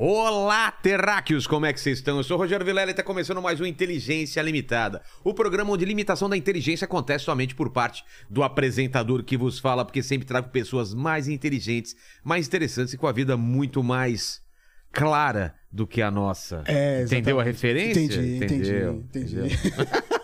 Olá, terráqueos! Como é que vocês estão? Eu sou o Rogério Vilela e está começando mais um Inteligência Limitada. O programa onde limitação da inteligência acontece somente por parte do apresentador que vos fala, porque sempre trago pessoas mais inteligentes, mais interessantes e com a vida muito mais clara do que a nossa. É, Entendeu a referência? Entendi, Entendeu? entendi, entendi. Entendeu?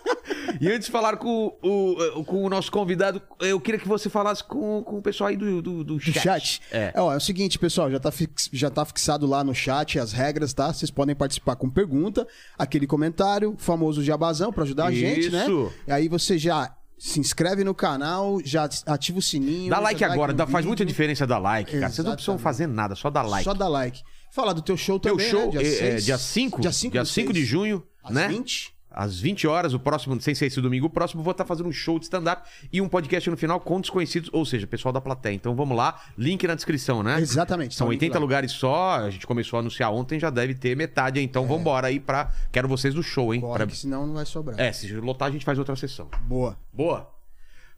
E antes de falar com o, com o nosso convidado, eu queria que você falasse com, com o pessoal aí do, do, do Do chat. chat. É. Ó, é o seguinte, pessoal, já tá, fix- já tá fixado lá no chat as regras, tá? Vocês podem participar com pergunta, aquele comentário, famoso jabazão pra ajudar a gente, né? Isso. E aí você já se inscreve no canal, já ativa o sininho. Dá like agora, no dá, faz muita diferença dar like, cara. Vocês não precisam Exatamente. fazer nada, só dar like. Só dá like. Falar do teu show Teu também, show né? é, é dia 5? Dia 5 dia do 5 de junho, Às né? 20. Às 20 horas, o próximo, sem ser esse domingo, o próximo vou estar fazendo um show de stand-up e um podcast no final com desconhecidos, ou seja, pessoal da plateia. Então vamos lá, link na descrição, né? Exatamente. São tá o link 80 lá. lugares só, a gente começou a anunciar ontem, já deve ter metade, então vambora aí pra. Quero vocês no show, hein? Corre, Pra- que senão não vai sobrar. É, se lotar, a gente faz outra sessão. Boa. Boa.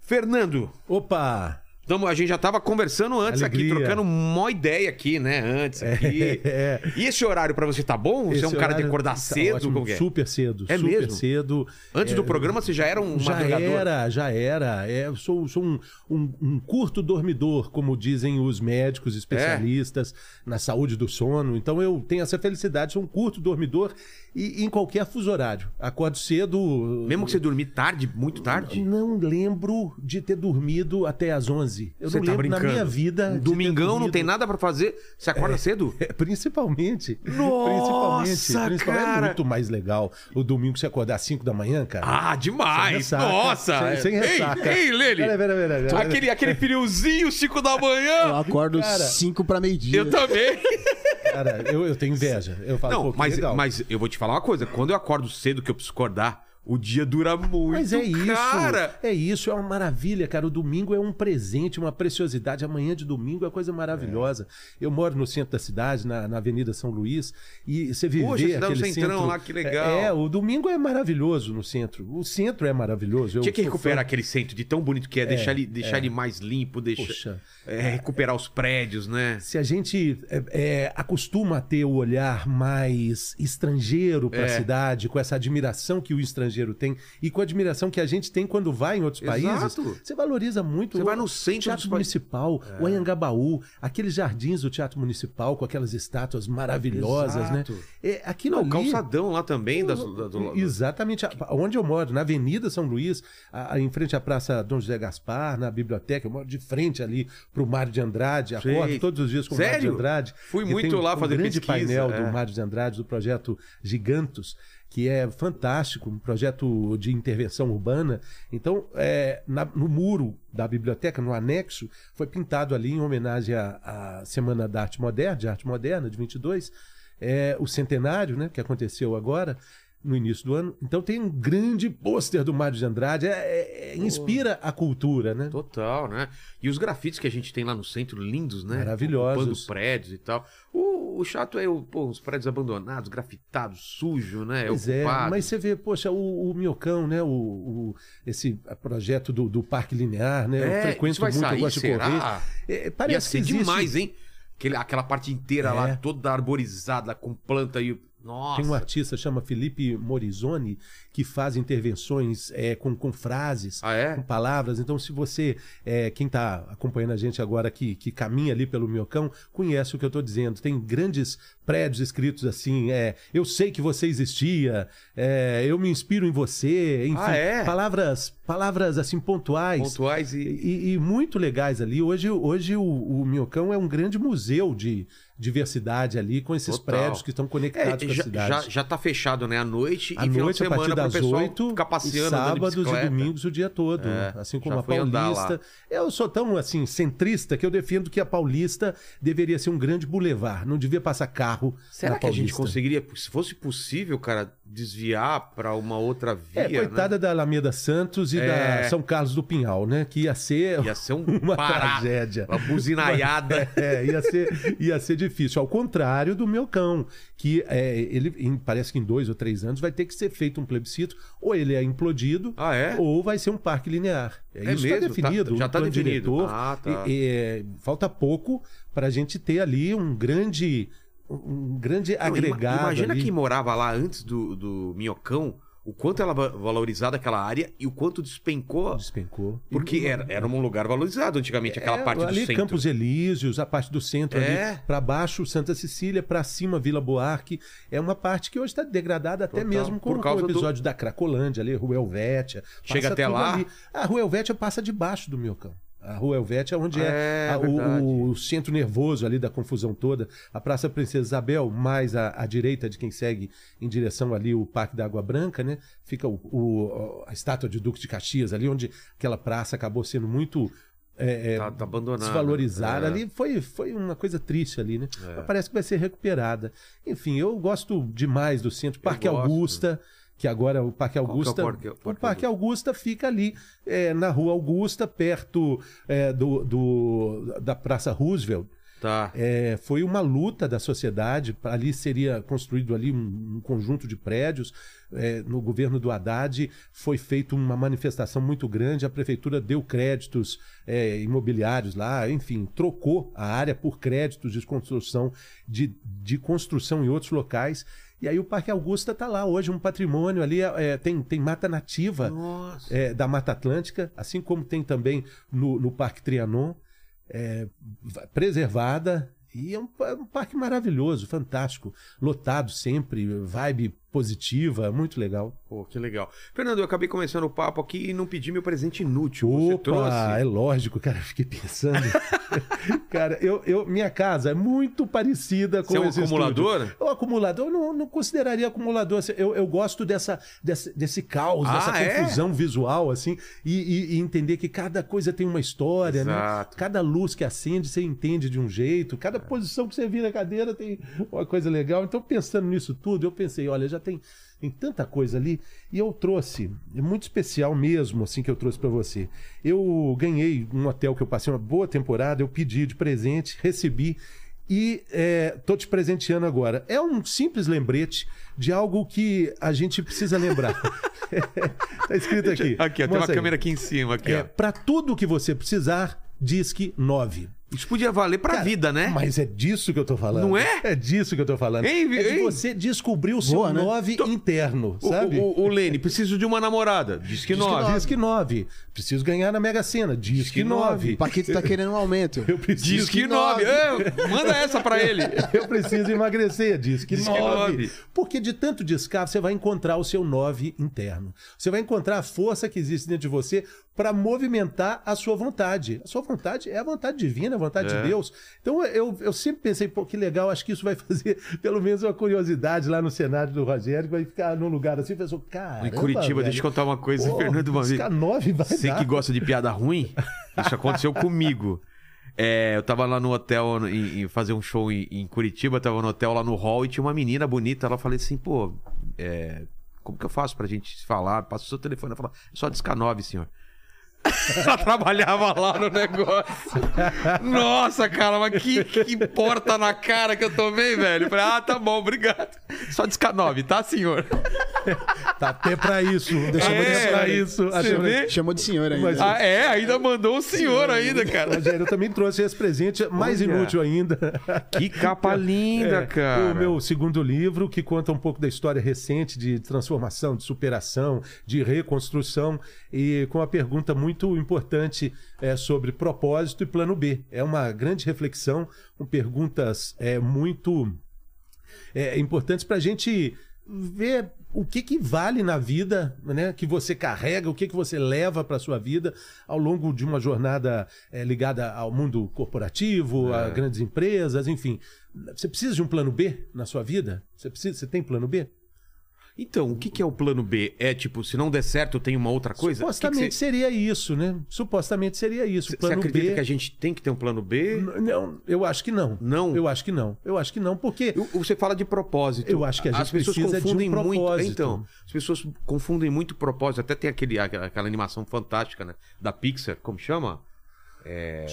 Fernando, Opa! Tamo, a gente já tava conversando antes aqui, Alegria. trocando uma ideia aqui, né? Antes aqui. É. E esse horário pra você tá bom? Você é um Esse cara de acordar tá cedo? ótimo, é? Super cedo. É super mesmo? cedo. Antes É, do programa você já era um Já madrugador? era, já era. É, eu sou, sou um, um- um curto dormidor, como dizem os médicos especialistas na saúde do sono. Então eu tenho essa felicidade, sou um curto dormidor e em qualquer fuso horário. Acordo cedo. Mesmo que você dormir tarde, muito tarde? Não lembro de ter dormido até às 11. Eu Você não tá lembro brincando? na minha vida. ter Domingão não tem nada pra fazer? Você acorda cedo? É, principalmente. Nossa, principalmente. principalmente cara! É muito mais legal o domingo você acordar às 5 da manhã, cara. Ah, Sem demais! ressaca. Nossa! Sem, sem Ei, ressaca. Ei, Lele! Pera, pera, pera, pera. Aquele, aquele friozinho, 5 da Eu manhã! acordo Cara, 5 pra meio-dia. Eu também! Cara, eu, eu tenho inveja. Eu falo, Não, pô, que mas, legal. mas eu vou te falar uma coisa. Quando eu acordo cedo, que eu preciso acordar, o dia dura muito, Mas é isso. cara! É isso, é uma maravilha, cara. O domingo é um presente, uma preciosidade. Amanhã de domingo é coisa maravilhosa. Eu moro no centro da cidade, na, na Avenida São Luís, e você viver Poxa, aquele centrão centro... lá, que legal. É, o domingo é maravilhoso no centro. O centro é maravilhoso. Eu Tinha que recuperar fã- aquele centro de tão bonito que é, deixar, ele, deixar ele mais limpo, deixar, é, recuperar os prédios, né? Se a gente é, é, acostuma a ter o olhar mais estrangeiro para a É. cidade, com essa admiração que o estrangeiro tem e com a admiração que a gente tem quando vai em outros Exato. países, você valoriza muito Você o vai no centro Teatro Municipal, o Anhangabaú, aqueles jardins do Teatro Municipal com aquelas estátuas maravilhosas, Exato. né? É, aquilo Não, o ali... calçadão lá também. Das, da- do- Exatamente. A- Onde eu moro, na Avenida São Luís, a- a- em frente à Praça Dom José Gaspar, na biblioteca, eu moro de frente ali pro Mário de Andrade, Sei. acordo todos os dias com o Mário de Sério? Andrade. Fui muito lá um fazer grande pesquisa, painel é. do Mário de Andrade, do projeto Gigantos, que é fantástico, um projeto de intervenção urbana. Então, é, na- no muro da biblioteca, no anexo, foi pintado ali em homenagem à, à Semana da Arte Moderna, de Arte Moderna, de 22, é, o centenário, né, que aconteceu agora, no início do ano. Então tem um grande pôster do Mário de Andrade, é- é- é- inspira a cultura, né? Total, né? E os grafites que a gente tem lá no centro, lindos, né? Maravilhosos. Ocupando prédios e tal. O, o chato é o, pô, os prédios abandonados, grafitados, sujo, né? Pois é, mas você vê, poxa, o, o Minhocão, né? O, o- esse projeto do, do Parque Linear, né? É, eu frequento muito, sair, eu gosto de será? correr. É, Ia parece ser que existe- demais, hein? Aquele, aquela parte inteira É. lá, toda arborizada, com planta e. Nossa! Tem um artista chama Felipe Morizoni que faz intervenções é, com, com frases, Ah, é? com palavras. Então, se você, é, quem está acompanhando a gente agora que, que caminha ali pelo Miocão, conhece o que eu estou dizendo. Tem grandes prédios escritos assim: é, eu sei que você existia, é, eu me inspiro em você, enfim, Ah, é? palavras, palavras assim pontuais. Pontuais e. E, e muito legais ali. Hoje, hoje o, o Minhocão é um grande museu de diversidade ali, com esses Total. prédios que estão É, conectados com a já, cidade. já, já tá fechado, né? À noite À e final noite, de a semana pro das pessoal 8, ficar passeando, sábados e domingos o dia todo, É, assim como a. Paulista. Eu sou tão assim centrista que eu defendo que a Paulista deveria ser um grande bulevar, não devia passar carro Será que a gente Paulista. conseguiria, se fosse possível, cara, desviar pra uma outra via, É, coitada da Alameda Santos e É. da São Carlos do Pinhal, né? Que ia ser né? Ia ser um uma pará, tragédia. uma buzinaiada. É, ia ser, ia ser difícil. Ao contrário do meu cão, que é, ele em- parece que em dois ou três anos vai ter que ser feito um plebiscito, ou ele é implodido, Ah, é? ou vai ser um parque linear. É Isso mesmo? está definido. Tá- já tá plano definido. diretor. Ah, tá. E- e, é, falta pouco para a gente ter ali um grande, um grande agregado. Imagina ali. quem morava lá antes do, do Minhocão, o quanto ela va- valorizada aquela área e o quanto despencou. despencou. Porque E- era, era um lugar valorizado antigamente, aquela É, parte do ali centro. Campos Elíseos, a parte do centro É. ali, para baixo Santa Cecília, para cima Vila Buarque. É uma parte que hoje está degradada até Total. mesmo com, Por causa com o do- episódio da Cracolândia ali, Rua Helvétia. Chega até lá? ali. A Rua Helvétia passa debaixo do Miocão. A Rua Helvétia é onde é, É, a- o, o centro nervoso ali da confusão toda. A Praça Princesa Isabel, mais à, à direita de quem segue em direção ali o Parque da Água Branca, né? Fica o, o- a estátua de Duque de Caxias ali, onde aquela praça acabou sendo muito é, é, Tá, tá abandonada. desvalorizada É. ali. Foi, foi uma coisa triste ali, né? Mas parece que vai ser recuperada. Enfim, eu gosto demais do centro. Parque. Augusta, que agora o Parque que é o Augusta. Parque- o Parque Parque Augusta fica ali é, na Rua Augusta, perto é, do, do- da Praça Roosevelt. Tá. É, foi uma luta da sociedade. Ali seria construído ali um, um conjunto de prédios. É, no governo do Haddad foi feita uma manifestação muito grande. A prefeitura deu créditos é, imobiliários lá, enfim, trocou a área por créditos de construção de, de construção em outros locais. E aí o Parque Augusta está lá hoje, um patrimônio ali, é, tem, tem mata nativa é, da Mata Atlântica, assim como tem também no, no Parque Trianon, é, va- preservada. E é um, pa- um parque maravilhoso, fantástico, lotado sempre, vibe positiva, muito legal. Pô, que legal. Fernando, eu acabei começando o papo aqui e não pedi meu presente inútil. Você Opa, trouxe? é lógico, cara, eu fiquei pensando. cara, eu, eu, minha casa é muito parecida com Você é um acumulador? estúdio. O acumulador, eu não, não consideraria acumulador. assim, Eu, eu gosto dessa, desse, desse caos, Ah, dessa é? confusão visual, assim, e, e- e entender que cada coisa tem uma história, né? Exato. Cada luz que acende, você entende de um jeito, cada posição que você vira na cadeira tem uma coisa legal. Então, pensando nisso tudo, eu pensei, olha, já tem, tem tanta coisa ali. E eu trouxe, é muito especial mesmo, assim, que eu trouxe para você. Eu ganhei um hotel que eu passei uma boa temporada, eu pedi de presente, recebi. E é, tô te presenteando agora. É um simples lembrete de algo que a gente precisa lembrar. tá escrito aqui. Aqui, ó, tem uma aí. câmera aqui em cima. Aqui, É, para tudo que você precisar, Disque 9. Isso podia valer pra Cara, vida, né? Mas é disso que eu tô falando. Não é? É disso que eu tô falando. Hein, é de hein? você descobrir o seu Boa, né? 9 interno, O, sabe? o, o Lene, preciso de uma namorada. Diz que Disque nove. Disque 9. Preciso ganhar na Mega Sena. Disque Disque 9. O Paquito tá querendo um aumento. Eu preciso Diz que nove. É, manda essa pra ele. Eu preciso emagrecer, diz que Diz que 9. nove. Porque de tanto descar, você vai encontrar o seu 9 interno. Você vai encontrar a força que existe dentro de você para movimentar a sua vontade. A sua vontade é a vontade divina, a vontade É. de Deus. Então eu, eu sempre pensei, pô, que legal, acho que isso vai fazer pelo menos uma curiosidade lá no cenário do Rogério, vai ficar num lugar assim, pensou, cara. Em Curitiba, deixa eu contar uma coisa, Fernando, uma vez. Discar 9 vai Você dar. que gosta de piada ruim, isso aconteceu comigo. É, eu tava lá no hotel em, em fazer um show em, em Curitiba, tava no hotel lá no hall e tinha uma menina bonita. Ela falei assim, pô, é, como que eu faço pra gente falar? Passa o seu telefone. Ela falou, é só discar 9, senhor. Ela trabalhava lá no negócio. Nossa, cara, mas que, que porta na cara que eu tomei, velho. Falei, ah, tá bom, obrigado. Só discar 9, tá, senhor? Tá até pra isso. Deixa eu É, pra isso. vê? Chamou de senhor ainda. Mas- Ah, é, ainda mandou o senhor ainda, cara. Rogério, eu também trouxe esse presente mais Olha. inútil ainda. Que capa linda, É, cara. O meu segundo livro, que conta um pouco da história recente de transformação, de superação, de reconstrução, e com uma pergunta muito importante é, sobre propósito e plano B. É uma grande reflexão, com perguntas é, muito é, importantes para a gente ver o que, que vale na vida, né? Que você carrega, o que, que você leva para sua vida ao longo de uma jornada é, ligada ao mundo corporativo, a grandes empresas, enfim. Você precisa de um plano B na sua vida? Você precisa? Você tem plano B? Então, o que, que é o plano B? É tipo, se não der certo, tem uma outra coisa? Supostamente que que você- seria isso, né? Supostamente seria isso. Você Plano acredita B. que a gente tem que ter um plano B? N- Não, eu acho que não. Não? Eu acho que não. Eu acho que não, porque. Eu- Você fala de propósito. Eu acho que a gente As pessoas de um confundem muito. Então, as pessoas confundem muito propósito. Até tem aquele, aquela animação fantástica, né? Da Pixar, como chama?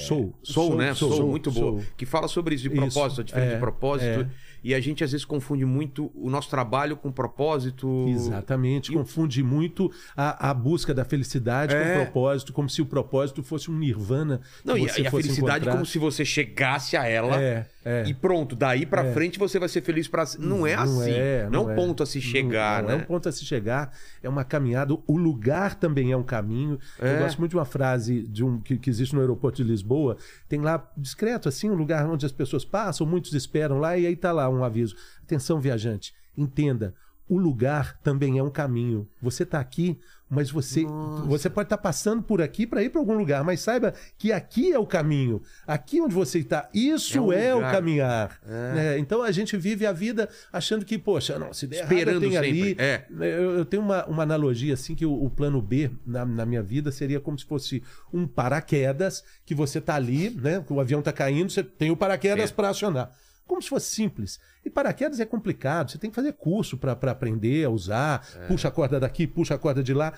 Sou. Soul, né? Soul, Soul, muito boa. Soul. Que fala sobre isso, de Isso, propósito, a diferença é, de propósito. é. E a gente às vezes confunde muito o nosso trabalho com propósito. Exatamente, confunde muito a, a busca da felicidade É. com o propósito, como se o propósito fosse um nirvana. Não, e, e a felicidade encontrar. como se você chegasse a ela É, é. e pronto, daí pra frente você vai ser feliz pra Não é assim. Não, é um ponto a se chegar, não, né? Não é um ponto a se chegar, é uma caminhada. O lugar também é um caminho. É. Eu gosto muito de uma frase de um que, que existe no aeroporto de Lisboa. Tem lá, discreto, assim, um lugar onde as pessoas passam, muitos esperam lá, e aí tá lá um aviso. Atenção, viajante, entenda. O lugar também é um caminho. Você está aqui, mas você você pode estar passando por aqui para ir para algum lugar, mas saiba que aqui é o caminho. Aqui onde você está, isso É é, o caminhar. né? Então a gente vive a vida achando que, poxa, não, se der errado, eu Esperando tenho ali. é. Eu, eu tenho uma, uma analogia assim que o, o plano B na, na minha vida seria como se fosse um paraquedas que você tá ali, né? O avião tá caindo, você tem o paraquedas É. para acionar. Como se fosse simples. E paraquedas é complicado, você tem que fazer curso para aprender a usar, É. puxa a corda daqui, puxa a corda de lá.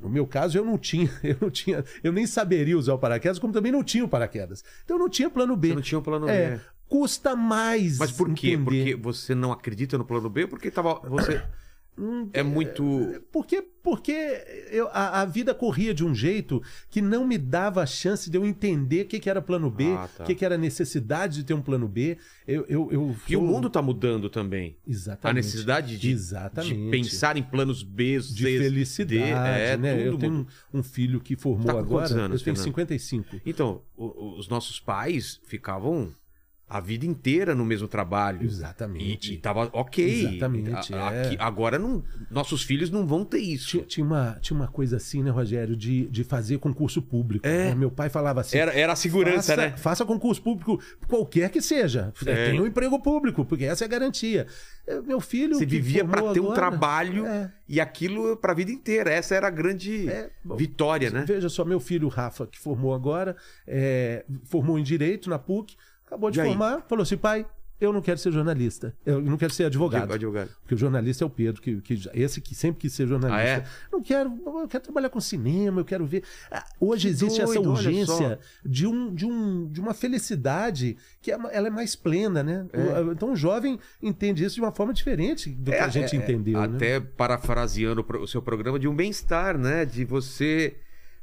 No meu caso, eu não tinha, eu não tinha, eu nem saberia usar o paraquedas, como também não tinha o paraquedas. Então eu não tinha plano B. Você não tinha um plano É, B. custa mais. Mas por quê? entender. Porque você não acredita no plano B? Porque tava, você é muito. Porque, porque eu, a, a vida corria de um jeito que não me dava a chance de eu entender o que, que era plano B, o Ah, tá. que, que era a necessidade de ter um plano B. Eu, eu, eu E o mundo tá mudando também. Exatamente. A necessidade de, Exatamente. de pensar em planos B, de felicidade, D, é, né? Eu tenho um, um filho que formou Tá agora. quantos anos, eu tenho Fernando? 55. Então, os nossos pais ficavam a vida inteira no mesmo trabalho. Exatamente. E, e tava ok. Exatamente, A- é. aqui- agora não, nossos filhos não vão ter isso. Tinha, tinha uma, tinha uma coisa assim, né, Rogério, de, de fazer concurso público. É. né? Meu pai falava assim. Era, era a segurança, faça, né? Faça concurso público, qualquer que seja. É. Tenha um emprego público, porque essa é a garantia. Meu filho. Você vivia pra ter um agora- trabalho É. e aquilo pra vida inteira. Essa era a grande É, bom, vitória, né? Veja só, meu filho Rafa, que formou agora, é, formou em Direito na PUC, acabou de E aí? formar, falou assim: pai, eu não quero ser jornalista, eu não quero ser advogado. Advogado. Porque o jornalista é o Pedro, que, que esse que sempre quis ser jornalista. Ah, é? Não quero, eu quero trabalhar com cinema, eu quero ver. Ah, Hoje Que existe essa doido, olha urgência de, um, de, um, de uma felicidade que é, ela é mais plena, né? O- Então o jovem entende isso de uma forma diferente do que a gente É, é, entendeu. né? Até parafraseando o pro- o seu programa, de um bem-estar, né? De você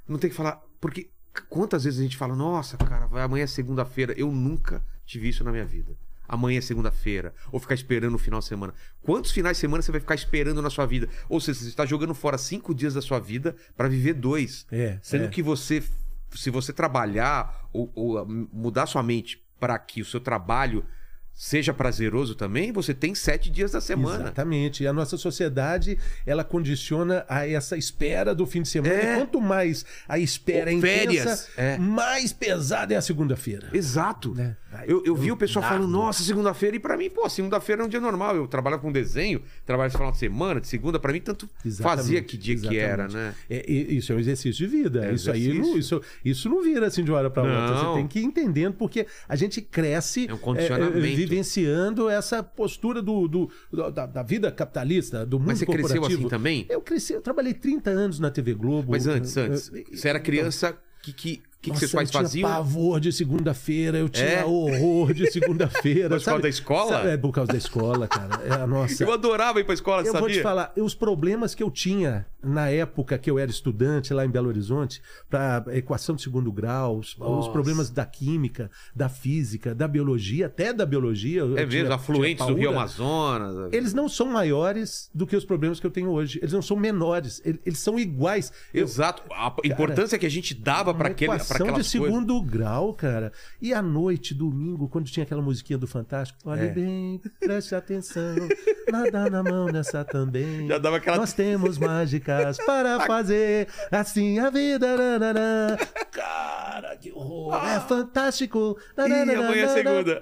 não ter que falar. Porque quantas vezes a gente fala, nossa, cara, vai, amanhã é segunda-feira. Eu nunca tive isso na minha vida. Amanhã é segunda-feira. Ou ficar esperando o final de semana. Quantos finais de semana você vai ficar esperando na sua vida? Ou seja, você está jogando fora cinco dias da sua vida para viver dois. É, Sendo é. que você, se você trabalhar ou, ou mudar sua mente para que o seu trabalho seja prazeroso também, você tem sete dias da semana. Exatamente. E a nossa sociedade, ela condiciona a essa espera do fim de semana. É. E quanto mais a espera é Ou férias. intensa, É. mais pesada é a segunda-feira. Exato. Né? Eu, eu vi o pessoal falando, nossa, segunda-feira, e pra mim, pô, segunda-feira é um dia normal. Eu trabalho com desenho, trabalho final de semana, de segunda, pra mim, tanto Exatamente, fazia que dia que era, exatamente. né? É, isso é um exercício de vida. É isso aí exercício. não, isso, isso não vira assim de uma hora para outra. Você tem que ir entendendo, porque a gente cresce É um condicionamento. vivenciando essa postura do, do- da, da vida capitalista, do mundo Mas você cresceu corporativo. assim também? Eu cresci, eu trabalhei 30 anos na TV Globo. Mas antes, Eu- antes, eu- você era criança, o que, que, que, que Nossa, seus pais eu tinha faziam? pavor de segunda-feira, eu tinha É? horror de segunda-feira. Por causa da escola? Sabe, É por causa da escola, cara. É, nossa. Eu adorava ir pra escola, Eu sabia? vou te falar, os problemas que eu tinha na época que eu era estudante lá em Belo Horizonte, para equação de segundo grau, os, os problemas da química, da física, da biologia, até da biologia. É mesmo, afluentes do Rio. Amazonas. Eles não são maiores do que os problemas que eu tenho hoje. Eles não são menores. Eles, eles são iguais. Eu- Exato. A importância que a gente dava pra uma aquele, pra equação aquelas de coisas. segundo grau, cara. E à noite, domingo, quando tinha aquela musiquinha do Fantástico, olhe É. bem, preste atenção, nada na mão nessa também. Já dava aquela- Nós temos para fazer assim a vida. nananã. Cara, que horror. É fantástico. Ih, amanhã é segunda.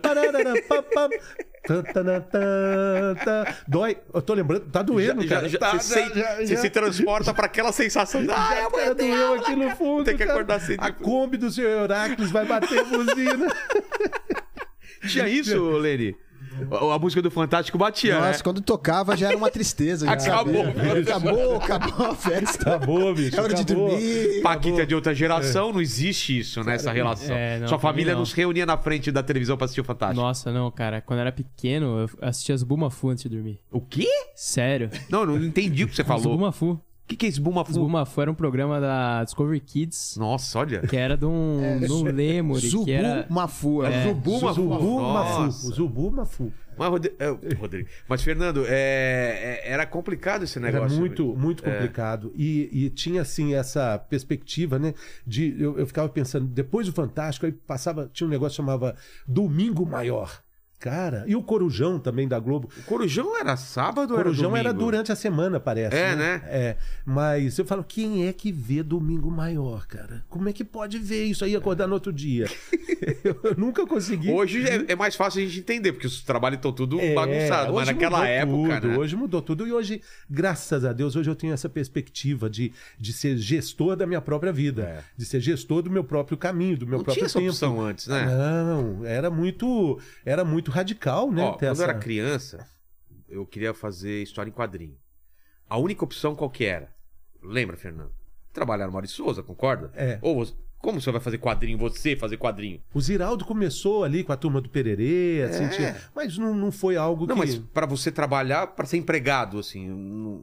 Dói. Eu tô lembrando, tá doendo, Já- cara. já- Tá, você já- se- já- você se transporta pra aquela sensação de. Ah, eu cara, doeu aqui no fundo. Tem que acordar cedo. A Kombi do seu Heráclis vai bater buzina. Tinha isso, Lene? A, a música do Fantástico batia, Nossa, né? quando tocava já era uma tristeza. já Acabou. sabia. Acabou, acabou a festa. Acabou, bicho. É hora de acabou. dormir. Paquita é de outra geração, não existe isso nessa relação. é, não, Sua família não. se reunia na frente da televisão pra assistir o Fantástico. Nossa, não, cara. Quando eu era pequeno, eu assistia as Bumafu antes de dormir. O quê? Sério. Não, eu não entendi o que você falou. O Bumafu. Que, que é esse Bumafu? Os Bumafu era um programa da Discovery Kids, Nossa, olha. que era de um, de um lemur, Zubu que era... Mafu. É. Zubu Mafu. Zubu Mafu. O Zubu Mafu. Mas, Rod- é, Rodrigo. Mas, Fernando, é- é- era complicado esse Era negócio. muito, muito complicado. E, e tinha, assim, essa perspectiva, né? De, eu, eu ficava pensando, depois do Fantástico, aí passava, tinha um negócio que chamava Domingo Maior. Cara, e o Corujão também da Globo. O Corujão era sábado ou Corujão era era domingo? durante a semana, parece. É, né? É. Mas eu falo, quem é que vê Domingo Maior, cara? Como é que pode ver isso aí acordar no outro dia? eu nunca consegui. Hoje é, é mais fácil a gente entender, porque os trabalhos estão tudo É, bagunçados. Mas hoje naquela mudou época, tudo, né? Hoje mudou tudo. E hoje, graças a Deus, hoje eu tenho essa perspectiva de, de ser gestor da minha própria vida. É. De ser gestor do meu próprio caminho, do meu Não próprio tinha essa tempo. opção antes, né? Não, era muito, era muito radical, né? Ó, quando essa- eu era criança, eu queria fazer história em quadrinho. A única opção qual que era? Lembra, Fernando? Trabalhar no Mário Souza, concorda? É. Ou você- como você vai fazer quadrinho? Você fazer quadrinho? O Ziraldo começou ali com a turma do Pererê, assim, É. tinha- mas não, não foi algo Não, que mas pra você trabalhar, pra ser empregado, assim, não-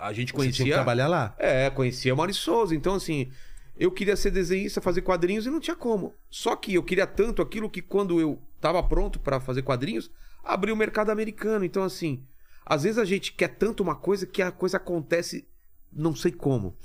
a gente você tinha conhecia. que trabalhar lá. É, conhecia o Mário Souza. Então, assim, eu queria ser desenhista, fazer quadrinhos e não tinha como. Só que eu queria tanto aquilo que quando eu tava pronto pra fazer quadrinhos, abri o mercado americano. Então, assim, às vezes a gente quer tanto uma coisa que a coisa acontece não sei como.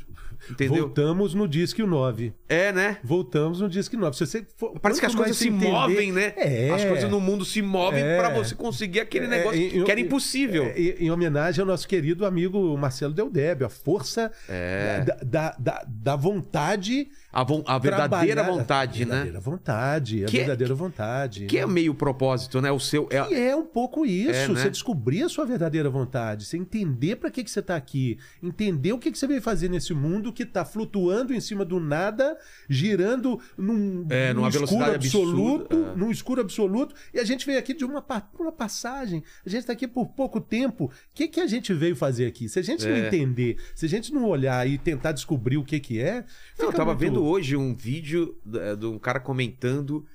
Entendeu? Voltamos no Disque 9. É, né? Voltamos no Disque 9. Se você for, Parece que as coisas se entender- movem, né? É. As coisas no mundo se movem É. pra você conseguir aquele É, negócio em- que era impossível. é, em, em homenagem ao nosso querido amigo Marcelo Del Débio, a força É. da, da, da, da vontade. A, von- a verdadeira vontade, a né? verdadeira vontade, a Que é- verdadeira vontade. Que é meio propósito, né? O seu. É, E é um pouco isso, né? você descobrir a sua verdadeira vontade, você entender para que, que você está aqui, entender o que, que você veio fazer nesse mundo que está flutuando em cima do nada, girando num, É, num escuro absoluto, absurda, é. num escuro absoluto, e a gente veio aqui de uma, uma passagem, a gente está aqui por pouco tempo. O que, que a gente veio fazer aqui? Se a gente não É. entender, se a gente não olhar e tentar descobrir o que, que é. Não, eu fica tava muito- vendo hoje um vídeo eh, de um cara comentando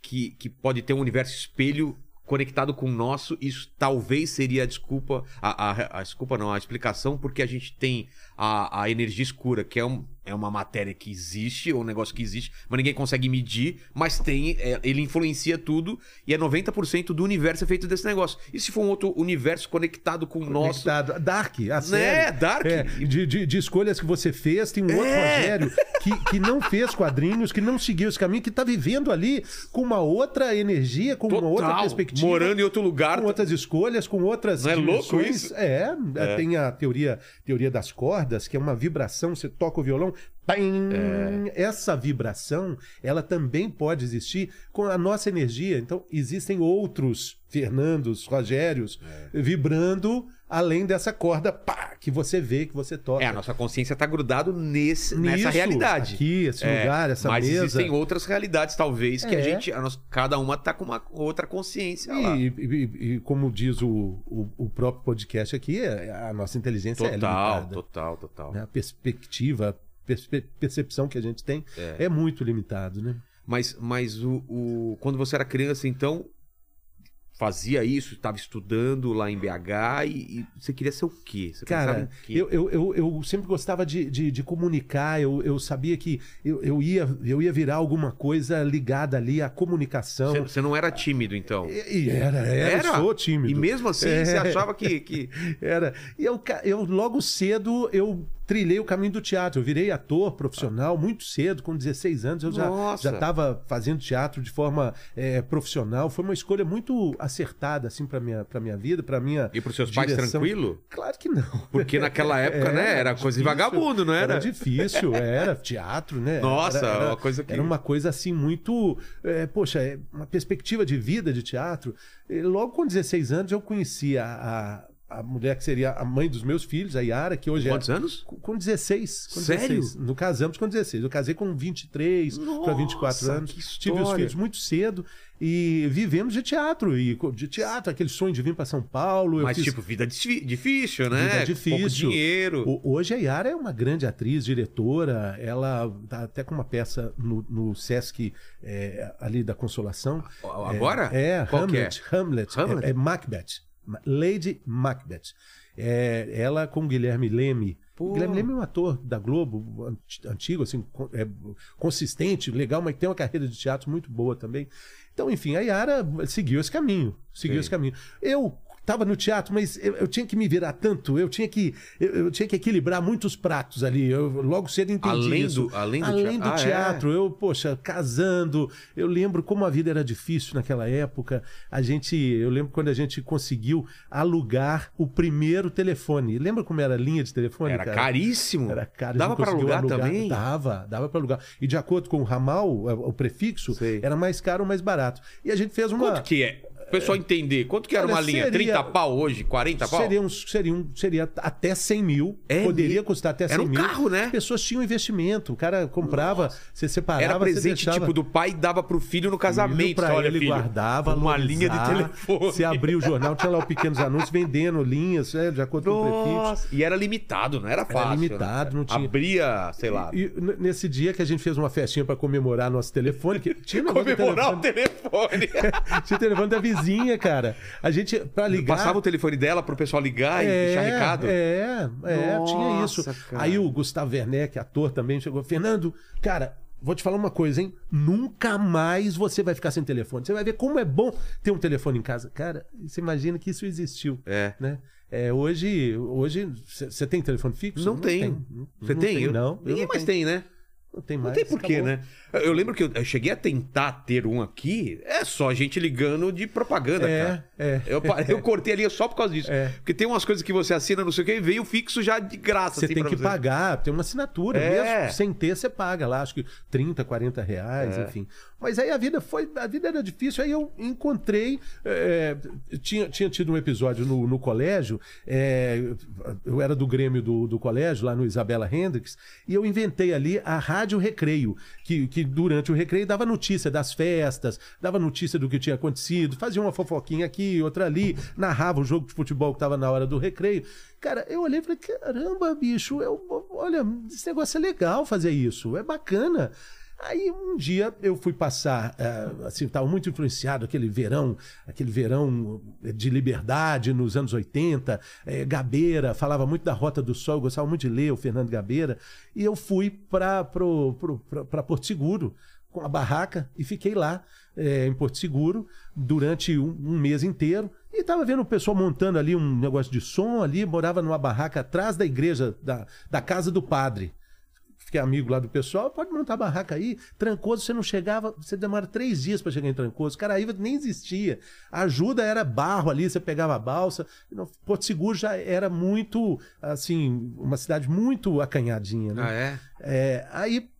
que, que pode ter um universo espelho conectado com o nosso. Isso talvez seria a desculpa. A, a, a desculpa não, a explicação, porque a gente tem a, a energia escura, que é, um, é uma matéria que existe, ou um negócio que existe, mas ninguém consegue medir, mas tem. é, ele influencia tudo e é 90% do universo é feito desse negócio. E se for um outro universo conectado com o nosso. Conectado. Dark, a Né, série. Dark. É, de, de- de escolhas que você fez, tem um outro É. Rogério que, que não fez quadrinhos, que não seguiu esse caminho, que tá vivendo ali com uma outra energia, com uma outra Total, perspectiva. morando em outro lugar. com outras escolhas, com outras Não é louco isso? É, É. tem a teoria, teoria das cordas, que é uma vibração, você toca o violão, É. essa vibração, ela também pode existir com a nossa energia. Então, existem outros Fernandos, Rogérios, É. vibrando além dessa corda, pá, que você vê, que você toca. É, a nossa consciência tá grudado nesse, nessa Nisso, realidade. Aqui, esse É, lugar, essa mas mesa. existem outras realidades, talvez, que a É. gente, a nossa- cada uma tá com uma outra consciência lá. E, e- e como diz o, o, o próprio podcast aqui, é- a nossa inteligência é Total, limitada. total, total. né? A perspectiva, percepção que a gente tem É. é, muito limitado, né? Mas, mas o, o- quando você era criança, então, fazia isso, estava estudando lá em BH e, e você queria ser o quê? Você Cara, quê? eu, eu, eu, eu sempre gostava de, de, de comunicar, eu, eu sabia que eu, eu, ia, eu ia virar alguma coisa ligada ali à comunicação. Você, você não era tímido, então? E, e era, era, eu sou tímido. E mesmo assim, É. você achava que... que... Era. E eu, eu logo cedo eu trilhei o caminho do teatro. Eu virei ator profissional muito cedo, com 16 anos. Eu já Nossa. já estava fazendo teatro de forma é, profissional. Foi uma escolha muito acertada assim para minha para minha vida, para minha E pros seus pais direção. tranquilo? Claro que não. Porque naquela época, né, era coisa de vagabundo, não era? Era difícil, era teatro, né? Nossa, era, uma coisa que- Era uma coisa assim muito. é, poxa, é uma perspectiva de vida de teatro. E logo com 16 anos eu conheci a, a, a mulher que seria a mãe dos meus filhos, a Yara, que hoje Quantos é. anos? Com- Com 16. Com Sério? 16. No casamos com 16. Eu casei com 23 para 24 Nossa, anos. Tive os filhos muito cedo e vivemos de teatro. E de teatro, aquele sonho de vir para São Paulo. eu Mas, fiz- tipo, vida difí- difícil, né? Vida difícil. Pouco dinheiro. o- Hoje a Yara é uma grande atriz, diretora. Ela tá até com uma peça no, no Sesc é, ali da Consolação. Agora? É, é que é? Hamlet. Hamlet. Hamlet? É, é Macbeth. Lady Macbeth. É, ela com Guilherme Leme. Pô. Guilherme Leme é um ator da Globo, ant- antigo, assim, é, consistente, legal, mas tem uma carreira de teatro muito boa também. Então, enfim, a Yara seguiu esse caminho. Seguiu Sim. esse caminho. Eu estava no teatro, mas eu, eu tinha que me virar tanto, eu tinha que, eu, eu tinha que equilibrar muitos pratos ali. Eu logo cedo entendi Além isso. do- além do além teatro. do Ah, é? teatro, eu, poxa, casando, eu lembro como a vida era difícil naquela época. A gente, eu lembro quando a gente conseguiu alugar o primeiro telefone. Lembra como era a linha de telefone? Era cara? caríssimo. Era caro. Dava pra conseguiu alugar, também? Dava, dava para alugar. E de acordo com o ramal, o o prefixo, Sei. era mais caro ou mais barato. E a gente fez uma. Quanto que é? O pessoal entender. Quanto que era Olha, uma linha? seria- 30 pau hoje? 40 pau? Seria, um, seria, um, seria até 100 mil. É poderia custar até 100 Era um mil. carro, né? As pessoas tinham investimento. O cara comprava, você separava, Era presente deixava... tipo do pai e dava pro filho no casamento. Para Olha, ele filho, guardava, uma linha de telefone. Você abria o jornal, tinha lá os pequenos anúncios vendendo linhas, é, de acordo com o prefixo. Nossa, e era limitado, não era fácil. limitado, né? não tinha- Abria, sei lá. E n- nesse dia que a gente fez uma festinha para comemorar nosso telefone, que tinha Comemorar o telefone, telefone. tinha telefone da vizinha, cara. A gente para ligar Passava o telefone dela pro pessoal ligar e deixar recado. É, é, tinha isso. Nossa, cara. Aí o Gustavo Werneck, ator também, chegou. Fernando, cara, vou te falar uma coisa, hein? Nunca mais você vai ficar sem telefone. Você vai ver como é bom ter um telefone em casa. Cara, você imagina que isso existiu. É. Né? É, hoje, hoje você tem telefone fixo? Não, tem. Não, Você não tem? tem, Eu- não. Eu Ninguém não mais tenho. tem, né? Não tem Não mais. tem porquê, acabou. né? Eu lembro que eu, cheguei a tentar ter um aqui, é só gente ligando de propaganda, É, cara. é. Eu, eu cortei ali só por causa disso. É. Porque tem umas coisas que você assina, não sei o que, e veio fixo já de graça. Você assim, tem que pagar, tem uma assinatura. É. Mesmo sem ter, você paga lá, acho que 30, 40 reais, É. enfim. Mas aí a vida foi. A vida era difícil. Aí eu encontrei. é, tinha, tinha tido um episódio no, no colégio. é, eu era do Grêmio do, do colégio, lá no Isabela Hendricks, e eu inventei ali a Rádio Recreio, que, que durante o recreio dava notícia das festas, dava notícia do que tinha acontecido, fazia uma fofoquinha aqui, outra ali, narrava o jogo de futebol que estava na hora do recreio. Cara, eu olhei e falei, caramba, bicho, eu, olha, esse negócio é legal fazer isso, é bacana. Aí um dia eu fui passar, eh, assim, estava muito influenciado aquele verão, aquele verão de liberdade nos anos 80, eh, Gabeira, falava muito da Rota do Sol, gostava muito de ler o Fernando Gabeira, e eu fui para Porto Seguro com a barraca e fiquei lá eh, em Porto Seguro durante um, um mês inteiro. E estava vendo o pessoal montando ali um negócio de som ali, morava numa barraca atrás da igreja, da, da casa do padre fiquei amigo lá do pessoal, pode montar barraca aí. Trancoso, você não chegava, você demora três dias para chegar em Trancoso. Caraíva nem existia. A ajuda era barro ali, você pegava a balsa. Porto Seguro já era muito, assim, uma cidade muito acanhadinha, né? Ah, é? É, aí,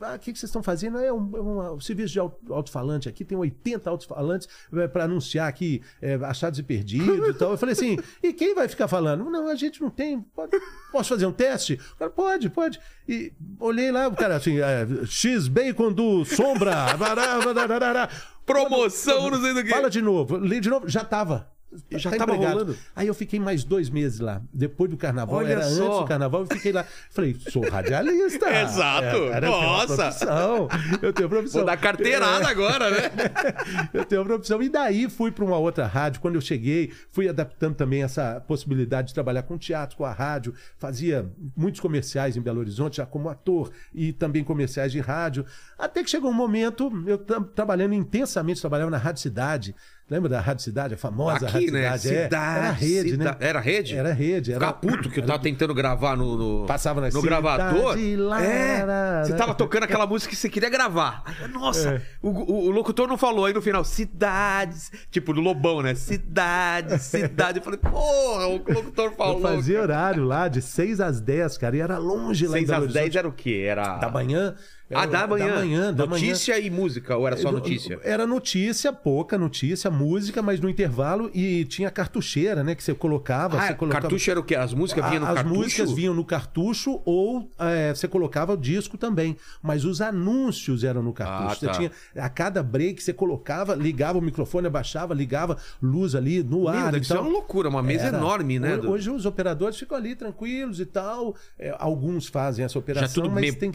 ah, o que, que vocês estão fazendo? É um, é um- um serviço de alto- alto-falante aqui, tem 80 alto-falantes para anunciar aqui é, achados e perdidos e tal. Eu falei assim, e quem vai ficar falando? Não, a gente não tem. Pode- posso fazer um teste? O cara, pode, pode. E olhei lá, o cara assim, é, X bacon do Sombra. bará, bará, bará, bará. Promoção, não sei do que. Fala de novo, li de novo, já tava. Já Tá tava empregado. rolando? Aí eu fiquei mais dois meses lá. Depois do carnaval, Olha era só. antes do carnaval, eu fiquei lá. Falei, sou radialista. Exato. É, cara, eu tenho uma Nossa. profissão. Eu tenho profissão. Vou dar carteirada agora, né? eu tenho profissão. E daí fui para uma outra rádio. Quando eu cheguei, fui adaptando também essa possibilidade de trabalhar com teatro, com a rádio. Fazia muitos comerciais em Belo Horizonte, já como ator, e também comerciais de rádio. Até que chegou um momento, eu tra- trabalhando intensamente, trabalhava na Rádio Cidade. Lembra da Rádio Cidade, a famosa Aqui, Rádio né? Cidade? É, Cidade. era rede, cida- né? Era rede? Era rede. Era... Ficava puto que eu tava tentando gravar no, no, Passava na no cidade gravador. lá, é, você lá. tava tocando aquela música que você queria gravar. Aí, nossa, É. o, o- o locutor não falou. Aí no final, cidades. Tipo, do Lobão, né? Cidade, cidade. Eu falei, porra, o locutor falou. Eu fazia horário lá de 6 às 10, cara, e era longe lá em 6 Belo às 10 Horizonte. era o quê? Era. Da manhã. Ah, Era- da manhã. Da manhã, da manhã. Notícia e música, ou era só notícia? Era notícia, pouca notícia, música, mas no intervalo e tinha cartucheira, né? Que você colocava. Ah, você colocava... cartucho era o quê? As músicas vinham no As cartucho? músicas vinham no cartucho ou é, você colocava o disco também. Mas os anúncios eram no cartucho. Ah, Você tá. tinha, a cada break você colocava, ligava o microfone, abaixava, ligava luz ali no ar. Meu, ser então, uma loucura, uma mesa era. enorme, né? Hoje os operadores ficam ali tranquilos e tal. É, alguns fazem essa operação. Já tudo meio tem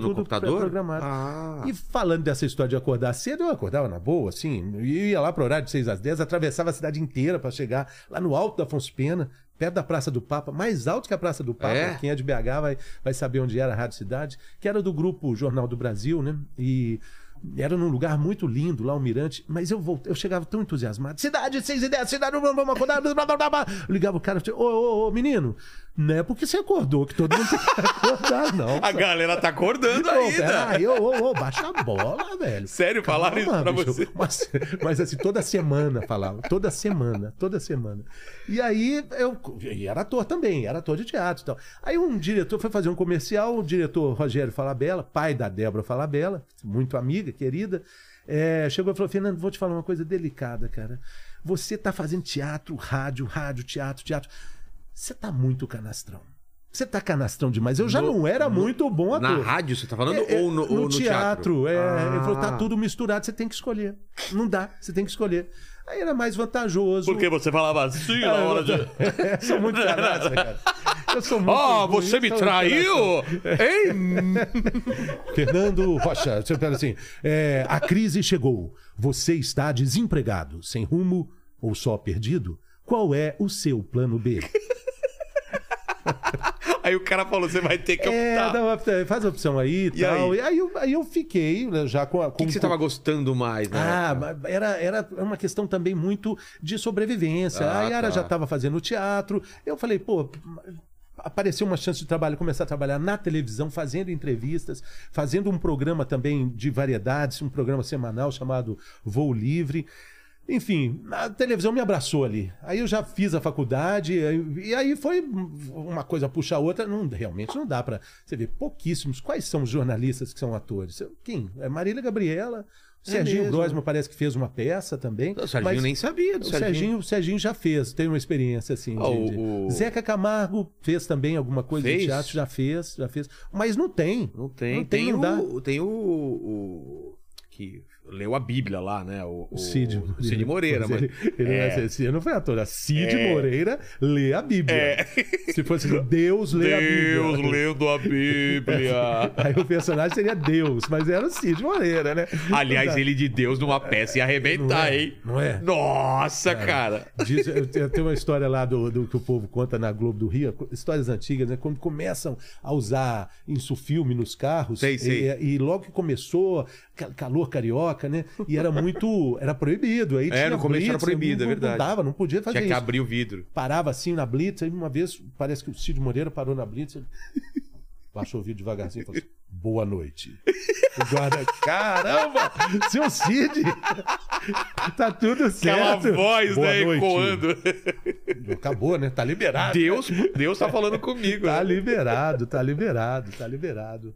pré-programado no tudo computador? pré-programado. Ah. E falando dessa história de acordar cedo, eu acordava na boa, assim. Eu ia lá pro horário de 6 às 10, atravessava a cidade inteira para chegar lá no alto da Afonso Pena, perto da Praça do Papa, mais alto que a Praça do Papa. É? Quem é de BH vai, vai saber onde era a Rádio Cidade, que era do grupo Jornal do Brasil, né? E. Era num lugar muito lindo, lá o Mirante, mas eu voltei, eu chegava tão entusiasmado. Cidade, 6 e 10, cidade, vamos acordar. blá, blá, blá, blá. Eu ligava o cara, ô, ô, ô, menino, não é porque você acordou que todo mundo tem que acordar, não. A galera tá acordando Ô, ainda. peraí, ô, ô, ô, baixa a bola, velho. Sério, falaram isso pra bicho. você? Mas, mas assim, toda semana falava. Toda semana, toda semana. E aí, eu e era ator também, era ator de teatro e tal. Aí um diretor foi fazer um comercial, o diretor Rogério Falabella, pai da Débora Falabella, muito amiga, querida, é, chegou e falou: Fernando, vou te falar uma coisa delicada, cara. Você tá fazendo teatro, rádio, rádio, teatro, teatro. Você tá muito canastrão. Você tá canastrão demais. Eu já No- não era no- muito bom ator. Na rádio, você tá falando? É, é, ou no, ou no teatro? É, Ah. Ele falou, tá tudo misturado, você tem que escolher. Não dá, você tem que escolher. Aí era mais vantajoso. Porque você falava assim na hora de. Eu sou muito canastra, cara. Eu sou muito. Ah, ruim, você eu me traiu! Hein? Fernando Rocha, você fala assim: é, a crise chegou. Você está desempregado, sem rumo ou só perdido? Qual é o seu plano B? Aí o cara falou: você vai ter que É, optar. uma- faz a opção aí e tal. aí? E aí eu, aí eu fiquei né, já com a. O que, que você tava gostando mais, né? Ah, era, era uma questão também muito de sobrevivência. Ah, a Yara tá. já estava fazendo teatro. Eu falei, pô, apareceu uma chance de trabalho, começar a trabalhar na televisão, fazendo entrevistas, fazendo um programa também de variedades, um programa semanal chamado Voo Livre. Enfim, a televisão me abraçou ali. Aí eu já fiz a faculdade, e aí foi uma coisa puxa a outra. Não, realmente não dá pra. Você vê pouquíssimos. Quais são os jornalistas que são atores? Quem? É Marília Gabriela. O É Serginho mesmo? Grossman parece que fez uma peça também. O Serginho nem sabia do o Serginho. Serginho, o Serginho já fez, tem uma experiência assim. de- Ah, o- de- o- Zeca Camargo fez também alguma coisa Fez? de teatro, já fez, já fez. Mas não tem. Não tem. Não tem, tem, não dá. o, tem o, o. que leu a Bíblia lá, né? O, O Cid Moreira. Cid Moreira. Mas ele, ele é. não, é, não foi ator. A Cid É. Moreira lê a Bíblia. É. Se fosse assim, Deus lê Deus a Bíblia. lendo a Bíblia. Aí o personagem seria Deus, mas era o Cid Moreira, né? Aliás, Não dá. ele de Deus numa peça ia arrebentar, Não é? hein? Não é? Nossa, cara. Diz, tenho uma história lá do, do que o povo conta na Globo do Rio, histórias antigas, né? Quando começam a usar insufilme nos carros, Sei, sei. E, e logo que começou, ca- calor carioca, né? E era muito. Era proibido. Aí É, no começo era blitz, proibido, é não, verdade. Não dava, não podia fazer Tinha que isso. abrir o vidro. Parava assim na Blitz, aí uma vez, parece que o Cid Moreira parou na Blitz. ele Baixou o vídeo devagarzinho e falou assim: Boa noite. O guarda, caramba! Seu Cid! Tá tudo certo. Aquela voz, Boa né, noite. ecoando. Acabou, né? Tá liberado. Deus, Deus tá falando comigo. Tá né? liberado, tá liberado, tá liberado.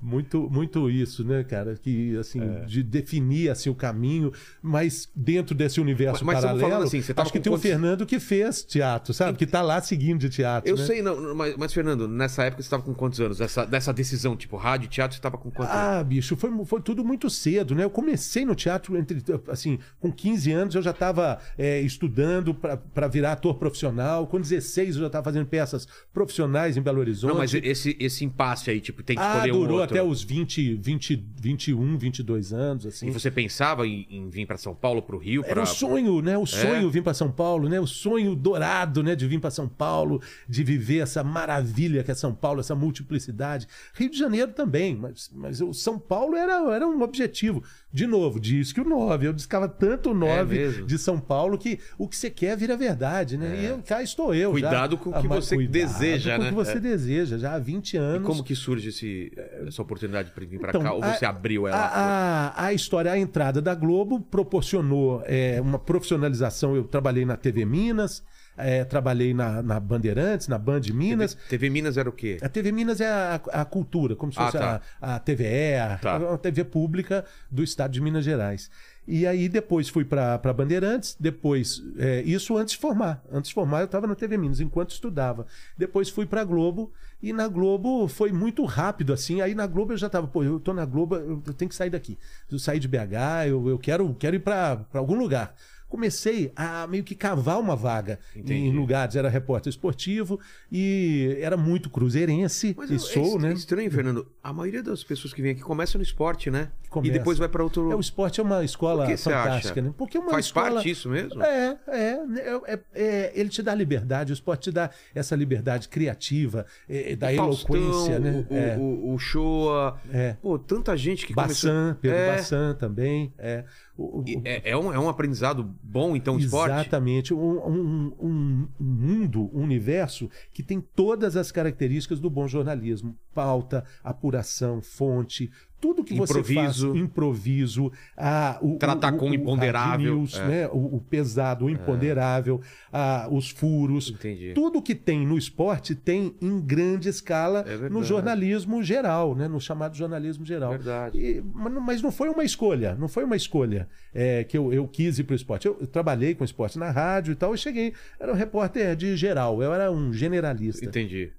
Muito, muito isso, né, cara? Que, assim, É. de definir, assim, o caminho, mas dentro desse universo Mas- mas paralelo, assim, você tava acho que tem o quantos- Fernando que fez teatro, sabe? Que tá lá seguindo de teatro, Eu né? sei, não, mas, mas, Fernando, nessa época você tava com quantos anos? Dessa, dessa decisão, tipo, rádio, teatro, você tava com quantos anos? Ah, bicho, foi, foi tudo muito cedo, né? Eu comecei no teatro entre, assim, com 15 anos eu já estava estudando para virar ator profissional. Com 16 eu já estava fazendo peças profissionais em Belo Horizonte. Não, mas esse, esse impasse aí, tipo, tem que Ah, escolher um durou outro. Até os 20, 20, 21, 22 anos, assim. E você pensava em, em vir pra São Paulo, pro Rio? Era pra- o sonho, né? O sonho vir para São Paulo, né? O sonho dourado, né? De vir para São Paulo, de viver essa maravilha que é São Paulo, essa multiplicidade. Rio de Janeiro também, mas, mas o São Paulo era, era um objetivo. De novo, diz que o 9. Eu discava tanto o 9 É de São Paulo que o que você quer vira verdade, né? E eu, cá estou eu. já. Cuidado com o que Ah, você deseja, com né? o que você É. deseja, já há 20 E anos. como que surge esse, essa oportunidade pra vir pra Então, cá? Ou você a- abriu ela? A, a, a história, a entrada da Globo proporcionou é, uma profissionalização. Eu trabalhei na TV Minas, é, trabalhei na, na Bandeirantes, na Band Minas. TV, TV Minas era o quê? A TV Minas é a, a cultura, como se Ah, fosse tá. a, a TVE, a, Tá. uma TV pública do estado de Minas Gerais. E aí depois fui para Bandeirantes, depois, é, isso antes de formar. Antes de formar eu estava na TV Minas, enquanto estudava. Depois fui para Globo, e na Globo foi muito rápido assim. Aí na Globo eu já estava, pô, eu tô na Globo, eu tenho que sair daqui. Eu sair de BH, eu, eu quero, quero ir para algum lugar. Comecei a meio que cavar uma vaga Entendi. em lugares. Era repórter esportivo e era muito cruzeirense. Mas e é- sou, é est- né? estranho, Fernando. A maioria das pessoas que vem aqui começa no esporte, né? Começa. E depois vai pra outro. É, o esporte é uma escola fantástica, né? Porque é uma Faz escola... parte isso mesmo? É, é, é, é, é, Ele te dá liberdade, o esporte te dá essa liberdade criativa, é, da Faustão, eloquência, né? O, é. o, o Shoa. É. Pô, tanta gente que Bassan, Pedro É. Bassan também. É. O- o- É, é um, é um aprendizado bom, então, o esporte? Exatamente. Um, um- um- um mundo, um universo que tem todas as características do bom jornalismo. Pauta, apuração, fonte, tudo que você Improviso. faz, improviso, a, o, Tratar o- com o imponderável, news, é. né? o, o pesado, o imponderável, a, os furos. Entendi. Tudo que tem no esporte tem em grande escala É no jornalismo geral, né? no chamado jornalismo geral. Verdade. E- mas não- mas não foi uma escolha, não foi uma escolha é, que eu, eu quis ir para o esporte. Eu, eu trabalhei com esporte na rádio e tal, e cheguei, era um repórter de geral, eu era um generalista. Entendi.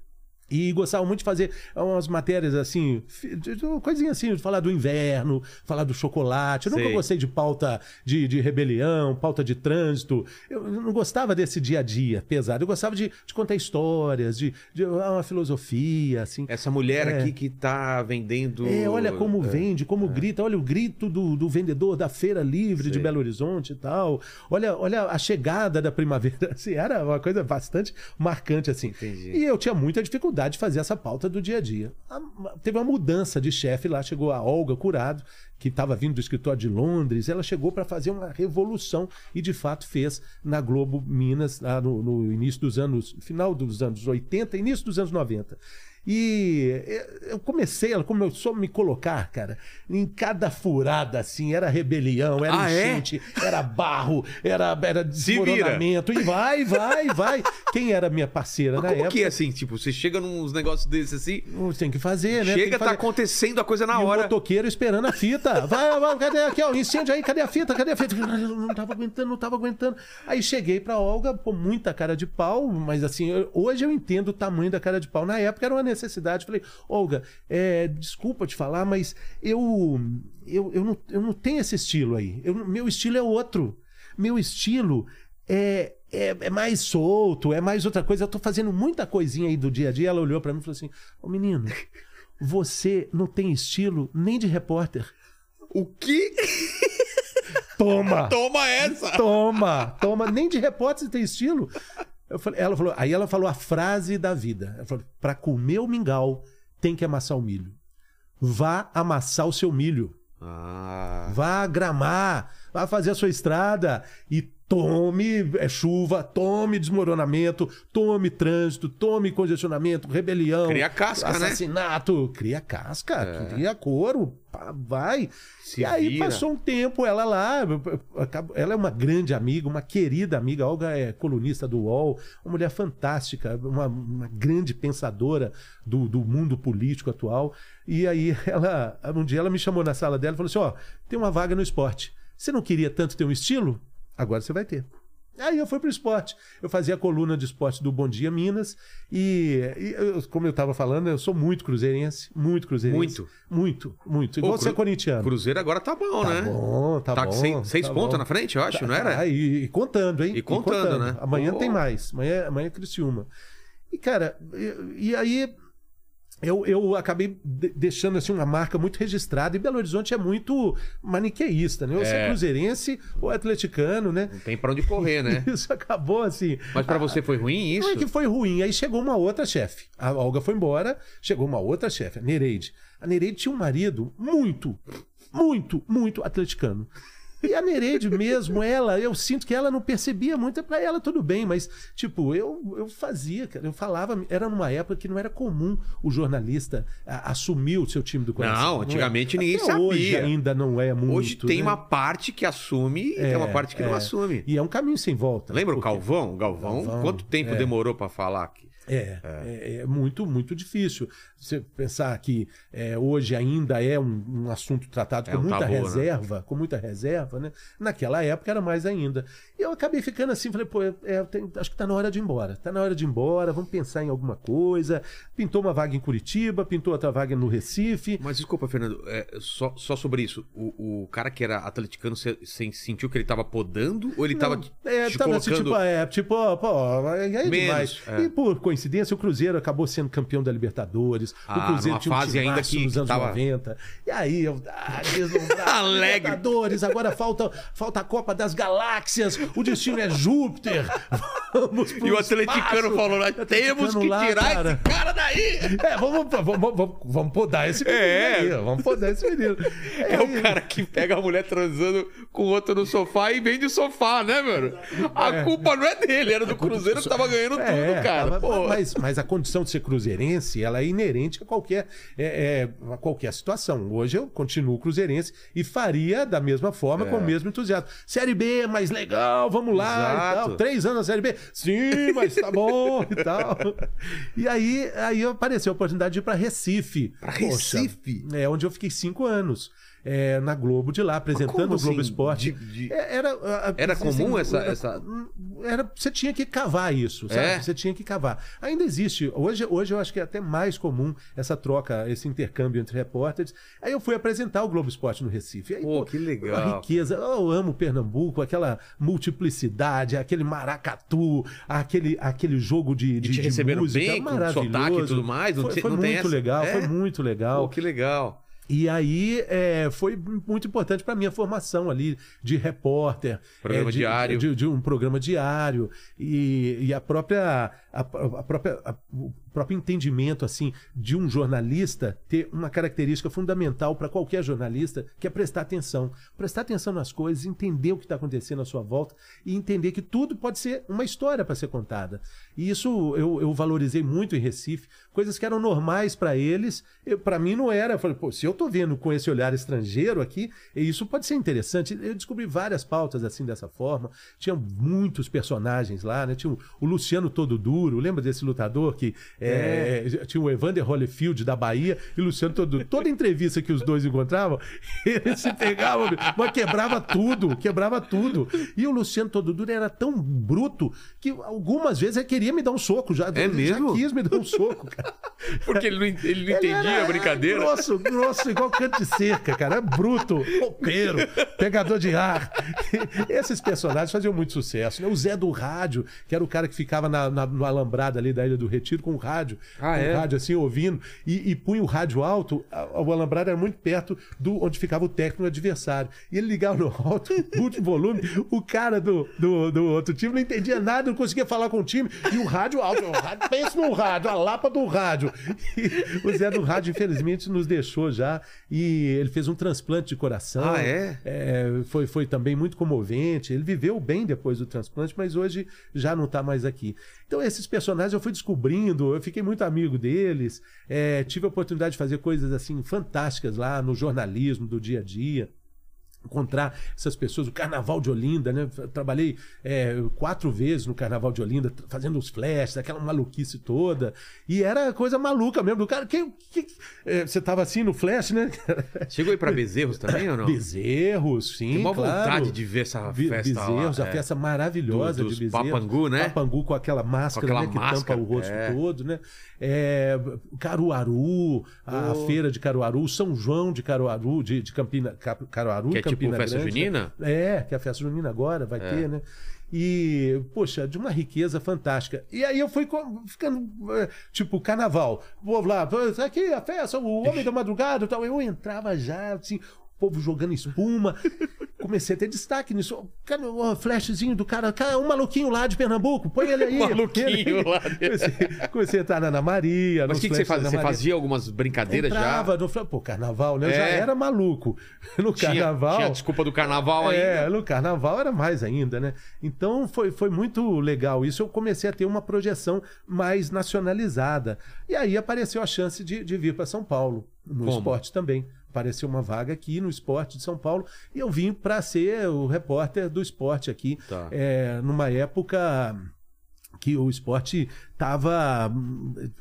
E gostava muito de fazer umas matérias assim, coisinha assim, de falar do inverno, falar do chocolate. Eu nunca Sei. gostei de pauta de, de rebelião, pauta de trânsito. Eu não gostava desse dia a dia pesado. Eu gostava de, de contar histórias, de, de uma filosofia, assim. Essa mulher É. aqui que tá vendendo. É, olha como é. vende, como grita, olha o grito do, do vendedor da Feira Livre de. Belo Horizonte e tal. Olha, olha a chegada da primavera. Assim, era uma coisa bastante marcante, assim. Entendi. E eu tinha muita dificuldade de fazer essa pauta do dia a dia. A- teve uma mudança de chefe lá, chegou a Olga Curado, que estava vindo do escritório de Londres. Ela chegou para fazer uma revolução e de fato fez na Globo Minas, lá no, no início dos anos, final dos anos 80, início dos anos 90. E eu comecei, ela começou a me colocar, cara, em cada furada, assim, era rebelião, era Ah, é? enchente, era barro, era, era desmoronamento, e vai, vai, vai. Quem era minha parceira Mas na como época? que é assim? Tipo, você chega nos negócios desses assim, Tem que fazer, né? Chega, tá fazer. acontecendo a coisa na E o hora. motoqueiro esperando a fita. Vai, vai, cadê aqui, ó? Incêndio aí, cadê a fita? Cadê a fita? Eu Não tava aguentando, não tava aguentando. Aí cheguei pra Olga, pô, muita cara de pau, mas assim, hoje eu entendo o tamanho da cara de pau. Na época era uma necessidade. Falei, Olga, é, desculpa te falar, mas eu, eu, eu, não, eu não tenho esse estilo aí. Eu- meu estilo é outro. Meu estilo é, é, é mais solto, é mais outra coisa. Eu tô fazendo muita coisinha aí do dia a dia. Ela olhou pra mim e falou assim: Ô menino, você não tem estilo nem de repórter. O que? Toma! Toma essa! Toma! Toma! Nem de repórter você tem estilo. Falei, ela falou, aí ela falou a frase da vida. Ela falou: pra comer o mingau, tem que amassar o milho. Vá amassar o seu milho. Ah. Vá gramar, vá fazer a sua estrada e tome é, chuva, tome desmoronamento, tome trânsito, tome congestionamento, rebelião, Cria casca, né? assassinato, cria casca, É. cria couro, pá, vai. Se e aí vira. passou um tempo, ela lá, ela é uma grande amiga, uma querida amiga, Olga é colunista do UOL, uma mulher fantástica, uma, uma grande pensadora do, do mundo político atual. E aí ela, um dia ela me chamou na sala dela e falou assim: ó, tem uma vaga no esporte. Você não queria tanto ter um estilo? Agora você vai ter. Aí eu fui pro esporte. Eu fazia a coluna de esporte do Bom Dia Minas. E, e eu- como eu tava falando, eu sou muito cruzeirense. Muito cruzeirense. Muito? Muito, muito. Igual Pô, você é corintiano. Cruzeiro agora tá bom, Tá né? bom, tá, Tá bom. com seis, tá pontos na frente, eu acho, Tá, não era? tá, e, e contando, hein? E contando, né? Amanhã Pô. tem mais. Amanhã, amanhã é Criciúma. E, cara, e, e aí eu, eu acabei de- deixando assim uma marca muito registrada e Belo Horizonte é muito maniqueísta, né? Ou você é É. cruzeirense ou atleticano, né? Não tem pra onde correr, né? Isso acabou assim. Mas pra você foi ruim Não isso? é que foi ruim. Aí chegou uma outra chefe. A Olga foi embora, chegou uma outra chefe, a Nereide. A Nereide tinha um marido muito, muito, muito atleticano. E a Nereide mesmo, ela, eu sinto que ela não percebia muito, pra ela tudo bem, mas, tipo, eu, eu fazia, cara, eu falava, era numa época que não era comum o jornalista a- assumir o seu time do coração. Não, é? antigamente ninguém Até Hoje sabia. ainda não é muito. Hoje tem né? uma parte que assume e tem uma parte que não é. assume. E é um caminho sem volta. Lembra o porque- Galvão? O Galvão, Galvão, quanto tempo é. demorou pra falar aqui? É, é, é muito, muito difícil. Você pensar que é, hoje ainda é um, um assunto tratado É com um muita tabu, né? reserva, com muita reserva, né? Naquela época era mais ainda. E eu acabei ficando assim, falei, pô, é, tem- acho que tá na hora de ir embora. Tá na hora de ir embora, vamos pensar em alguma coisa. Pintou uma vaga em Curitiba, pintou outra vaga no Recife. Mas desculpa, Fernando, é, só, só sobre isso. O, o cara que era atleticano, você sentiu que ele tava podando ou ele tava Não, te, é, te tava assim, colocando... tipo, é, tipo, pô, aí é Menos, demais. é. E por coincidência, o Cruzeiro acabou sendo campeão da Libertadores. Ah, o Cruzeiro tinha um fase ainda timaço que- nos que anos tava- 90. E aí, eu, ah, Alegre. Libertadores, agora falta, falta a Copa das Galáxias, o destino é Júpiter. Vamos pro E o atleticano falou, nós temos que lá, tirar cara. esse cara daí! É, vamos, vamos, vamos, vamos podar esse menino É. aí, vamos podar esse menino. É o cara que pega a mulher transando com outro no sofá e vende o sofá, né, mano? A culpa não é dele, era do Cruzeiro que tava ganhando tudo, É, cara. tava- Mas, mas a condição de ser cruzeirense, ela é inerente a qualquer, é, é, a qualquer situação. Hoje eu continuo cruzeirense e faria da mesma forma, É. com o mesmo entusiasmo. Série B é mais legal, vamos lá e Exato. tal. Três anos na Série B? Sim, mas tá bom e tal. E aí, aí apareceu a oportunidade de ir para Recife. Poxa, Recife? é onde eu fiquei cinco anos. É, na Globo de lá, apresentando o Globo assim? Esporte. De- de- É, Era, a- Era comum essa- era- essa- era, você tinha que cavar isso, sabe? É? Você tinha que cavar. Ainda existe. Hoje, hoje eu acho que é até mais comum essa troca, esse intercâmbio entre repórteres. Aí eu fui apresentar o Globo Esporte no Recife. Aí, Pô, que legal. A riqueza. Eu amo Pernambuco, aquela multiplicidade, aquele maracatu, aquele, aquele jogo de, de, de receberam música bem, maravilhoso. sotaque e tudo mais? Não Foi, foi não muito essa? legal, É? foi muito legal. Pô, que legal. E aí é, foi muito importante para minha formação ali de repórter. Programa é, de, diário. De, de um programa diário. E, e a própria. A, a própria a- o próprio entendimento assim de um jornalista ter uma característica fundamental para qualquer jornalista que é prestar atenção. Prestar atenção nas coisas entender o que está acontecendo à sua volta e entender que tudo pode ser uma história para ser contada. E isso eu, eu valorizei muito em Recife coisas que eram normais para eles. Para mim não era. Eu falei se eu tô vendo com esse olhar estrangeiro aqui isso pode ser interessante. Eu descobri várias pautas assim dessa forma. Tinha muitos personagens lá né? Tinha o Luciano Todo Duro lembra desse lutador que é, tinha o Evander Holyfield da Bahia e o Luciano Todo toda entrevista que os dois encontravam eles se pegavam mas quebrava tudo quebrava tudo e o Luciano Todo Duro era tão bruto que algumas vezes ele queria me dar um soco já É mesmo? já quis me dar um soco cara Porque ele não, ele não ele entendia era, a brincadeira. é, Grosso, grosso, igual canto de cerca, cara. É bruto, roupeiro, pegador de ar. Esses personagens faziam muito sucesso. Né? O Zé do Rádio, que era o cara que ficava na, na, no alambrado ali da Ilha do Retiro com o rádio. Ah, com é? o rádio assim, ouvindo. E, e punha o rádio alto. a- O alambrado era muito perto do onde ficava o técnico adversário. E ele ligava no alto, último volume. O cara do, do, do outro time não entendia nada, não conseguia falar com o time. E o rádio alto. O rádio, pensa no rádio, a lapa do rádio. E o Zé do Rádio, infelizmente, nos deixou já. E ele fez um transplante de coração. Ah, é? É, foi, foi também muito comovente. Ele viveu bem depois do transplante, mas hoje já não está mais aqui. Então, esses personagens eu fui descobrindo, eu fiquei muito amigo deles. É, tive a oportunidade de fazer coisas assim fantásticas lá no jornalismo do dia a dia encontrar essas pessoas, o Carnaval de Olinda, né? Trabalhei é, quatro vezes no Carnaval de Olinda, fazendo os flashes, aquela maluquice toda. E era coisa maluca mesmo. Do cara, que, que- é, você tava assim no flash, né? Chegou aí pra Bezerros também ou não? Bezerros, sim, Tem uma claro. vontade de ver essa festa Bezerros, lá. a é. festa maravilhosa Do- de Bezerros. Papangu, né? Papangu com aquela máscara Com aquela né, que máscara, tampa o rosto é. todo, né? É, Caruaru, a Pô. feira de Caruaru, São João de Caruaru, de, de Campina, Caruaru Que é tipo Campina festa Grande, junina? né? É, que é a festa junina agora vai É. ter, né? E, poxa, de uma riqueza fantástica. E aí eu fui ficando, eh, tipo, carnaval. Povo lá, "Pô, aqui a festa, o homem da madrugada e tal. Eu entrava já, assim, povo jogando espuma. Comecei a ter destaque nisso. Cara, o flashzinho do cara, cara, um maluquinho lá de Pernambuco, põe ele aí. Maluquinho lá. Comecei, comecei a entrar na Ana Maria. Mas o que, que você fazia? Você fazia algumas brincadeiras Entrava já? no Pô, carnaval, né? Eu É. já era maluco. No Tinha, carnaval. tinha desculpa do carnaval É, ainda. no carnaval era mais ainda, né? Então foi, foi muito legal isso. Eu comecei a ter uma projeção mais nacionalizada. E aí apareceu a chance de, de vir para São Paulo, no Como? esporte também. Apareceu uma vaga aqui no esporte de São Paulo e eu vim para ser o repórter do esporte aqui, Tá. é, numa época que o esporte estava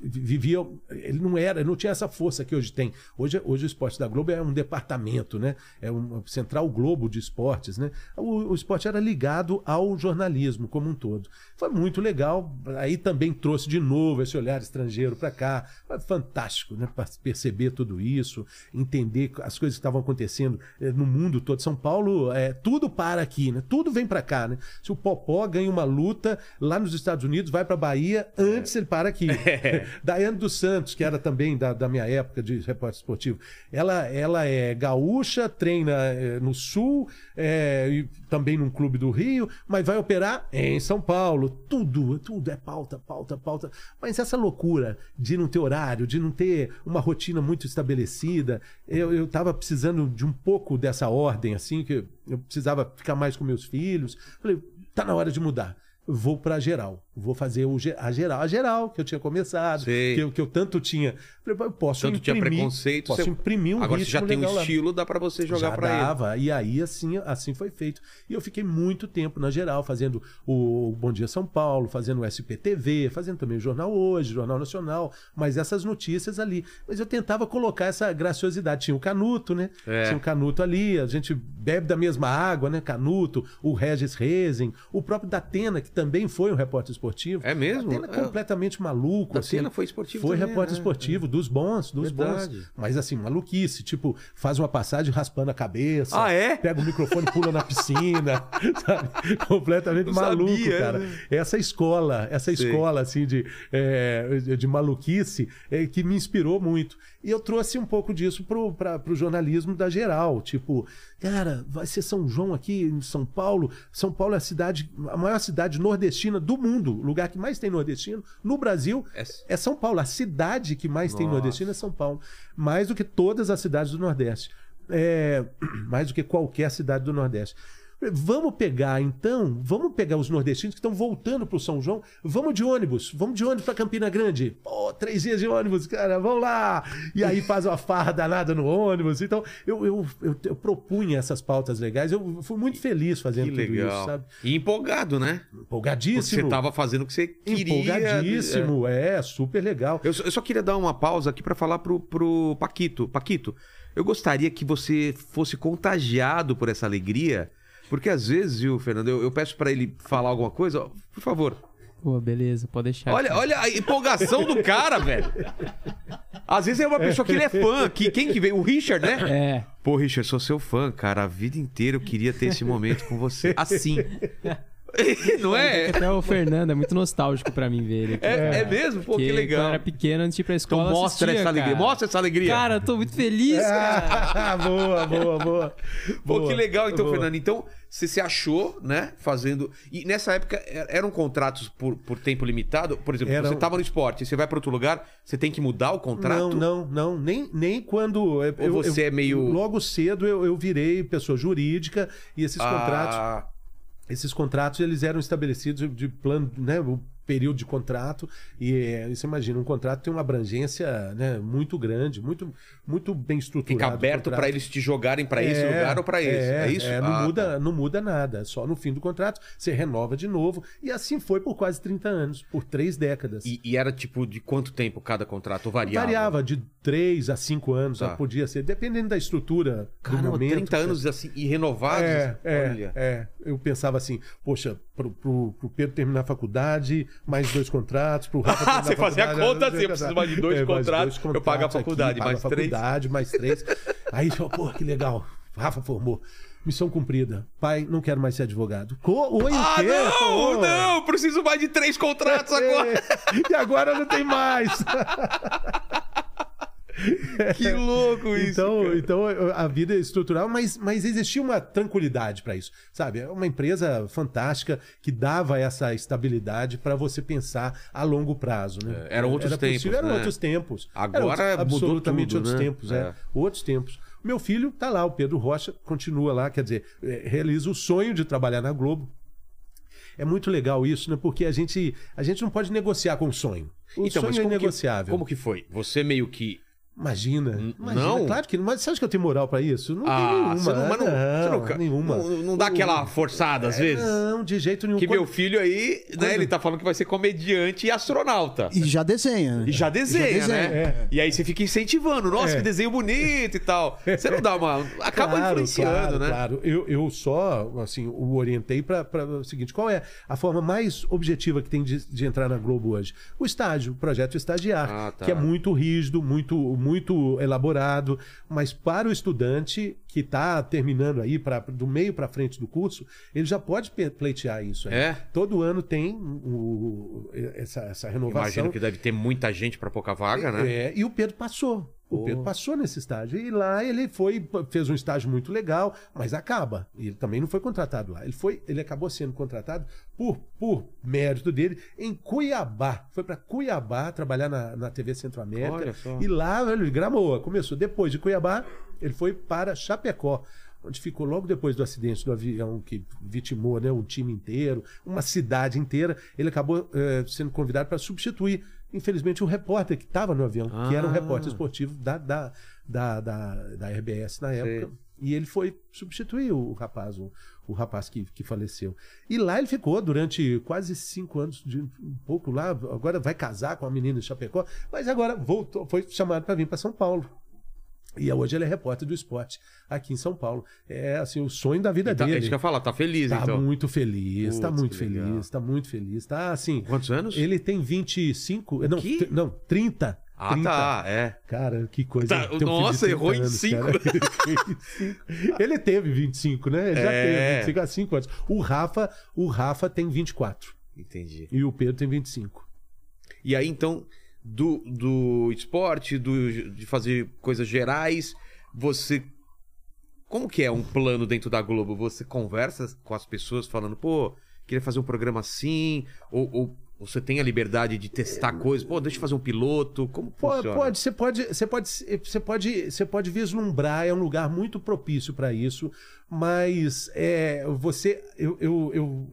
vivia ele não era não tinha essa força que hoje tem. Hoje hoje o esporte da Globo é um departamento né? É um central Globo de esportes né? O, o esporte era ligado ao jornalismo como um todo. Foi muito legal aí também trouxe de novo esse olhar estrangeiro para cá. Foi fantástico né? Para perceber tudo isso entender as coisas que estavam acontecendo eh, no mundo todo. São Paulo é tudo para aqui né? Tudo vem para cá né? Se o Popó ganha uma luta lá nos Estados Unidos vai para Bahia antes ele para aqui. Daiane dos Santos que era também da, da minha época de repórter esportivo ela ela é gaúcha treina eh, no Sul eh, e também num clube do Rio mas vai operar em São Paulo. Tudo tudo é pauta pauta pauta. Mas essa loucura de não ter horário de não ter uma rotina muito estabelecida eu eu estava precisando de um pouco dessa ordem assim que eu precisava ficar mais com meus filhos. Falei tá na hora de mudar. Vou para geral vou fazer o, a geral a geral que eu tinha começado Sei. que eu, que eu tanto tinha eu posso Tanto tinha imprimir, preconceito. posso você- imprimir um Agora você já tem um estilo, dá pra você jogar pra ele. dava. E aí, assim, assim foi feito. E eu fiquei muito tempo na geral, fazendo o Bom Dia São Paulo, fazendo o SPTV, fazendo também o Jornal Hoje, Jornal Nacional, mas essas notícias ali. Mas eu tentava colocar essa graciosidade. Tinha o Canuto, né? É. Tinha o Canuto ali, a gente bebe da mesma água, né? Canuto, o Regis Rezen, o próprio Datena, que também foi um repórter esportivo. É mesmo? Datena É. completamente maluco. Datena assim. foi esportivo Foi também, repórter né? esportivo, dos bons, dos Verdade. bons. Mas assim, maluquice. Tipo, faz uma passagem raspando a cabeça. Ah, é? Pega o microfone e pula na piscina. sabe? Completamente maluco, sabia, cara. né? Essa escola, essa escola, assim, de, é, de maluquice, é, que me inspirou muito. E eu trouxe um pouco disso pro, pra, pro jornalismo da geral. Tipo, cara, vai ser São João aqui em São Paulo. São Paulo é a cidade, a maior cidade nordestina do mundo. O lugar que mais tem nordestino no Brasil É- é São Paulo. A cidade que mais tem Nossa. nordestino é São Paulo. Mais do que todas as cidades do Nordeste. É, mais do que qualquer cidade do Nordeste. Vamos pegar, então, vamos pegar os nordestinos que estão voltando para o São João. Vamos de ônibus, vamos de ônibus para Campina Grande. Pô, três dias de ônibus, cara, vamos lá. E aí faz uma farra danada no ônibus. Então, eu, eu, eu, eu propunha essas pautas legais. Eu fui muito feliz fazendo tudo isso, sabe? E empolgado, né? Porque Empolgadíssimo. você tava fazendo o que você queria. Empolgadíssimo, é. super legal. Eu, só- eu só queria dar uma pausa aqui pra falar pro, pro Paquito. Paquito, eu gostaria que você fosse contagiado por essa alegria, porque às vezes, viu, Fernando, eu, eu peço pra ele falar alguma coisa, ó, por favor. Pô, beleza, pode deixar. Olha, olha a empolgação do cara, velho. Às vezes é uma pessoa que ele é fã. Que, quem que veio? O Richard, né? É, Pô, Richard, sou seu fã, cara. A vida inteira eu queria ter esse momento com você. Assim. Não é? até o Fernando, é muito nostálgico pra mim ver ele. aqui. É, é mesmo? Pô, que Porque Quando eu legal. era pequeno, antes de ir pra Então escola, eu mostra assistia, essa alegria. cara. Mostra essa alegria. Cara, eu tô muito feliz, cara. boa, boa, boa. Pô, Boa, que legal, então, boa. Fernando. Então, você se achou, né, fazendo. E nessa época er- eram contratos por, por tempo limitado? Por exemplo, Eram- você tava no esporte, você vai para outro lugar, você tem que mudar o contrato? Não, não, não. Nem, nem quando. eu- eu- você eu- é meio- Logo cedo eu, eu virei pessoa jurídica e esses contratos. Esses contratos eles eram estabelecidos de plano, né, o período de contrato e eh, você imagina um contrato tem uma abrangência, né, muito grande, muito muito bem estruturado. fica aberto para eles te jogarem para esse É, lugar ou para esse. É, isso? é, não, Ah, muda, tá. não muda nada. Só no fim do contrato você renova de novo. E assim foi por quase 30 anos, por três décadas. E, e era tipo de quanto tempo cada contrato? Variava? Variava de 3 a 5 anos, Tá. podia ser, dependendo da estrutura do Caramba, momento. 30 anos assim, e renovados? É, é, Olha. é. Eu pensava assim, poxa, pro, pro, pro Pedro terminar a faculdade, mais dois contratos, pro Rafa terminar Você fazia a conta assim, eu preciso mais de dois mais contratos, eu pago a aqui, faculdade, pago mais a três. faculdade, mais três. Aí, pô, que legal, Rafa formou. Missão cumprida. Pai, não quero mais ser advogado. Co Oi, Ah, o quê? não! Pô. Não! Preciso mais de três contratos agora! É, E agora não tem mais. Que louco isso! Então, cara. então a vida é estrutural, mas, mas existia uma tranquilidade para isso, sabe? É uma empresa fantástica que dava essa estabilidade para você pensar a longo prazo, né? É, eram outros Era possível, tempos, Eram né? outros tempos. Agora Eram mudou absolutamente tudo, outros né? tempos, é. É. Outros tempos. Meu filho tá lá, o Pedro Rocha, continua lá, quer dizer, é, realiza o sonho de trabalhar na Globo. É muito legal isso, né? Porque a gente, a gente não pode negociar com o sonho. O Então, sonho é como que- negociável. Como que foi? Você meio que. Imagina, imagina. não? Claro que não. Mas você acha que eu tenho moral pra isso? Não tem Ah, nenhuma. você não, mas não, você não, não, nenhuma. Não, não dá aquela forçada às É, vezes? Não, de jeito nenhum. Que Quando- meu filho aí, né, quando- ele tá falando que vai ser comediante e astronauta. E já desenha. né? E já desenha, desenha, né? é. E aí você fica incentivando. Nossa, É. que desenho bonito e tal. Você não dá uma. Acaba Claro, influenciando, claro, né? Claro, eu, eu só, assim, o orientei para o seguinte: qual é a forma mais objetiva que tem de, de entrar na Globo hoje? O estágio, o projeto estagiar, Ah, tá. que é muito rígido, muito, muito elaborado, mas para o estudante que está terminando aí, pra, do meio para frente do curso, ele já pode pleitear isso. aí. É? Todo ano tem o- essa, essa renovação. Imagino que deve ter muita gente pra pouca vaga, né? É, e o Pedro passou. O. Pedro passou nesse estágio. E lá ele foi, fez um estágio muito legal, mas acaba. Ele também não foi contratado lá. Ele foi, ele acabou sendo contratado por, por mérito dele em Cuiabá. Foi para Cuiabá trabalhar na, na TV Centro-América. E lá ele gramou. Começou depois de Cuiabá, ele foi para Chapecó. Onde ficou logo depois do acidente do avião que vitimou né, um time inteiro, uma cidade inteira. Ele acabou eh, sendo convidado para substituir, infelizmente, o repórter que estava no avião, que era um Ah. repórter esportivo da, da, da, da, da RBS na época. E ele foi substituir o rapaz, o, o rapaz que, que faleceu. E lá ele ficou durante quase cinco anos, de, um pouco lá. Agora vai casar com a menina de Chapecó, mas agora voltou, foi chamado para vir para São Paulo. E hoje ele é repórter do esporte aqui em São Paulo. É assim, o sonho da vida tá, é dele. isso que eu ia falar, tá feliz, Tá então. muito feliz, tá Putz, muito que legal. feliz, tá muito feliz. Tá assim. Quantos anos? Ele tem 25. Não, quê? tr- não 30. Ah, 30. tá, é. Cara, que coisa. Tá, um nossa, 30 errou em anos, cinco. cara. 25. Ele teve 25, né? Ele já É. teve 25 há 5 anos. O Rafa, o Rafa tem 24 Entendi. e o Pedro tem 25. E aí, então, do, do esporte, do, de fazer coisas gerais, você. Como que é um plano dentro da Globo? Você conversa com as pessoas falando, pô, queria fazer um programa assim? Ou, ou você tem a liberdade de testar coisas? Pô, deixa eu fazer um piloto? Como Pode, pode, você pode, você pode, você pode, você pode vislumbrar, é um lugar muito propício para isso, mas é, você, eu, eu, eu,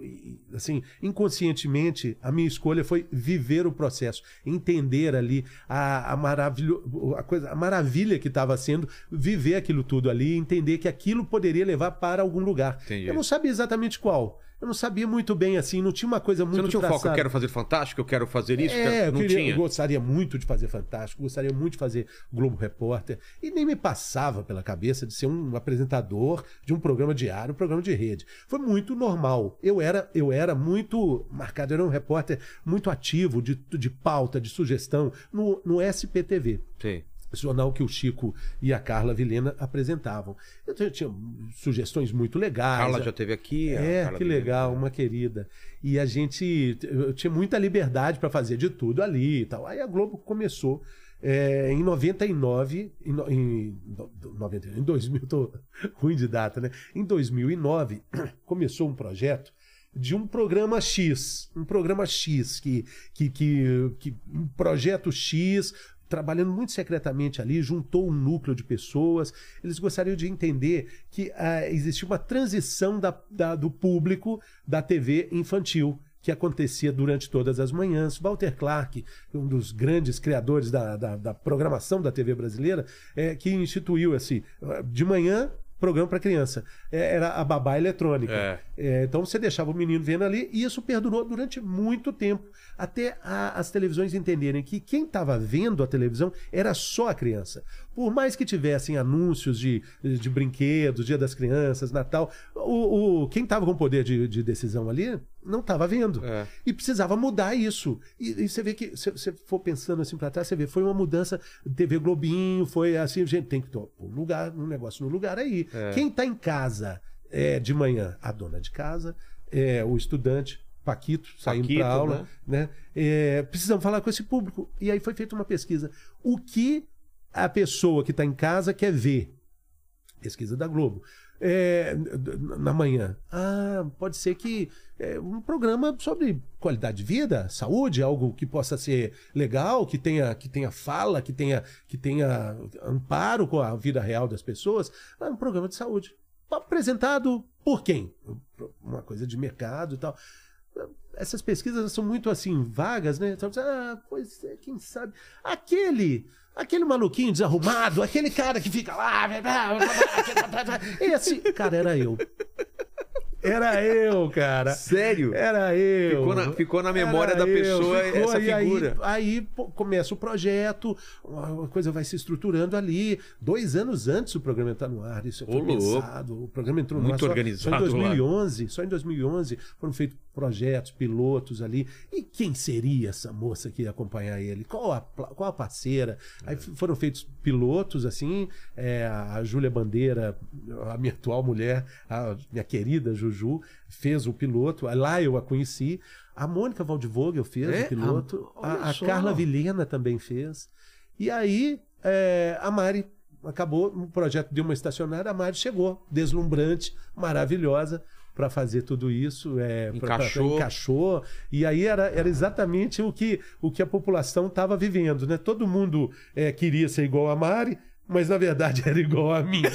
assim, inconscientemente, a minha escolha foi viver o processo, entender ali a, a, maravilho, a, coisa, a maravilha que estava sendo, viver aquilo tudo ali, entender que aquilo poderia levar para algum lugar. Entendi. Eu não sabia exatamente qual. Eu não sabia muito bem assim, não tinha uma coisa muito Você não tinha um foco, eu traçada. quero fazer fantástico, eu quero fazer isso? eu É, quero... eu, Não queria- tinha? eu gostaria muito de fazer Fantástico, gostaria muito de fazer Globo Repórter. E nem me passava pela cabeça de ser um apresentador de um programa diário, um programa de rede. Foi muito normal. Eu era, eu era muito marcado, eu era um repórter muito ativo de, de pauta, de sugestão no, no SPTV Sim. Jornal que o Chico e a Carla Vilena apresentavam. Eu tinha- sugestões muito legais. Carla já teve aqui. É, que Vilena. legal, uma querida. E a gente eu tinha muita liberdade para fazer de tudo ali e tal. Aí a Globo começou é, em 99, em, em, no- 90, em 2000, tô ruim de data, né? Em 2009 começou um projeto de um programa X, um programa X que que, que, que um projeto X trabalhando muito secretamente ali, juntou um núcleo de pessoas. Eles gostariam de entender que ah, existia uma transição da- da- do público da TV infantil que acontecia durante todas as manhãs. Walter Clark, um dos grandes criadores da, da- da programação da TV brasileira, é, que instituiu assim, de manhã programa para criança. É, era a babá eletrônica. É. É, então você deixava o menino vendo ali e isso perdurou durante muito tempo, até a- as televisões entenderem que quem estava vendo a televisão era só a criança. Por mais que tivessem anúncios de, de brinquedos, Dia das Crianças, Natal, o, o- quem estava com poder de, de decisão ali não estava vendo. É. E precisava mudar isso. E, e você vê que, se você for pensando assim para trás, você vê, foi uma mudança. TV Globinho, foi assim, gente, tem que ter um lugar, um negócio no lugar aí. É. Quem está em casa é, de manhã, a dona de casa, é, o estudante, Paquito, saindo para aula, né? É, precisamos falar com esse público. E aí foi feita uma pesquisa. O que a pessoa que está em casa quer ver? Pesquisa da Globo. É, na manhã. Ah, pode ser que é, um programa sobre qualidade de vida, saúde, algo que possa ser legal, que tenha, que tenha fala, que tenha, que tenha amparo com a vida real das pessoas. Ah, um programa de saúde. Apresentado por quem? Uma coisa de mercado e tal essas pesquisas são muito assim vagas, né? Então, ah, pois é, quem sabe. Aquele, aquele maluquinho desarrumado, aquele cara que fica lá. Esse cara era eu. Era eu, cara. Sério? Era eu. Ficou na, ficou na memória Era da eu, pessoa ficou, essa e aí- figura. Aí, pô, começa o projeto, a coisa vai se estruturando ali. Dois anos antes o programa entrar no ar, isso Ô, foi pensado. O programa entrou no Muito ar só- organizado Só em lá. 2011, só em 2011 foram feitos projetos, pilotos ali. E quem seria essa moça que ia acompanhar ele? Qual a, qual a parceira? Aí f- foram feitos pilotos, assim, é, a Júlia Bandeira, a minha atual mulher, a minha querida Juju, fez o piloto. Lá eu a conheci. A Mônica Waldvogel fez É? o piloto. Ah, a, a só. Carla Vilhena também fez. E aí é, a Mari acabou, o projeto deu uma estacionada, a Mari chegou, deslumbrante, maravilhosa, para fazer tudo isso. É, pra- pra- Encaixou. encaixou. E aí era, era exatamente o que, o que a população estava vivendo. Né? Todo mundo é, queria ser igual a Mari, mas na verdade era igual a mim.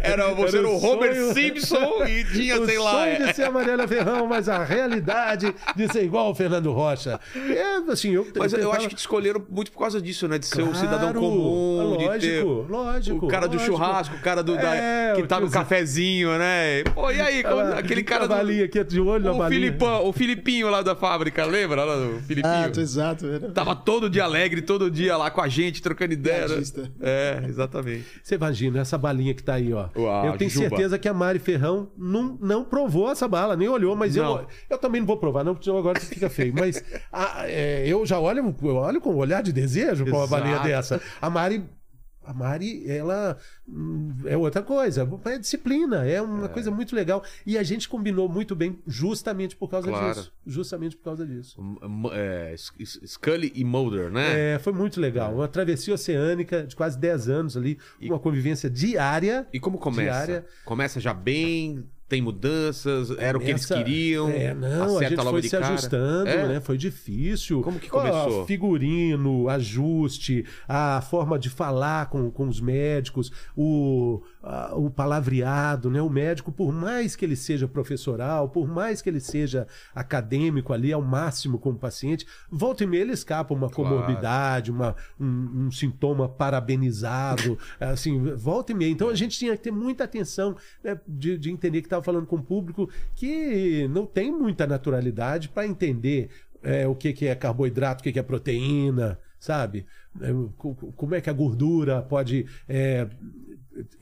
Era você Era era o o Homer sonho- Simpson e tinha, o sei lá. sonho é- de ser a Mariana Ferrão, mas a realidade de ser igual ao Fernando Rocha. É, assim, eu, Mas eu tentava- acho que te escolheram muito por causa disso, né? De ser um Claro, cidadão comum, de ter lógico, lógico, o cara do lógico. churrasco, o cara do da- É, que o tá no cafezinho, né? Pô, e aí, como- Ela- aquele cara a do balinha aqui de olho o. Filipão, o Filipinho lá da fábrica, lembra lá do Filipinho? Ah, tô exato. Era... Tava todo dia alegre, todo dia lá com a gente, trocando ideia. né? É, exatamente. Você imagina essa balinha que tá aí, ó. Uau, eu tenho Juba. certeza que a Mari Ferrão não, não provou essa bala, nem olhou, mas Não. eu, eu também não vou provar, não, porque agora fica feio. Mas a- é, eu já olho, eu olho com um olhar de desejo pra uma balinha dessa. A Mari. A Mari, ela hum, é outra coisa, é disciplina, é uma coisa muito legal. E a gente combinou muito bem justamente por causa Claro. disso. Justamente por causa disso. É, Scully e Mulder, né? É, foi muito legal. Uma travessia oceânica de quase 10 anos ali, E- uma convivência diária. E como começa? Diária. Começa já bem, tem mudanças, era o que eles queriam. É, não, a gente foi se cara. ajustando, É? né? Foi difícil. Como que começou? figurino, ajuste, a forma de falar com, com os médicos, o, a- o palavreado, né? O médico, por mais que ele seja professoral, por mais que ele seja acadêmico ali ao máximo com o paciente, volta e meia ele escapa uma Claro. comorbidade, uma, um, um sintoma parabenizado, assim, volta e meia. Então a gente tinha que ter muita atenção né, de, de entender que estava falando com um público que não tem muita naturalidade para entender é, o que, que é carboidrato, o que, que é proteína, sabe? É, co- co- Como é que a gordura pode é,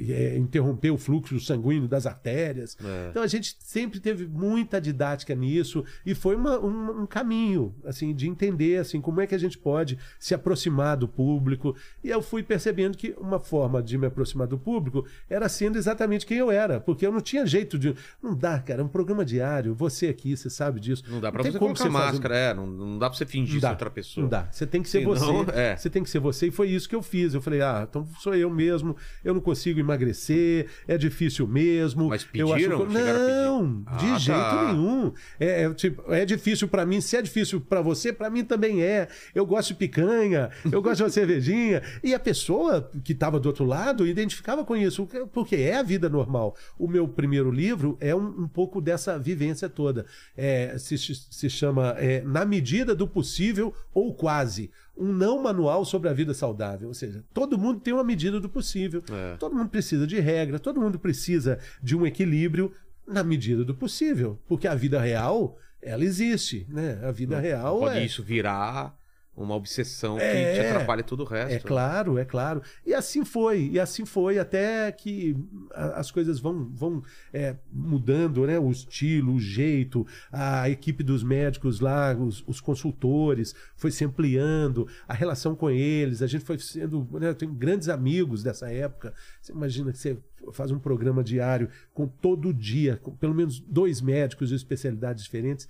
é, interromper o fluxo sanguíneo das artérias. É. Então a gente sempre teve muita didática nisso e foi uma- um, um caminho assim de entender assim como é que a gente pode se aproximar do público. E eu fui percebendo que uma forma de me aproximar do público era sendo exatamente quem eu era, porque eu não tinha jeito de não dá, cara, é um programa diário. Você aqui, você sabe disso. Não dá pra tem você como colocar fazer- máscara, é. Não, não dá pra você fingir ser outra pessoa. Não dá. Você tem que ser Senão, você. é. Você tem que ser você. E foi isso que eu fiz. Eu falei, ah, então sou eu mesmo. Eu não consigo emagrecer. É difícil mesmo. Mas eu acho pediram? que... Chegaram a pedir? Não, de Ah, jeito tá. nenhum. É, é, tipo, é difícil pra mim. Se é difícil pra você, pra mim também é. Eu gosto de picanha. Eu gosto de uma cervejinha. E a pessoa que estava do outro lado identificava com isso, porque é a vida normal. O meu primeiro livro é um, um pouco dessa vivência toda. É, se, se chama é, Na Medida do Possível ou Quase. Um não manual sobre a vida saudável. Ou seja, todo mundo tem uma medida do possível. É. Todo mundo precisa de regra, todo mundo precisa de um equilíbrio na medida do possível. Porque a vida real, ela existe. Né? A vida real Pode é. isso virar uma obsessão que É. te atrapalha todo o resto. É claro, é claro. E assim foi, e assim foi até que as coisas vão, vão é, mudando, né? O estilo, o jeito, a equipe dos médicos lá, os, os consultores, foi se ampliando, a relação com eles, a gente foi sendo. Né, eu tenho grandes amigos dessa época. Você imagina que você faz um programa diário com todo dia, com pelo menos dois médicos de especialidades diferentes.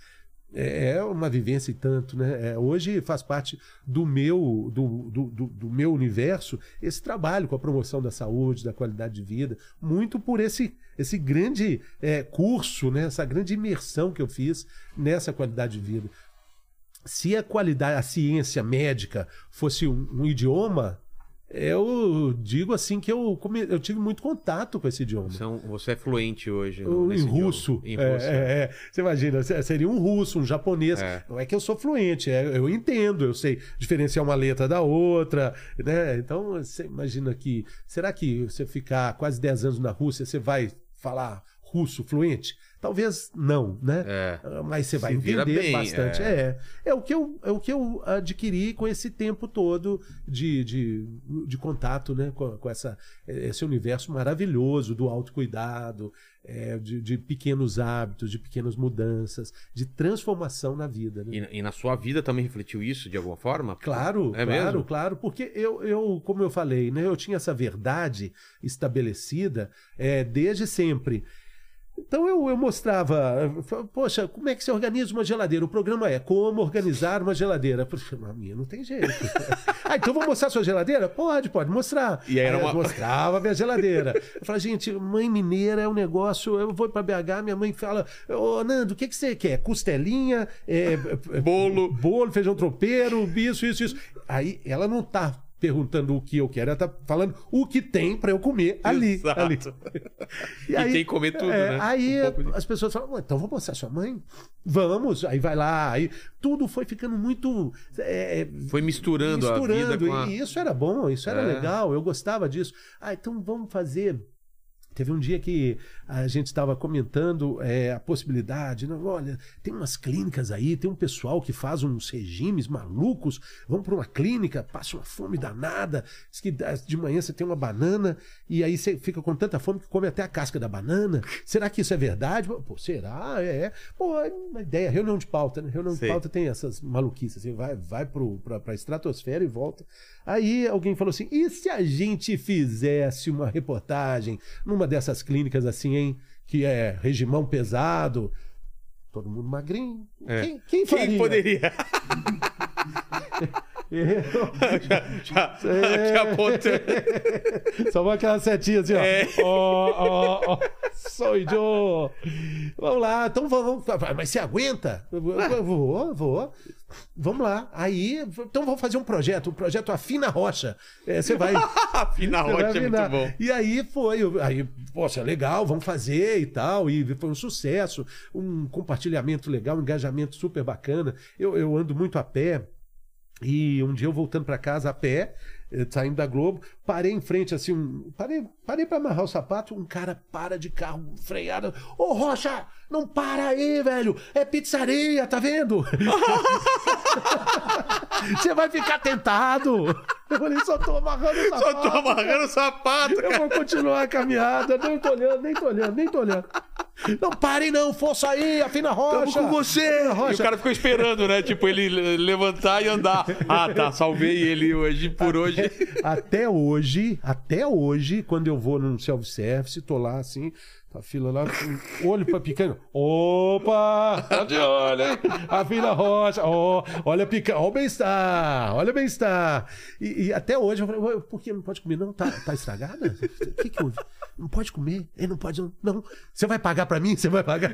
É uma vivência e tanto, né? É, hoje faz parte do meu, do, do, do- do meu universo esse trabalho com a promoção da saúde, da qualidade de vida, muito por esse, esse grande é, curso, né? essa grande imersão que eu fiz nessa qualidade de vida. Se a qualidade, a ciência médica fosse um, um idioma, eu digo assim que eu, come- eu tive muito contato com esse idioma. São- você é fluente hoje. no- Em russo. Em É, russo. é, é. Você imagina, se- seria um russo, um japonês. É. Não é que eu sou fluente, é, eu entendo, eu sei diferenciar uma letra da outra, né? Então, você imagina que. Será que você ficar quase 10 anos na Rússia, você vai falar russo fluente? Talvez não, né? É. Ah, Mas você vai entender bem, bastante. é. É. É. o que eu, é o que eu adquiri com esse tempo todo de, de, de contato né? com, com essa, esse universo maravilhoso do autocuidado, é, de, de pequenos hábitos, de pequenas mudanças, de transformação na vida. Né? E, e na sua vida também refletiu isso de alguma forma? Claro, É claro, mesmo? claro, porque eu, eu, como eu falei, né, eu tinha essa verdade estabelecida é, desde sempre. Então eu, eu mostrava, eu poxa, como é que se organiza uma geladeira? O programa é como organizar uma geladeira. Poxa, a minha não tem jeito. ah, então vou mostrar a sua geladeira? Pode, pode mostrar. E aí era eu uma- mostrava a minha geladeira. Eu falava, gente, mãe mineira é um negócio. Eu vou para BH, minha mãe fala, ô Nando, o que, que você quer? Costelinha, é, é, Bolo. bolo, feijão tropeiro, isso, isso, isso. Aí ela não tá perguntando o que eu quero, ela tá falando o que tem para eu comer ali. Exato. ali. E tem que comer tudo, é, né? Aí Um de- as pessoas falam, "Ué, então vou mostrar sua mãe? Vamos. Aí vai lá, aí tudo foi ficando muito. é, Foi misturando, a vida misturando. com a... E isso era bom, isso era É. legal, eu gostava disso. Ah, então vamos fazer. Teve um dia que a gente estava comentando é, a possibilidade, não, olha, tem umas clínicas aí, tem um pessoal que faz uns regimes malucos, vão para uma clínica, passa uma fome danada, diz que de manhã você tem uma banana e aí você fica com tanta fome que come até a casca da banana. Será que isso é verdade? Pô, será? É. é. Pô, é uma ideia, reunião de pauta, né? Reunião Sei. de pauta tem essas maluquices, assim, vai, vai pra, pra estratosfera e volta. Aí alguém falou assim: e se a gente fizesse uma reportagem numa dessas clínicas assim, hein? Que é regimão pesado, todo mundo magrinho. É. Quem, quem? Quem poderia? Já, já apontando. Só vai aquela setinha assim, ó. É. Ó, ó, ó. Sou eu. Vamos lá, então vamos. Mas você aguenta? Eu Vou, vou. Vamos lá. Aí, então vamos fazer um projeto, um projeto Afina Rocha. É, você vai. Vai ótimo, é muito bom. E aí foi, aí, poxa, legal, vamos fazer e tal. E foi um sucesso, um compartilhamento legal, um engajamento super bacana. Eu, eu ando muito a pé. E um dia eu voltando para casa a pé, eh, saindo da Globo, parei em frente assim, um, parei, parei para amarrar o sapato, um cara para de carro freado. Ô Rocha, não para aí, velho. É pizzaria, tá vendo? Você vai ficar tentado. Eu falei, só tô amarrando o sapato. Só tô amarrando o sapato, Eu cara. vou continuar a caminhada, nem tô olhando, nem tô olhando, nem tô olhando. Não parem não, força aí, afina a rocha. Tamo com você! Afina a E o rocha. cara ficou esperando, né? Tipo, ele le- levantar e andar. Ah, tá, salvei ele hoje, por hoje. Até hoje, até hoje, quando eu vou num self-service, tô lá assim, a fila lá, olho pra picanha. Opa! Tá de olho, hein? A fila rocha, ó, olha a picanha, ó o bem-estar, olha o bem-estar. E, e até hoje eu falei, "Ué, por que não pode comer? Não, tá, tá estragada? O que que houve? Não pode comer? Ele não pode, não. não. Você vai pagar pra mim? Você vai pagar?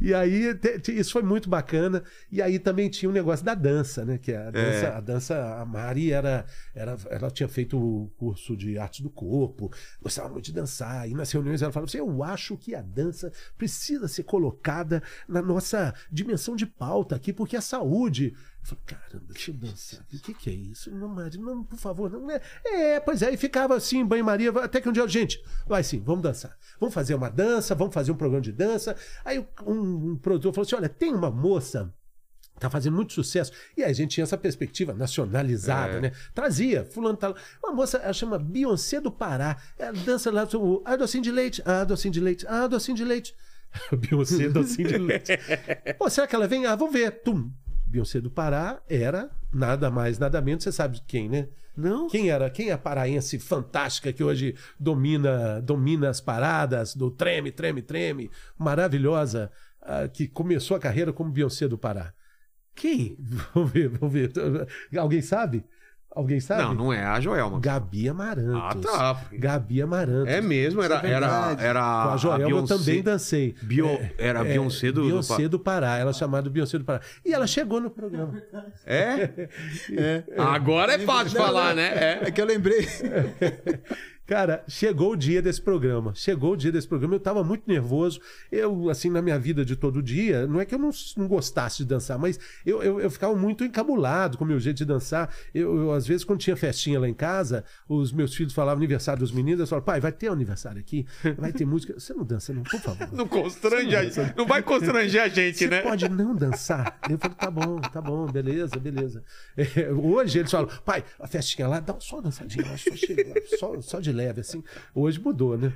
E aí, isso foi muito bacana. E aí também tinha um negócio da dança, né? Que a dança, a, dança a Mari era, era. Ela tinha feito o curso de artes do corpo, gostava muito de dançar. E nas reuniões ela falava assim: Eu acho que a dança precisa ser colocada na nossa dimensão de pauta aqui, porque a saúde. Eu falei, caramba, deixa eu dançar. O que, que é isso? Não, Mari, não, por favor, não é. É, pois é, e ficava assim, banho-maria, até que um dia, gente, vai sim, vamos dançar. Vamos fazer uma dança, vamos fazer um programa de dança. Aí um, um produtor falou assim: olha, tem uma moça Tá fazendo muito sucesso. E aí a gente tinha essa perspectiva nacionalizada, É. né? Trazia, fulano tá lá. Uma moça, ela chama Beyoncé do Pará. Ela dança lá, o ah, docinho de leite, ah, docinho de leite, ah, docinho de leite. Beyoncé, docinho de leite. Pô, será que ela vem? Ah, vamos ver. Tum. Beyoncé do Pará era nada mais, nada menos. Você sabe de quem, né? Não. Quem era? Quem é a paraense fantástica que hoje domina, domina as paradas do treme, treme, treme, maravilhosa, ah, que começou a carreira como Beyoncé do Pará? Quem? Vamos ver, vamos ver. Alguém sabe? Alguém sabe? Não, não é a Joelma. Gabi Amarantos. Ah, tá. Gabi Amarantos. É mesmo, era, é era, era Com a Joelma eu Beyoncé- também dancei. Bio- É, era a é, Beyoncé do... do Beyoncé do Pará. Ela é chamada Beyoncé do Pará. E ela chegou no programa. É? É. Agora é fácil Não, falar, não, né? É. É que eu lembrei. Cara, chegou o dia desse programa. Chegou o dia desse programa. Eu tava muito nervoso. Eu, assim, na minha vida de todo dia, não é que eu não, não gostasse de dançar, mas eu, eu, eu ficava muito encabulado com o meu jeito de dançar. Eu, eu, às vezes, quando tinha festinha lá em casa, os meus filhos falavam aniversário dos meninos, eu falava, pai, vai ter aniversário aqui? Vai ter música. Você não dança, não, por favor. Não constrange a gente. Não vai constranger a gente, Você né? pode não dançar? Eu falei, tá bom, tá bom, beleza, beleza. É, hoje eles falam, pai, a festinha lá, dá só uma dançadinha, só, chega, só, só de leve, assim. Hoje mudou, né?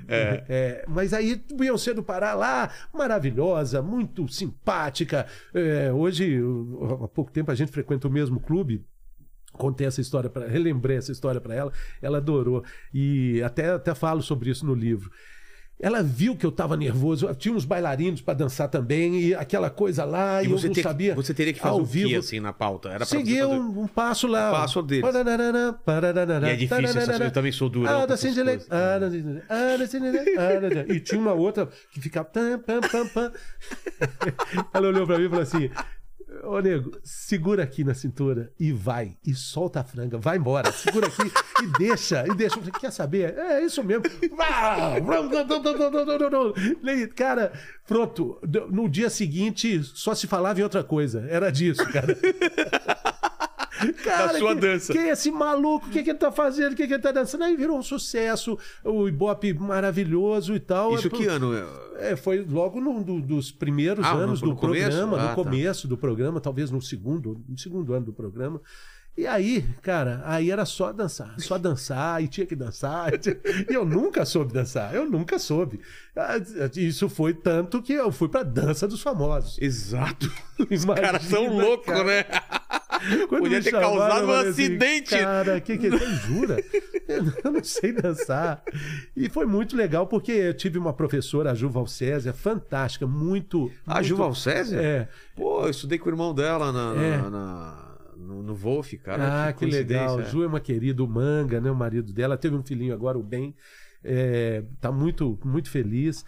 É, mas aí Beyoncé do Pará lá, maravilhosa, muito simpática. É, hoje, há pouco tempo, a gente frequenta o mesmo clube. Contei essa história para, relembrei essa história para ela, ela adorou e até até falo sobre isso no livro. Ela viu que eu estava nervoso, tinha uns bailarinos para dançar também e aquela coisa lá e, E eu você, não ter- sabia. você teria que fazer ao o vivo. que, assim, na pauta? Era pra você Segui fazer- um, um passo lá. Um passo parararara, E é difícil essas tararara. coisas, eu também sou durão Ah, da. Ah, da. Ah, da. Ah, E tinha uma outra que ficava. Ela olhou pra mim e falou assim. Ô, nego, segura aqui na cintura e vai. E solta a franga. Vai embora. Segura aqui e deixa. E deixa. Quer saber? É isso mesmo. Cara, pronto. No dia seguinte, só se falava em outra coisa. Era disso, cara. Cara, Da sua que- dança. Quem é esse maluco? O que, que ele tá fazendo? O que, que ele tá dançando? Aí virou um sucesso, o Ibope maravilhoso e tal. Isso É, que ano? é, foi logo num do- dos primeiros Ah, no- anos no do começo? programa, Ah, no tá. começo do programa, talvez no segundo, no segundo ano do programa. E aí, cara, aí era só dançar, só dançar, e tinha que dançar. E eu nunca soube dançar, eu nunca soube. Ah, Isso foi tanto que eu fui pra dança dos famosos. Exato. Os caras são loucos, né? Podia ter causado um acidente. assim, Cara, que que você jura? Eu não sei dançar. E foi muito legal porque eu tive uma professora, a Ju Valcésia, fantástica, muito. A muito- Ju Valcésia? É. Pô, eu estudei com o irmão dela na, na- É. na- no, no Wolf, cara. ah, que, legal. coincidência. Ju é uma querida, o Manga, né? O marido dela. Teve um filhinho agora, o Ben. É, tá muito, muito feliz.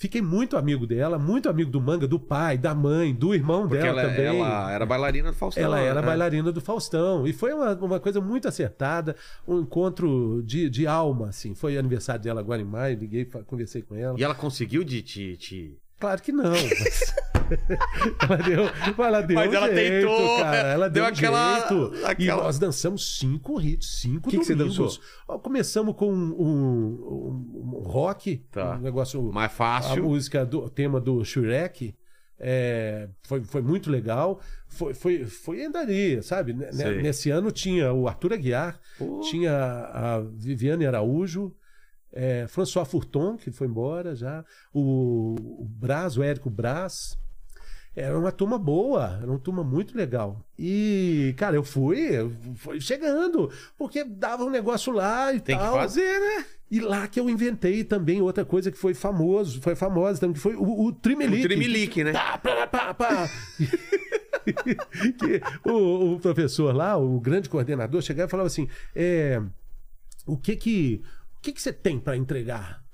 Fiquei muito amigo dela, muito amigo do Manga, do pai, da mãe, do irmão Porque dela ela, também. ela era bailarina do Faustão. Ela era né? bailarina do Faustão. E foi uma, uma coisa muito acertada, um encontro de, de alma, assim. Foi aniversário dela agora em maio, liguei, conversei com ela. E ela conseguiu de te. te- Claro que não. mas- ela deu, ela deu Mas um ela jeito, tentou, cara. Ela deu deu, um aquela- jeito. E aquela- nós dançamos cinco hits, cinco Que que você domingos. dançou? Começamos com um, um- um rock, Tá. um negócio Mais a fácil. música do o tema do Shrek é, foi, foi muito legal. Foi, foi, foi andaria, sabe? N- Sei. Nesse ano tinha o Arthur Aguiar, tinha a Viviane Araújo, é, François Furton, que foi embora já, o, o Braz, o Érico Braz. Era uma turma boa, era uma turma muito legal. E, cara, eu fui, eu fui chegando, porque dava um negócio lá e Tem que tal. fazer, né? E lá que eu inventei também outra coisa que foi famoso, foi famosa também, que foi o, o Trimelique. O Trimelique, né? Pá, pá, pá. que o, o professor lá, o grande coordenador, chegava e falava assim: é, o que que o que que você tem para entregar?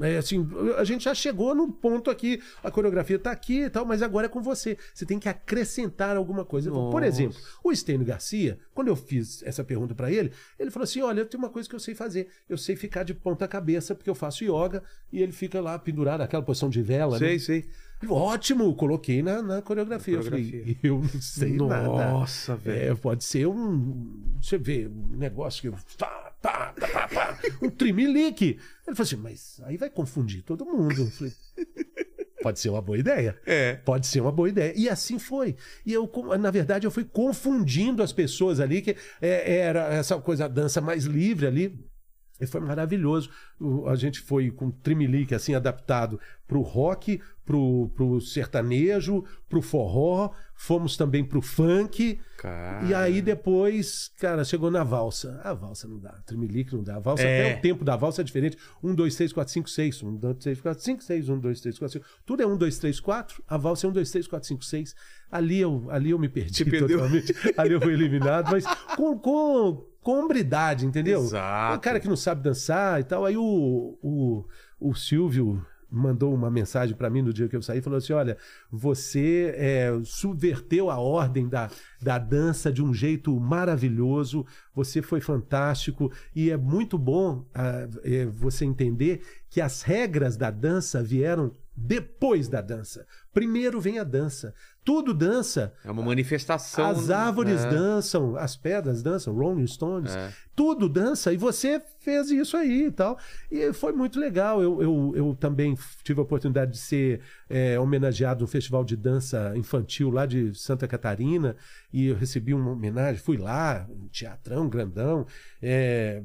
É, assim, a gente já chegou no ponto aqui, a coreografia tá aqui e tal, mas agora é com você. Você tem que acrescentar alguma coisa. Por Nossa. exemplo, o Estênio Garcia, quando eu fiz essa pergunta para ele, ele falou assim: Olha, eu tenho uma coisa que eu sei fazer. Eu sei ficar de ponta cabeça, porque eu faço yoga, e ele fica lá pendurado naquela posição de vela. Sei, né? sei. Ótimo, coloquei na, na coreografia. Na Eu falei, coreografia. eu não sei nada. Nossa, velho. É, pode ser um. Você vê, um negócio que. Tá, tá, tá, tá, tá, um trimelique. Ele falou assim, mas aí vai confundir todo mundo. Eu falei, pode ser uma boa ideia. É. Pode ser uma boa ideia. E assim foi. E eu, na verdade, eu fui confundindo as pessoas ali, que é, era essa coisa, a dança mais livre ali. E foi maravilhoso. O- a gente foi com trimelique, assim, adaptado pro rock, pro, pro sertanejo, pro forró. Fomos também pro funk. Cara. E aí depois, cara, chegou na valsa. A valsa não dá, trimelique não dá. A valsa, É. até o tempo da valsa é diferente. 1, 2, 3, 4, 5, 6. 1, 2, 3, 4, 5, 6. 1, 2, 3, 4, 5. Tudo é 1, 2, 3, 4. A valsa é 1, 2, 3, 4, 5, 6. Ali eu, ali eu me perdi totalmente. Ali eu fui eliminado, mas com, com, com hombridade, entendeu? Exato. O cara que não sabe dançar e tal. Aí o, o, o Silvio mandou uma mensagem pra mim no dia que eu saí falou assim olha você é, subverteu a ordem da, da dança de um jeito maravilhoso você foi fantástico e é muito bom ah, é, você entender que as regras da dança vieram depois da dança primeiro vem a dança tudo dança É uma manifestação. as árvores é. dançam, as pedras dançam, Rolling Stones, É. tudo dança, e você fez isso aí e tal. E foi muito legal. Eu, eu, eu também tive a oportunidade de ser é, homenageado no Festival de Dança Infantil lá de Santa Catarina, e eu recebi uma homenagem, fui lá, um teatrão grandão, é,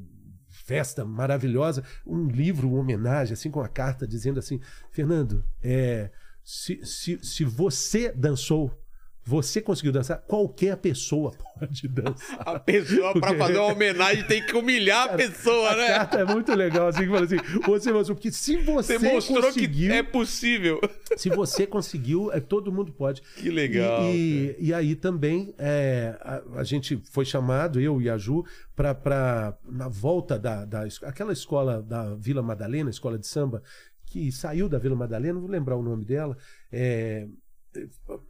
festa maravilhosa, um livro, uma homenagem, assim, com uma carta dizendo assim, Fernando, é, se, se, se você dançou, você conseguiu dançar, qualquer pessoa pode dançar. A pessoa, pra fazer uma homenagem, tem que humilhar a pessoa, A né? carta é muito legal, assim, que fala assim, você mostrou, porque se você, Você mostrou conseguiu, que é possível. se você conseguiu, é, todo mundo pode. Que legal, E, e, e aí também é, a, a gente foi chamado, eu e a Ju, para na volta da, da aquela escola da Vila Madalena, escola de samba, que saiu da Vila Madalena, não vou lembrar o nome dela. é,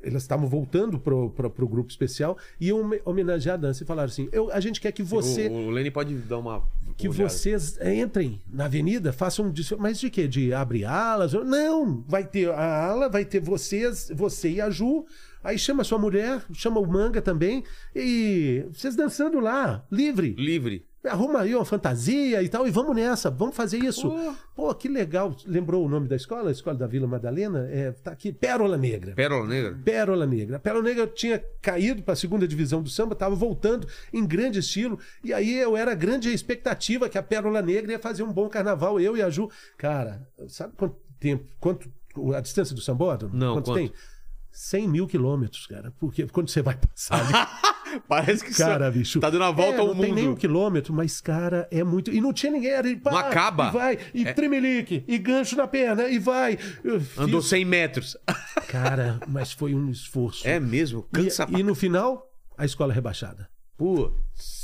elas estavam voltando pro, pro, pro grupo especial e iam home- homenagear a dança e falaram assim: eu, a gente quer que você O, o Lenny pode dar uma. que olhada. vocês entrem na avenida, façam um. Mas de quê? De abrir alas? Não! Vai ter a ala, vai ter vocês, você e a Ju. Aí chama sua mulher, chama o manga também. E vocês dançando lá, livre. Livre. Arruma aí uma fantasia e tal, e vamos nessa, vamos fazer isso. Pô, que legal. Lembrou o nome da escola? A escola da Vila Madalena? É, tá aqui, Pérola Negra. Pérola Negra. Pérola Negra. A Pérola Negra tinha caído para a segunda divisão do samba, estava voltando em grande estilo. E aí eu era grande expectativa que a Pérola Negra ia fazer um bom carnaval, eu e a Ju. Cara, sabe quanto tempo, quanto a distância do sambódromo? Não, quanto, quanto? tem? 100 mil quilômetros, cara. Porque quando você vai passar ali, Parece que cara, você bicho. tá dando a volta é, ao não mundo. tem nem um quilômetro, mas, cara, é muito. E não tinha ninguém. Era, e pá, Não acaba. E vai, e tremelique, e gancho na perna, e vai. Andou fiz- 100 metros. Cara, mas foi um esforço. É mesmo? Cansa E, e no final, a escola rebaixada. Pô.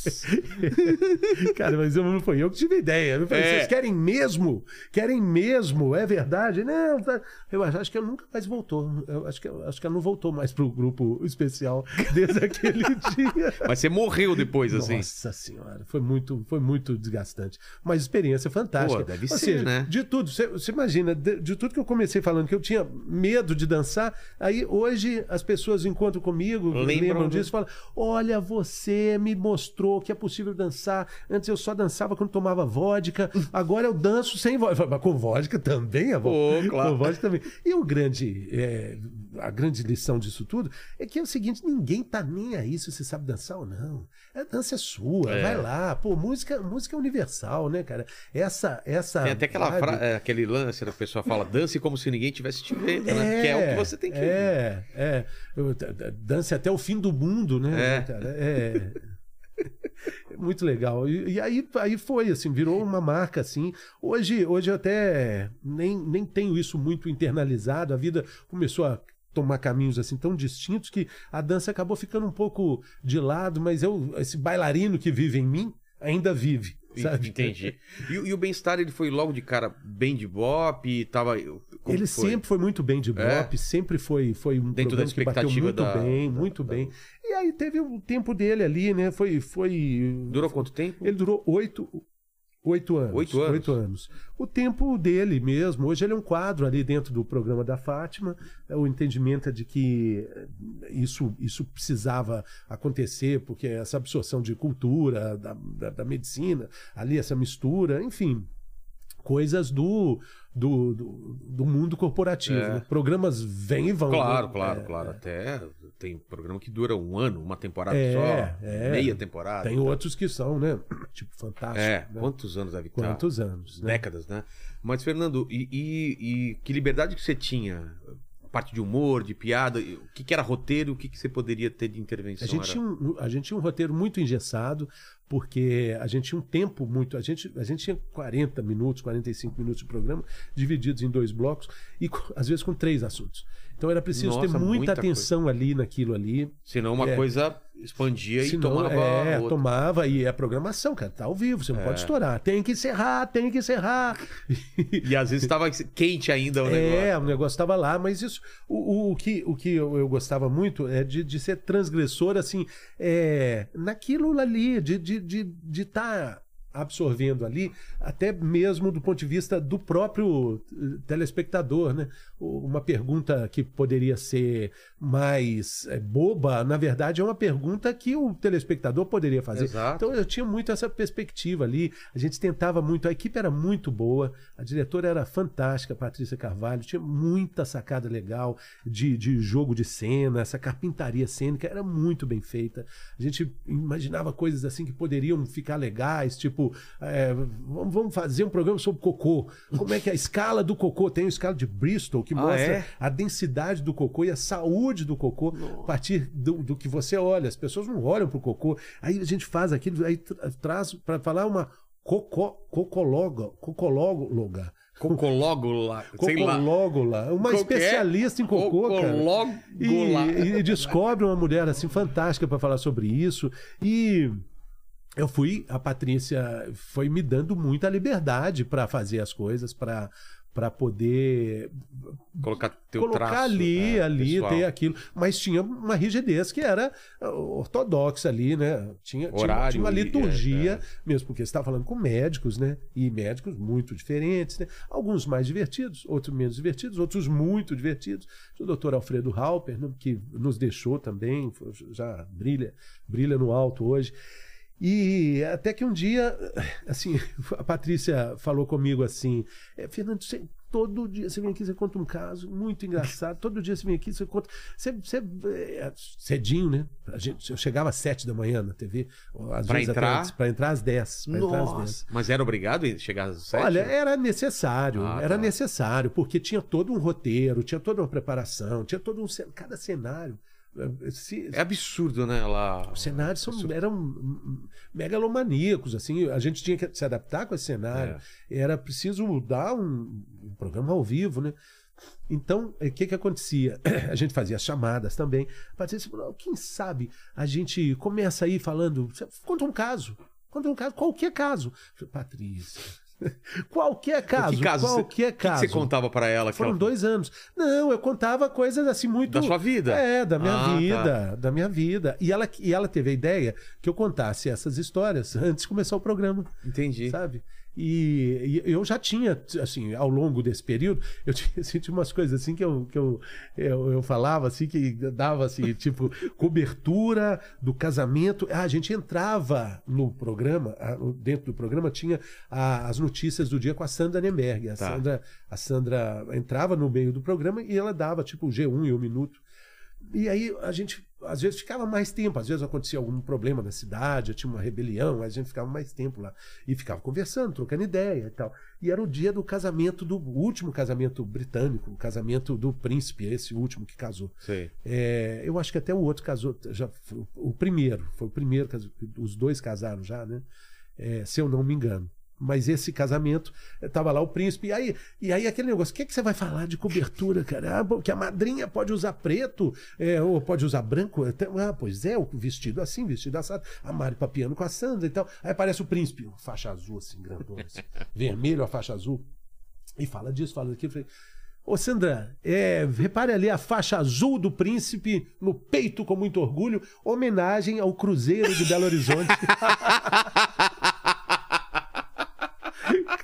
Cara, mas eu- não foi eu que tive ideia. Eu falei, É. vocês querem mesmo? Querem mesmo? É verdade? Não, tá. eu acho, que eu nunca mais voltou. Eu acho que, eu- acho que ela não voltou mais pro grupo especial desde aquele dia. Mas você morreu depois, assim. Nossa senhora, foi muito, foi muito desgastante. Mas experiência fantástica. Pô, deve Ou ser, seja, né? De tudo, você, você imagina, de, de tudo que eu comecei falando, que eu tinha medo de dançar, aí hoje as pessoas encontram comigo, Lembram lembram, disso, falam: Olha, você me mostrou que é possível dançar. Antes eu só dançava quando tomava vodka, agora eu danço sem vodka. Mas com vodka também, a Pô, claro. Com vodka também. E o grande, é, a grande lição disso tudo é que é o seguinte: ninguém tá nem aí se você sabe dançar ou não. A dança é sua, É. vai lá. Pô, música, música é universal, né, cara? Essa, essa. Tem até aquela fra... é, aquele lance que a pessoa fala, dance como se ninguém tivesse te vendo, né? Que é o que você tem que É, é. Eu- Dance até o fim do mundo, né? É. cara? É. Muito legal. E, e aí, aí foi, assim, virou uma marca, assim. Hoje, hoje eu até nem, nem tenho isso muito internalizado. A vida começou a tomar caminhos assim tão distintos que a dança acabou ficando um pouco de lado, mas eu, esse bailarino que vive em mim ainda vive. Sabe? Entendi. E, o- e o bem-estar, ele foi logo de cara bem de bop tava. Como Ele foi? sempre foi muito bem de bop, sempre foi, foi um Dentro da programa que bateu expectativa muito da- bem, da- muito da- bem. E aí teve o tempo dele ali, né? Foi, foi Durou quanto tempo? Ele durou oito, oito anos. Oito anos. Oito anos. O tempo dele mesmo. Hoje ele é um quadro ali dentro do programa da Fátima. É, O entendimento é de que eh, isso, isso precisava acontecer, porque essa absorção de cultura, da, da, da medicina, ali essa mistura, enfim. Coisas do, do, do, do mundo corporativo. É. né? Programas vêm e vão. Claro, né? claro, É, claro. Até tem programa que dura um ano, uma temporada É, só, é. meia temporada. Tem outros que são, né? Tipo, fantástico. É, né? quantos anos deve? Quantos anos? né? Décadas, né? Mas, Fernando, e, e- e que liberdade que você tinha? Parte de humor, de piada, o que, que era roteiro, o que, que você poderia ter de intervenção? A gente, Era- tinha um, a gente tinha um roteiro muito engessado, porque a gente tinha um tempo muito. A gente, a gente tinha 40 minutos, 45 minutos de programa, divididos em dois blocos, e às vezes com três assuntos. Então era preciso ter Nossa, muita, muita atenção ali naquilo ali. Senão uma É. coisa expandia e Senão, tomava é, outra. tomava, e é programação, cara, tá ao vivo, você não É. pode estourar. Tem que encerrar, tem que encerrar. E às vezes estava quente ainda o negócio. É, o negócio estava lá, mas isso. O, o, o que, o que eu, eu gostava muito é de, de ser transgressor, assim, é, naquilo ali, de estar de, de, de tá absorvendo ali, até mesmo do ponto de vista do próprio eh, telespectador, né? Uma pergunta que poderia ser mais eh, boba, na verdade, é uma pergunta que o telespectador poderia fazer. Exato. Então eu tinha muito essa perspectiva ali. A gente tentava muito, a equipe era muito boa, a diretora era fantástica, Patrícia Carvalho, tinha muita sacada legal de, de jogo de cena, essa carpintaria cênica era muito bem feita. A gente imaginava coisas assim que poderiam ficar legais, tipo, é, vamos fazer um programa sobre cocô. Como é que é a escala do cocô? Tem a escala de Bristol que Ah, mostra é? a densidade do cocô e a saúde do cocô a partir do, do que você olha. As pessoas não olham pro cocô. Aí a gente faz aquilo, aí tra- traz para falar uma cocó, cocologa, cocóloga. Cocológula. Cocólógula, uma é? especialista em cocô, cara. Cocológula. E, e descobre uma mulher assim fantástica para falar sobre isso. E eu fui, a Patrícia foi me dando muita liberdade para fazer as coisas, para para poder Colocar teu colocar traço. ali, é, ali, pessoal. ter aquilo. Mas tinha uma rigidez que era uh, ortodoxa ali, né? Tinha, Horário tinha uma liturgia, é, mesmo porque você estava falando com médicos, né? E médicos muito diferentes, né? Alguns mais divertidos, outros menos divertidos, outros muito divertidos. O doutor Alfredo Halper, né? que nos deixou também, já brilha, brilha no alto hoje. E até que um dia, assim, a Patrícia falou comigo assim: "É, Fernando, você, todo dia você vem aqui, você conta um caso muito engraçado. Todo dia você vem aqui, você conta. Você, você é, cedinho, né? A gente, eu chegava às sete da manhã na TV, às Pra vezes até entrar? antes, pra entrar às dez. pra entrar às dez. Nossa, mas era obrigado a chegar às sete? Olha, era necessário, Ah, era tá. necessário, porque tinha todo um roteiro, tinha toda uma preparação, tinha todo um. Cada cenário. Eh, Se, É absurdo, né? Lá... os cenários são, eram hum, megalomaníacos, assim, a gente tinha que se adaptar com esse cenário. É. Era preciso dar um, um programa ao vivo, né? Então, o que que acontecia? A gente fazia as chamadas também. A Patrícia falou, quem sabe a gente começa aí falando, conta um caso, conta um caso, qualquer caso. Patrícia, qualquer caso, que caso? qualquer O que, que caso. você contava pra ela? que Foram ela- dois anos. Não, eu contava coisas assim muito. Da sua vida? É, da minha Ah, tá. vida. Da minha vida. E ela, e ela teve a ideia que eu contasse essas histórias antes de começar o programa, Entendi. sabe? E, e eu já tinha, assim, ao longo desse período, eu tinha sentido umas coisas assim que eu, que eu, eu, eu falava assim, que dava assim, tipo, cobertura do casamento. Ah, a gente entrava no programa, ah, dentro do programa tinha a- as notícias do dia com a Sandra Nemberg. A, Tá. Sandra, a Sandra entrava no meio do programa e ela dava tipo o G1 e o minuto. E aí a gente às vezes ficava mais tempo, às vezes acontecia algum problema na cidade, tinha uma rebelião, a gente ficava mais tempo lá e ficava conversando, trocando ideia e tal. E era o dia do casamento do último casamento britânico, o casamento do príncipe, esse último que casou. É, eu acho que até o outro casou, já o primeiro, foi o primeiro, os dois casaram já, né? É, se eu não me engano. Mas esse casamento, estava lá o príncipe, e aí, e aí aquele negócio, o que, é que você vai falar de cobertura, cara? Ah, que a madrinha pode usar preto, é, ou pode usar branco. Até- ah, pois é, o vestido assim, vestido assado. A Mari papiando com a Sandra e tal. Aí aparece o príncipe, faixa azul assim, grandona, assim, vermelho, a faixa azul. E fala disso, fala daquilo. Falei, Ô Sandra, é, repare ali a faixa azul do príncipe no peito com muito orgulho, homenagem ao Cruzeiro de Belo Horizonte.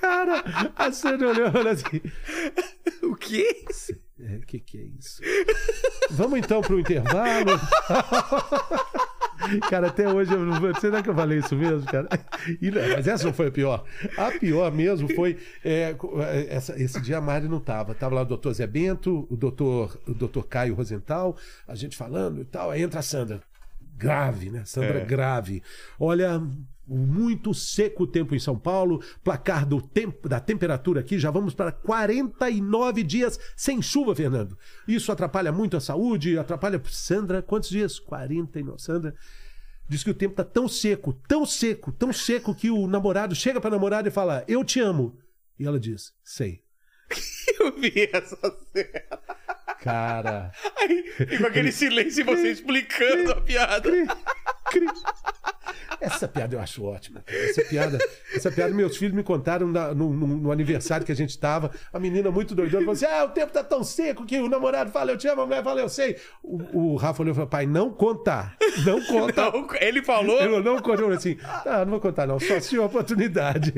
Cara, a Sandra olhou e falou assim: O quê? O que, que é isso? Vamos então para o intervalo. Cara, até hoje eu não. Será que eu falei isso mesmo, cara? E, mas essa não foi a pior. A pior mesmo foi. é, essa- esse dia a Mari não estava. Tava lá o doutor Zé Bento, o doutor, o doutor Caio Rosenthal, a gente falando e tal. Aí entra a Sandra. Grave, né? Sandra É. grave. Olha. Muito seco o tempo em São Paulo, placar do tempo, da temperatura aqui, já vamos para 49 dias sem chuva, Fernando. Isso atrapalha muito a saúde, atrapalha. Sandra, quantos dias? 49. Sandra, Diz que o tempo tá tão seco, tão seco, tão seco que o namorado chega pra namorada e fala: Eu te amo. E ela diz: Sei. Eu vi essa cena. Cara. Aí, e com aquele silêncio e você explicando a piada. Essa piada eu acho ótima. Essa piada, essa piada meus filhos me contaram na- no, no- no aniversário que a gente tava. A menina muito doidona falou assim: Ah, o tempo tá tão seco que o namorado fala, eu te amo, a mulher fala, eu sei. O, o Rafa olhou e falou: Pai, não conta. Não conta. Não, ele falou. Ele falou, não falei assim: Ah, não vou contar, não. Só se a oportunidade.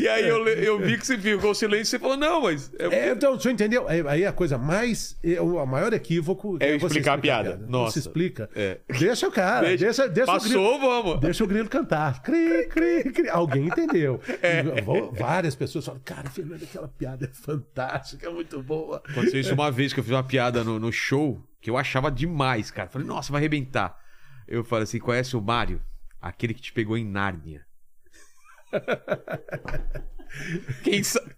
E aí eu, eu vi que você ficou silêncio e você falou, não, mas. É, É, então, você entendeu? Aí aí a coisa mais. é, O maior equívoco É você explicar a piada. Não Nossa. se explica. É. Deixa o cara. Deixa- Deixa, deixa, o grilo, Passou, vamos. deixa o grilo cantar. Cri, cri, cri. Alguém entendeu. É. Várias pessoas falam: Cara, Fernando, aquela piada é fantástica, é muito boa. Aconteceu isso uma vez que eu fiz uma piada no, no show que eu achava demais, cara. Falei, nossa, vai arrebentar. Eu falei assim: conhece o Mário? Aquele que te pegou em Nárnia. Quem sabe. Assistir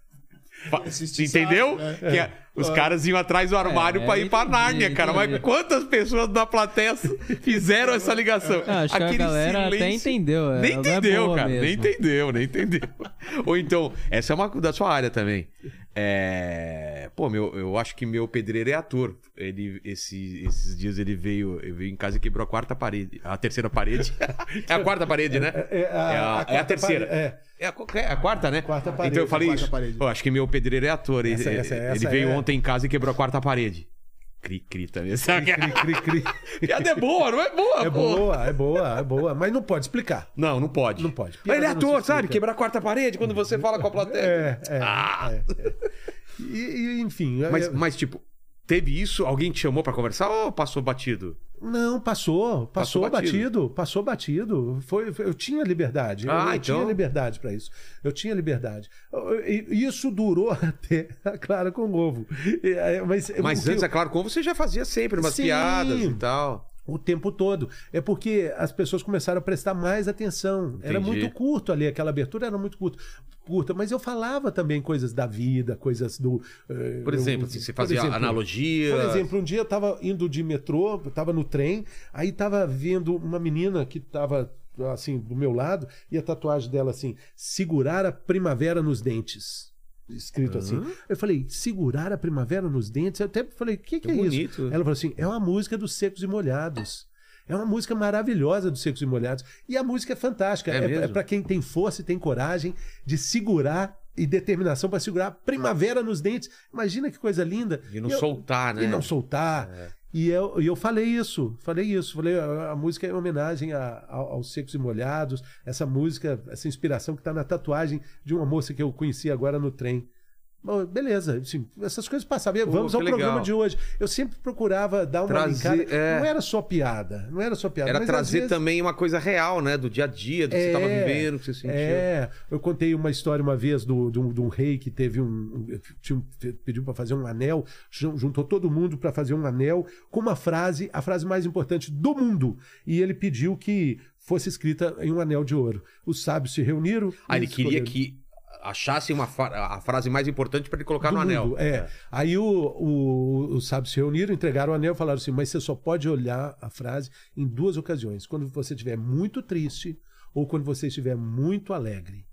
Entendeu? sabe, né? Que é- os caras iam atrás do armário É, pra ir pra entendi, Nárnia, cara. Mas quantas pessoas da plateia fizeram essa ligação? Ah, acho que a galera até entendeu, é, Nem é entendeu, cara. Nem mesmo. entendeu, nem entendeu. Ou então, essa é uma da sua área também. É... Pô, meu, eu acho que meu pedreiro é ator. Ele, esse- esses dias ele veio, ele veio em casa e quebrou a quarta parede. A terceira parede. é a quarta parede, né? É, a- É a, a é a terceira. pare- é. É a, é a quarta, né? Quarta parede, Então eu falei isso. Pô, acho que meu pedreiro é ator. Ele, Essa- essa- ele essa veio é- ontem em casa e quebrou a quarta parede. Cri, cri também. Sabe? Cri, cri, cri. Piada é boa, não é boa, É pô. boa, é boa, é boa. Mas não pode explicar. Não, não pode. Não pode. Mas ele é Piada ator, sabe? Quebrar a quarta parede quando você fala com a plateia. É, é. Ah! é, é. E, e, enfim. Mas, é- mas, tipo, teve isso? Alguém te chamou pra conversar ou passou batido? Não, passou, Passou passou, batido. batido. passou batido. Foi, foi- eu tinha liberdade. eu, Ah, eu então. tinha liberdade para isso. Eu tinha liberdade. Isso durou até a Clara com ovo. É, Mas, Mas o que antes, eu- é claro, como você já fazia sempre, umas Sim. piadas e tal. O tempo todo. É porque as pessoas começaram a prestar mais atenção. Era Entendi. muito curto ali, aquela abertura era muito curto, curta. Mas eu falava também coisas da vida, coisas do. eh, Por eu- exemplo, assim, você fazia exemplo, analogia. Por exemplo, um dia eu tava indo de metrô, eu tava no trem, aí tava vendo uma menina que tava assim do meu lado e a tatuagem dela assim, segurar a primavera nos dentes. Escrito assim. Eu falei, segurar a primavera nos dentes? Eu até falei, o que, que Que é bonito. isso? Ela falou assim: é uma música dos secos e molhados. É uma música maravilhosa dos secos e molhados. E a música é fantástica. É É, mesmo? para quem tem força e tem coragem de segurar e determinação para segurar a primavera nos dentes. Imagina que coisa linda. E não Eu- soltar, né? e não soltar. E eu, eu falei isso, falei isso, falei a, a música é em homenagem a- a- aos secos e molhados, essa música, essa inspiração que está na tatuagem de uma moça que eu conheci agora no trem. Beleza, assim, essas coisas passavam. Pô, Vamos ao programa legal. de hoje. Eu sempre procurava dar uma Trazer- brincada. é. Não era só piada, não era só piada. Era trazer vezes- também uma coisa real, né? Do dia a dia, do que você estava É, vivendo, do que você sentiu. É, eu contei uma história uma vez do, de, um, de um rei que teve um. tinha pediu para fazer um anel, jun- juntou todo mundo para fazer um anel com uma frase, a frase mais importante do mundo. E ele pediu que fosse escrita em um anel de ouro. Os sábios se reuniram. Ah, ele queria que achasse uma a frase mais importante pra ele colocar do no anel. mundo, É. Aí o, o- os sábios se reuniram, entregaram o anel e falaram assim: mas você só pode olhar a frase em duas ocasiões. Quando você estiver muito triste ou quando você estiver muito alegre.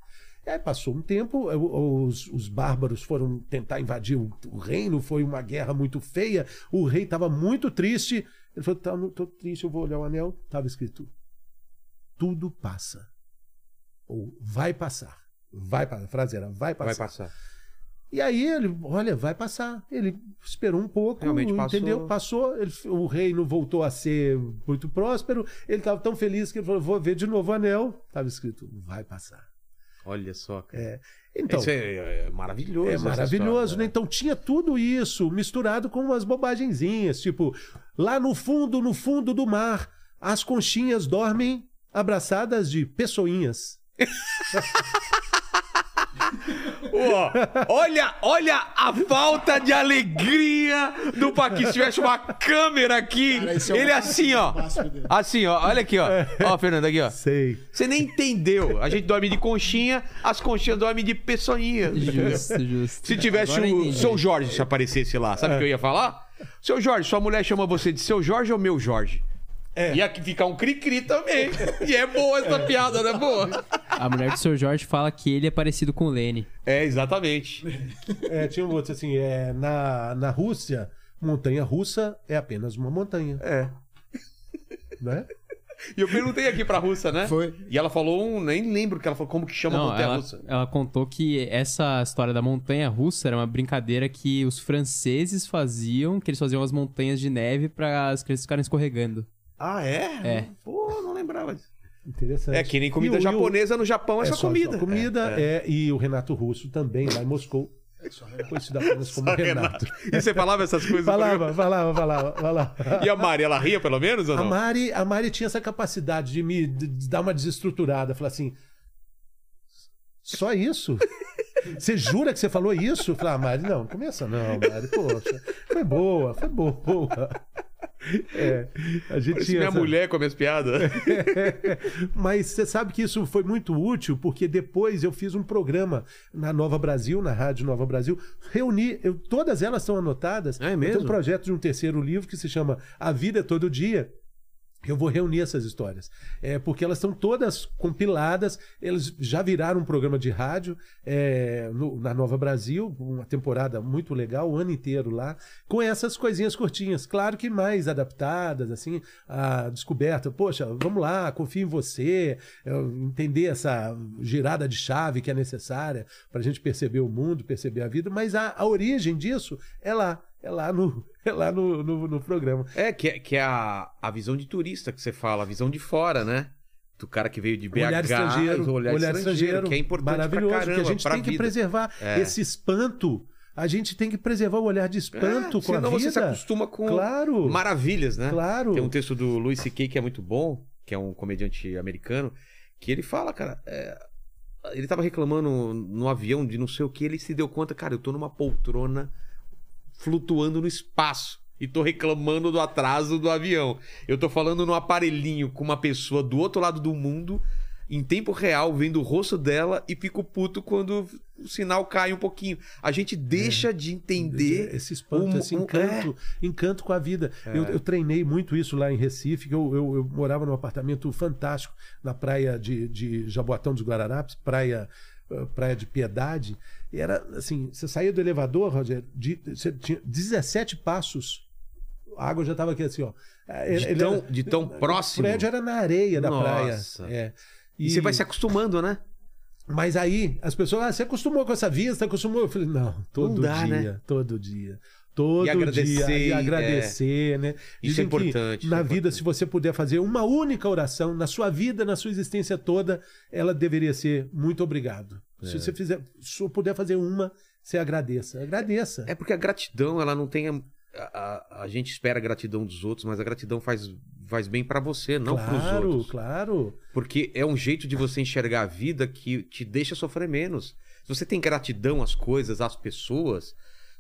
E aí passou um tempo, os, os bárbaros foram tentar invadir o, o reino, foi uma guerra muito feia, o rei estava muito triste. Ele falou: tá, não tô triste, eu vou olhar o anel. Estava escrito: tudo passa. Ou vai passar. Vai passar. A frase era: vai passar. Vai passar. E aí ele, olha, vai passar. Ele esperou um pouco, Realmente passou. entendeu? Passou. ele- o reino voltou a ser muito próspero. Ele estava tão feliz que ele falou: vou ver de novo o anel. Estava escrito: vai passar. Olha só, cara. É. Então, Isso é, é maravilhoso. é maravilhoso, história, né? Então tinha tudo isso misturado com umas bobagenzinhas, tipo, lá no fundo, no fundo do mar, As conchinhas dormem abraçadas de pessoinhas. Ó, olha, olha a falta de alegria do Paquito. Se tivesse uma câmera aqui, Cara, é ele máximo, assim, ó. Assim, ó. Olha aqui, ó. Ó, Fernando, aqui, ó. Sei. Você nem entendeu. A gente dorme de conchinha, as conchinhas dormem de peçonhinha. Justo, justo. Se tivesse Agora o entendi. seu Jorge se aparecesse lá, sabe o que eu ia falar? Seu Jorge, sua mulher chama você de seu Jorge ou meu Jorge? É. Ia ficar um cri-cri também. E é boa essa piada, não é boa? A mulher do Sr. Jorge fala que ele é parecido com o Lenny. É, exatamente. É, tinha um outro assim, é, na, na Rússia, montanha russa é apenas uma montanha, É. né? E eu perguntei aqui pra russa, né? Foi. E ela falou um. Nem lembro que ela falou como que chama a Não, montanha ela, russa. ela contou que essa história da montanha russa era uma brincadeira que os franceses faziam, que eles faziam as montanhas de neve para as crianças ficarem escorregando. Ah, é? É. Pô, não lembrava disso. Interessante. É que nem comida E o- o- japonesa no Japão é, só, comida. comida, é, e o Renato Russo também, lá em Moscou. Conhecido apenas como Só Renato. E você falava essas coisas? Falava, falava, falava, falava. E a Mari, ela ria pelo menos ou A não? Mari, a Mari tinha essa capacidade de me de- de dar uma desestruturada. Falar assim. Só isso? Você jura que você falou isso? Eu falei, ah, Mari, não, não começa não, Mari. Poxa, foi boa, foi boa. É, a gente Parece minha essa- mulher com as minhas piadas. Mas você sabe que isso foi muito útil, porque depois eu fiz um programa na Nova Brasil, na Rádio Nova Brasil, reuni, eu- todas elas estão anotadas. É Eu mesmo? tenho um projeto de um terceiro livro que se chama A Vida é Todo Dia. Eu vou reunir essas histórias. É, porque elas estão todas compiladas, eles já viraram um programa de rádio é, no- na Nova Brasil, uma temporada muito legal, o ano inteiro lá, com essas coisinhas curtinhas. Claro que mais adaptadas, assim, a descoberta. Poxa, vamos lá, confio em você, é, entender essa girada de chave que é necessária para a gente perceber o mundo, perceber a vida, mas a, a origem disso é lá. É lá no, é lá no, no, no programa. É, que é, que é a, a visão de turista que você fala, a visão de fora, né? Do cara que veio de BH. olhar estrangeiro, o olhar, estrangeiro, que é importante maravilhoso, pra caramba, que a gente tem que vida. preservar É. esse espanto. A gente tem que preservar o olhar de espanto É, com a vida. você se acostuma com Claro. maravilhas, né? Claro. Tem um texto do Louis C.K. que é muito bom, que é um comediante americano, que ele fala, cara, é, ele tava reclamando no avião de não sei o que, ele se deu conta, cara, eu tô numa poltrona flutuando no espaço. E tô reclamando do atraso do avião. Eu tô falando num aparelhinho com uma pessoa do outro lado do mundo, em tempo real, vendo o rosto dela e fico puto quando o sinal cai um pouquinho. A gente deixa de entender. esse espanto, um- esse um- encanto, encanto com a vida. Eu, eu treinei muito isso lá em Recife, que eu, eu, eu morava num apartamento fantástico na praia de, de Jaboatão dos Guararapes, praia, praia de Piedade. E era assim, você saía do elevador, Roger, de, você tinha 17 passos. A água já estava aqui assim, ó. De Ele tão, era- de tão O próximo. prédio era na areia da Nossa. praia. É. E você vai se acostumando, né? Mas aí, as pessoas, ah, você acostumou com essa vista, acostumou? Eu falei, não, todo dá, dia, né? todo dia. Todo E agradecer, dia. E é. agradecer, né? Isso é Dizem importante, isso na é vida, importante. se você puder fazer uma única oração, na sua vida, na sua existência toda, ela deveria ser muito obrigado. É. Se você fizer, se puder fazer uma, você agradeça. Agradeça. É porque a gratidão, ela não tem. A, a, a gente espera a gratidão dos outros, mas a gratidão faz, faz bem pra você, não pros claro, outros. claro. Porque é um jeito de você enxergar a vida que te deixa sofrer menos. Se você tem gratidão às coisas, às pessoas,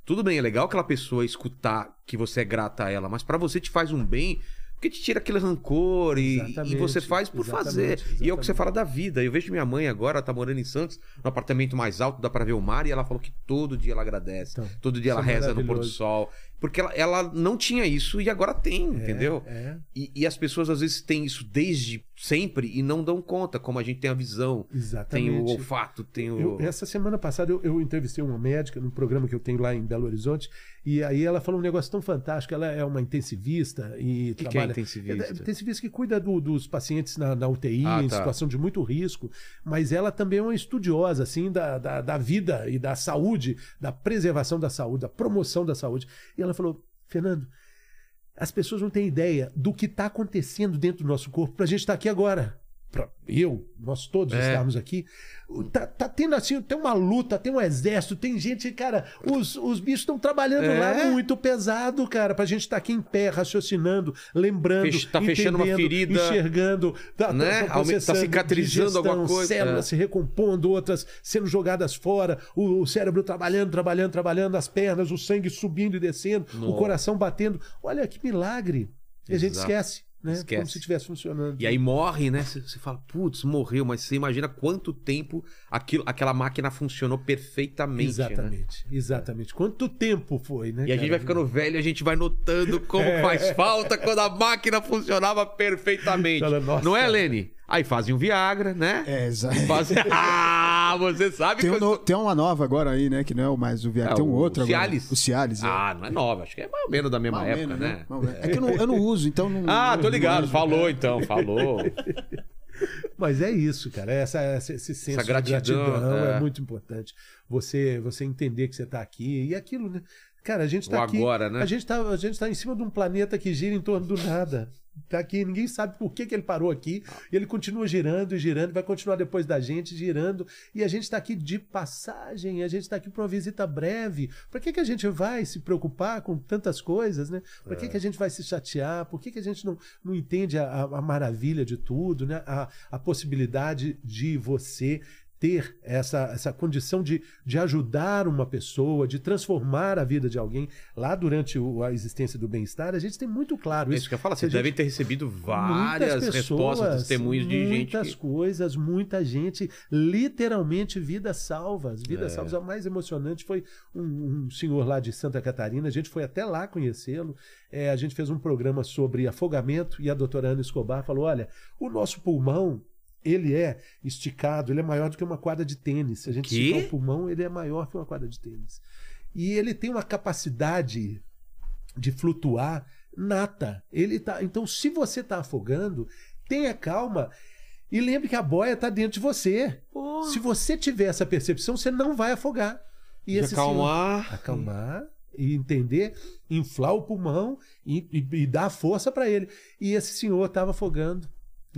tudo bem, é legal aquela pessoa escutar que você é grata a ela, mas pra você te faz um bem, porque te tira aquele rancor e, Exatamente, e você faz por exatamente, fazer. E é o que você exatamente. fala da vida. Eu vejo minha mãe agora, ela tá morando em Santos, no apartamento mais alto, dá pra ver o mar, e ela falou que todo dia ela agradece. Então, todo dia ela é reza no pôr do sol. Porque ela, ela não tinha isso e agora tem, entendeu? É. E, e as pessoas às vezes têm isso desde sempre e não dão conta, como a gente tem a visão, tem Exatamente. o olfato, tem o. Eu- essa semana passada eu, eu entrevistei uma médica num programa que eu tenho lá em Belo Horizonte e aí ela falou um negócio tão fantástico. Ela é uma intensivista e que, que é trabalha. intensivista? É, intensivista que cuida do- dos pacientes na, na UTI, Ah, em tá. situação de muito risco, mas ela também é uma estudiosa assim da, da, da vida e da saúde, da preservação da saúde, da promoção da saúde. E ela falou, Fernando, as pessoas não têm ideia do que está acontecendo dentro do nosso corpo para a gente estar aqui agora. Para eu, nós todos É. estarmos aqui, tá, tá tendo assim, tem uma luta, tem um exército, tem gente, cara, os, os bichos estão trabalhando É. lá muito pesado, cara, pra gente estar aqui em pé, raciocinando, lembrando, Fech- tá fechando uma ferida, enxergando, tá, né? tá, tá processando cicatrizando digestão, alguma coisa, células é. se recompondo, outras sendo jogadas fora, o, o cérebro trabalhando, trabalhando, trabalhando, as pernas, o sangue subindo e descendo, o Nossa. coração batendo. Olha que milagre. E a gente esquece, né? Esquece. Como se estivesse funcionando. E aí morre, né? Você fala, putz, morreu, mas você imagina quanto tempo aquilo, aquela máquina funcionou perfeitamente. Né? Exatamente, exatamente. Quanto tempo foi, né? E a gente cara? vai ficando velho e a gente vai notando como É. faz falta quando a máquina funcionava perfeitamente. Fala. Não é, Lene? Aí fazem um Viagra, né? É, exato. Fazem... Ah, você sabe Tem, que um no- tem uma nova agora aí, né? Que não é o mais o Viagra. É, tem um o outro agora. Cialis. O Cialis. é. Ah, não é nova, acho que é mais ou menos da mesma Mais época, menos, né? Menos. É que eu não, eu não uso, então não. Ah, não- tô ligado, não- falou então, falou. Mas é isso, cara. Essa, essa- esse senso Essa gratidão, de gratidão é. é. muito importante. Você, você entender que você está aqui e aquilo, né? Cara, a gente está O aqui. agora, né? A gente está a gente tá em cima de um planeta que gira em torno do nada. Tá aqui, ninguém sabe por que, que ele parou aqui. E ele continua girando e girando, vai continuar depois da gente girando. E a gente está aqui de passagem, a gente está aqui para uma visita breve. Por que, que a gente vai se preocupar com tantas coisas, né? Por que, que a gente vai se chatear? Por que, que a gente não, não entende a, a- a maravilha de tudo, né? A, a possibilidade de você ter essa, essa condição de, de ajudar uma pessoa, de transformar a vida de alguém lá durante o- a existência do bem-estar, a gente tem muito claro É isso. isso que eu falo, vocês gente- devem ter recebido várias Muitas respostas, pessoas, testemunhos de gente. Muitas que- coisas, muita gente, literalmente vidas salvas. Vidas É. salvas. A mais emocionante foi um, um senhor lá de Santa Catarina, a gente foi até lá conhecê-lo. É, a gente fez um programa sobre afogamento e a doutora Ana Escobar falou: olha, o nosso pulmão. Ele é esticado, ele é maior do que uma quadra de tênis. Se a gente Quê? esticar o pulmão, ele é maior que uma quadra de tênis. E ele tem uma capacidade de flutuar nata. Ele tá, então, se você está afogando, tenha calma e lembre que a boia está dentro de você. Se você tiver essa percepção, você não vai afogar. E De esse acalmar. senhor- acalmar e entender, inflar o pulmão e, e- e dar força para ele. E esse senhor estava afogando.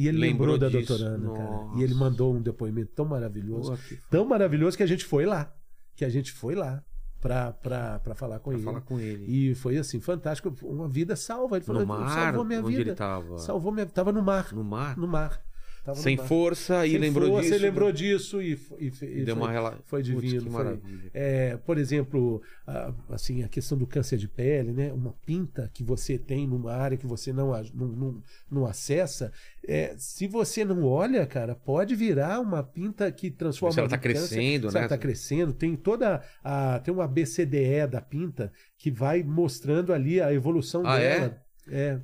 E ele Lembrou lembrou, da disso. Ana, cara. Nossa. E ele mandou um depoimento tão maravilhoso. Tão maravilhoso que a gente foi lá. Que a gente foi lá pra, pra, pra falar com Pra ele. falar com ele. E foi assim, fantástico. Uma vida salva. Ele falou, no mar, salvou minha onde vida. ele tava? Salvou minha Tava no mar. No mar? No mar. Tava Sem força e Sem lembrou força, disso. Ele lembrou disso e, e, e Deu foi, uma rela... foi Putz, divino. que foi- é, por exemplo, a, assim, a questão do câncer de pele, né? Uma pinta que você tem numa área que você não, não, não, não acessa, é, se você não olha, cara, pode virar uma pinta que transforma. Se ela tá câncer, crescendo, se né? ela tá crescendo, tem toda a. Tem uma BCDE da pinta que vai mostrando ali a evolução Ah, é? dela. É,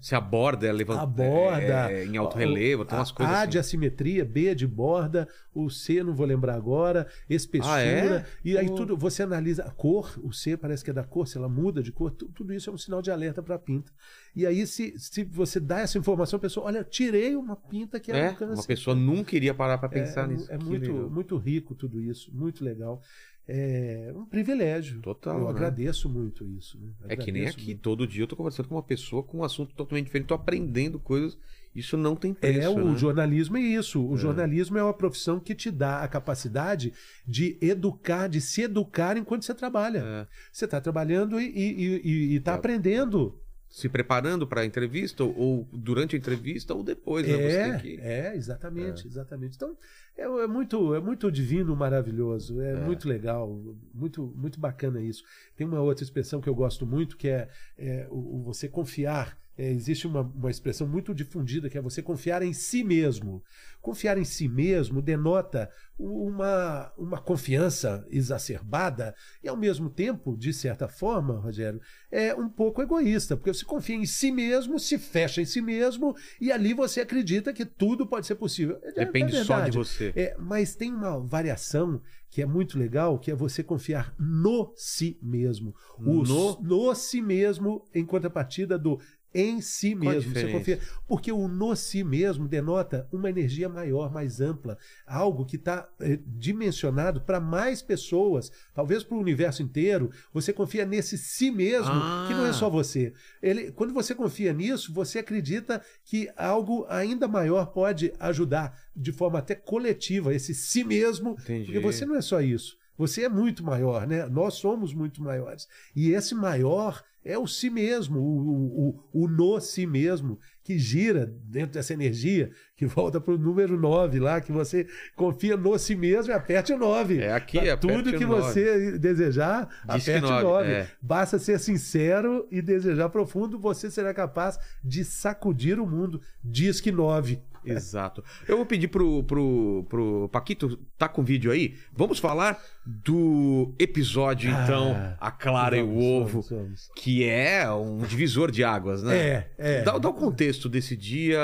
Se a borda é levanta... a borda. é, em alto relevo, tem umas coisas A assim. de assimetria, B de borda, o C não vou lembrar agora, espessura. Ah, é? E aí Pô. tudo, você analisa a cor, o C parece que é da cor, se ela muda de cor, tu- tudo isso é um sinal de alerta para a pinta. E aí, se, se você dá essa informação, a pessoa, olha, tirei uma pinta que era É, um câncer. uma pessoa nunca iria parar pra É, pensar é, nisso. É muito, legal. muito rico tudo isso, muito legal. É um privilégio. Total, Eu né? agradeço muito isso. né? É que nem aqui, muito. todo dia eu tô conversando com uma pessoa com um assunto totalmente diferente, tô aprendendo coisas. Isso não tem preço, É, o né? jornalismo é isso. O jornalismo é uma profissão que te dá a capacidade de educar, de se educar enquanto você trabalha. É. Você está trabalhando e está É. aprendendo. Se preparando pra entrevista, ou, durante a entrevista, ou depois, né? É, que... é, exatamente, exatamente. Então, é, é muito, é muito divino, maravilhoso, é, muito legal, muito, muito bacana isso. Tem uma outra expressão que eu gosto muito, que é, é o, o você confiar. É, existe uma, uma expressão muito difundida que é você confiar em si mesmo. Confiar em si mesmo denota uma, uma confiança exacerbada e, ao mesmo tempo, de certa forma, Rogério, é um pouco egoísta, porque você confia em si mesmo, se fecha em si mesmo e ali você acredita que tudo pode ser possível. É- é Depende só de você. É, mas tem uma variação que é muito legal, que é você confiar no si mesmo. O No? no si mesmo em contrapartida do em si mesmo. Você confia. Porque o no si mesmo denota uma energia maior, mais ampla, algo que está dimensionado para mais pessoas, talvez para o universo inteiro. Você confia nesse si mesmo, que não é Ah. só você. Ele, quando você confia nisso, você acredita que algo ainda maior pode ajudar de forma até coletiva, esse si mesmo, Entendi. porque você não é só isso. Você é muito maior, né? Nós somos muito maiores. E esse maior é o si mesmo, o, o, o, no si mesmo, que gira dentro dessa energia, que volta para o número 9 lá, que você confia no si mesmo e aperte o 9. É aqui, aperte Tudo que 9. você desejar, Diz aperte o nove, 9. é. Basta ser sincero e desejar profundo, você será capaz de sacudir o mundo. Diz que 9. Exato. Eu vou pedir pro, pro, pro Paquito, tá com vídeo aí? Vamos falar do episódio, então, Ah, A Clara e o vamos, Ovo, vamos, vamos. que é um divisor de águas, né? É, é. Dá, dá o contexto desse dia,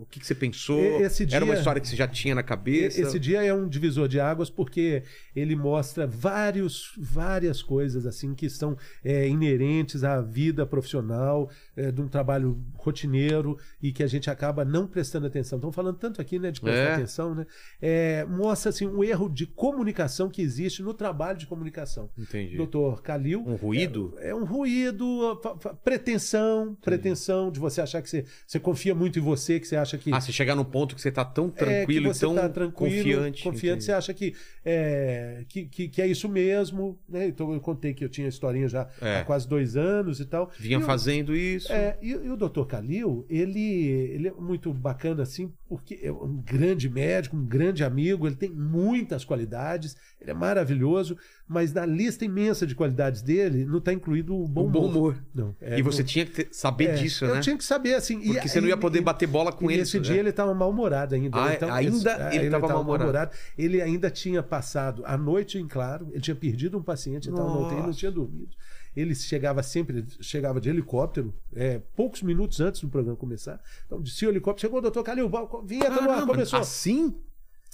o que, que você pensou? Esse Era uma dia- história que você já tinha na cabeça? Esse dia é um divisor de águas porque ele mostra vários, várias coisas assim que são é, inerentes à vida profissional, é, de um trabalho rotineiro e que a gente acaba não prestando atenção. Estão falando tanto aqui né, de prestar É. atenção, né? É, mostra assim, um erro de comunicação que existe no trabalho de comunicação. Entendi. Doutor Calil. Um ruído? É, é um ruído, fa- fa- pretensão, pretensão de você achar que você, você confia muito em você, que você acha que Ah, você chegar num ponto que você tá tão é, tranquilo e você tão tá tranquilo, confiante. confiante, entendi. você acha que é, que, que, que é isso mesmo, né? Então eu contei que eu tinha historinha já É. há quase dois anos e tal. Vinha E fazendo isso. é, e, e o Dr. Kalil, ele, ele é muito bacana assim, porque é um grande médico, um grande amigo, ele tem muitas qualidades, ele é maravilhoso, mas na lista imensa de qualidades dele não está incluído o bom Um bom humor. humor. Não, é, e você não- tinha que ter- saber é, disso, eu né? tinha que saber, assim. e- Porque você não ia e- poder e- bater bola com e ele. nesse né? dia ele estava mal-humorado ainda. Ah, então, ainda esse- ele é, tava tava mal-humorado. Ele ainda tinha passado a noite em claro, ele tinha perdido um paciente, estava no UTI, não tinha dormido. Ele chegava sempre, chegava de helicóptero, é, poucos minutos antes do programa começar. Então, descia o helicóptero, chegou o doutor Calil, vinha, no ar, Caramba, começou. assim?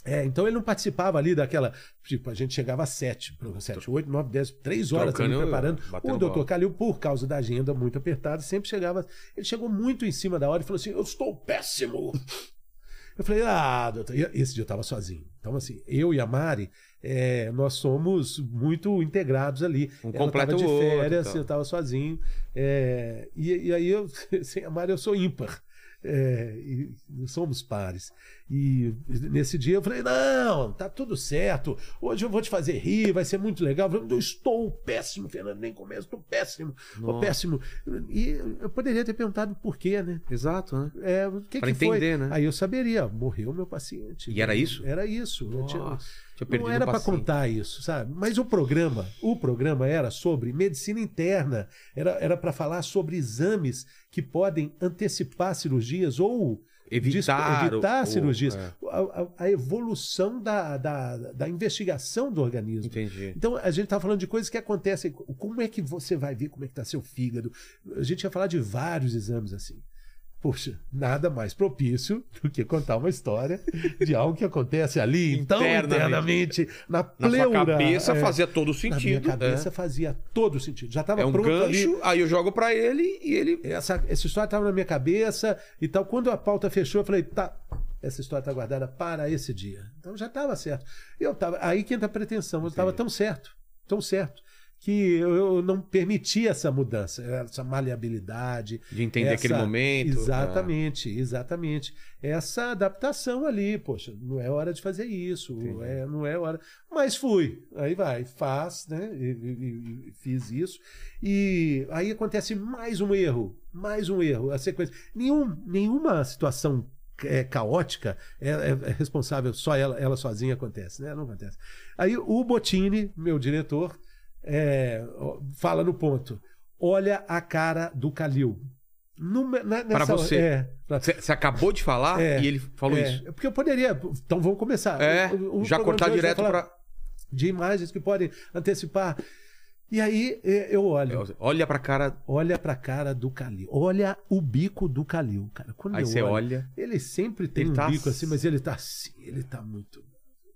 É, então ele não participava ali daquela. Tipo, a gente chegava às sete, pro- sete, oito, nove, dez, três horas ali Trocando, preparando. O doutor. Calil, por causa da agenda muito apertada, sempre chegava. Ele chegou muito em cima da hora e falou assim: Eu estou péssimo. Eu falei, ah, doutor. Esse dia eu estava sozinho. Então, assim, eu e a Mari, é, nós somos muito integrados ali. Um Ela completa tava de o outro, férias, então. eu estava sozinho. é, e, e aí eu, sem a Mari, eu sou ímpar. É, e somos pares. E nesse dia eu falei: não, tá tudo certo. Hoje eu vou te fazer rir, vai ser muito legal. Eu, falei, eu estou péssimo, Fernando, nem começo, estou péssimo, estou péssimo. E eu poderia ter perguntado por quê, né? Exato, né? É, o que, Pra que foi? entender, né? Aí eu saberia, morreu meu paciente. E era isso? Era isso. Tinha- tinha não era para contar isso, sabe? Mas o programa, o programa era sobre medicina interna, era para falar sobre exames que podem antecipar cirurgias ou Evitar evitar cirurgias, é. a, a- a evolução da, da, da investigação do organismo. Entendi. Então a gente está falando de coisas que acontecem. Como é que você vai ver como é que está seu fígado? A gente ia falar de vários exames assim. Poxa, nada mais propício do que contar uma história de algo que acontece ali, então Internamente. internamente, na Na pleura. sua cabeça é. fazia todo Na sentido. minha cabeça é. fazia todo sentido. Já estava É um pronto gancho, ali. aí eu jogo pra ele e ele. Essa, essa história estava na minha cabeça e tal. Quando a pauta fechou, eu falei, tá, essa história está guardada para esse dia. Então já estava certo. Eu tava, aí que entra a pretensão. Eu estava tão certo, tão certo, que eu, não permiti essa mudança, essa maleabilidade. De entender aquele momento, Exatamente, exatamente. Essa adaptação ali, poxa, não é hora de fazer isso, é, não é hora. Mas fui, aí vai, faz, né? E, e- e fiz isso. E aí acontece mais um erro, mais um erro, a sequência. Nenhum, nenhuma situação é, caótica é, é- é responsável, só ela, ela sozinha acontece, né? Não acontece. Aí o Botini, meu diretor, é, fala no ponto: olha a cara do Calil. Nessa Pra você. É, pra- Você acabou de falar É, e ele falou é, isso. Porque eu poderia. Então vamos começar. É, O- o já cortar vai direto pra. De imagens que podem antecipar. E aí é, eu olho. Olha pra cara. Olha pra cara do Calil. Olha o bico do Calil, cara. Quando Aí você olho, olha. Ele sempre tem Ele um tá bico assim. assim, mas ele tá assim. Ele tá muito.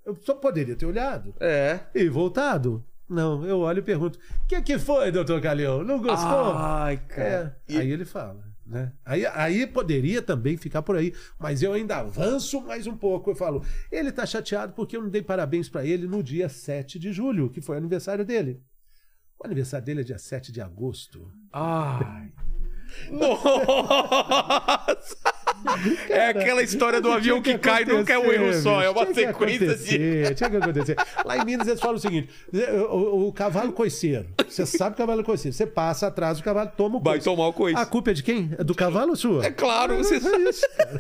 Eu só poderia ter olhado É. e voltado. Não, eu olho e pergunto: o que, que foi, doutor Calil? Não gostou? Ai, cara. É, Aí ele fala. Né? Aí, aí poderia também ficar por aí, mas eu ainda avanço mais um pouco. Eu falo, ele tá chateado porque eu não dei parabéns para ele no dia 7 de julho, que foi o aniversário dele. O aniversário dele é dia 7 de agosto. Ai. Nossa! É aquela história do avião que, Tinha cai, nunca é um erro só, é uma que sequência de. Tinha que acontecer. Lá em Minas eles falam o seguinte: o, o- o cavalo coiceiro. Você sabe o cavalo coiceiro. Você passa atrás do cavalo, toma o Vai coice. tomar o coice. A culpa é de quem? É do cavalo ou sua? É claro, você Foi isso, cara.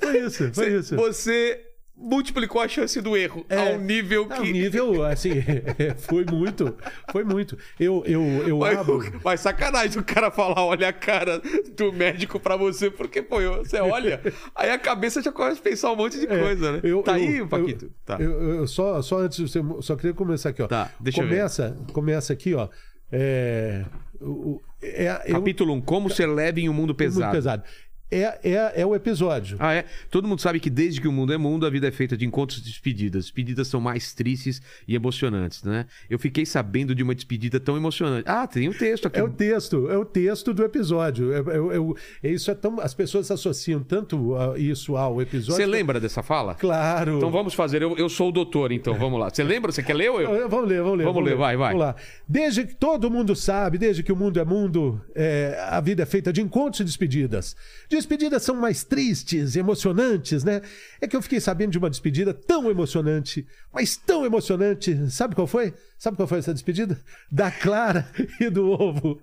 Foi isso, foi isso. Você multiplicou a chance do erro É. ao nível É, que. nível, assim, foi muito. Foi muito. Eu, eu, eu Mas, abro. mas sacanagem o cara falar, olha a cara do médico pra você, porque, pô, você olha, aí a cabeça já começa a pensar um monte de coisa, né? É, Eu- tá eu- aí, Paquito? Eu, tá. eu- só, só antes, de você- só queria começar aqui, ó. Tá, deixa eu ver. começa, Começa aqui, ó. É, o- é, Capítulo 1, como ser leve em um mundo pesado. pesado. É, é, é o episódio. Ah, é? Todo mundo sabe que desde que o mundo é mundo, a vida é feita de encontros e despedidas. Despedidas são mais tristes e emocionantes, né? Eu fiquei sabendo de uma despedida tão emocionante. Ah, tem um texto aqui. É o texto, é o texto do episódio. É, é- é- isso é tão, as pessoas associam tanto a- isso ao episódio. Você lembra dessa fala? Claro. Então vamos fazer. Eu, eu sou o doutor, então vamos lá. Você lembra? Você quer ler ou eu? Ah, Vamos ler, vamos ler. Vamos ler, vai, vai. Vamos lá. Desde que todo mundo sabe, desde que o mundo é mundo, é, a vida é feita de encontros e despedidas. Despedidas são mais tristes, emocionantes, né? É que eu fiquei sabendo de uma despedida tão emocionante, mas tão emocionante. Sabe qual foi? Sabe qual foi essa despedida? Da Clara e do ovo.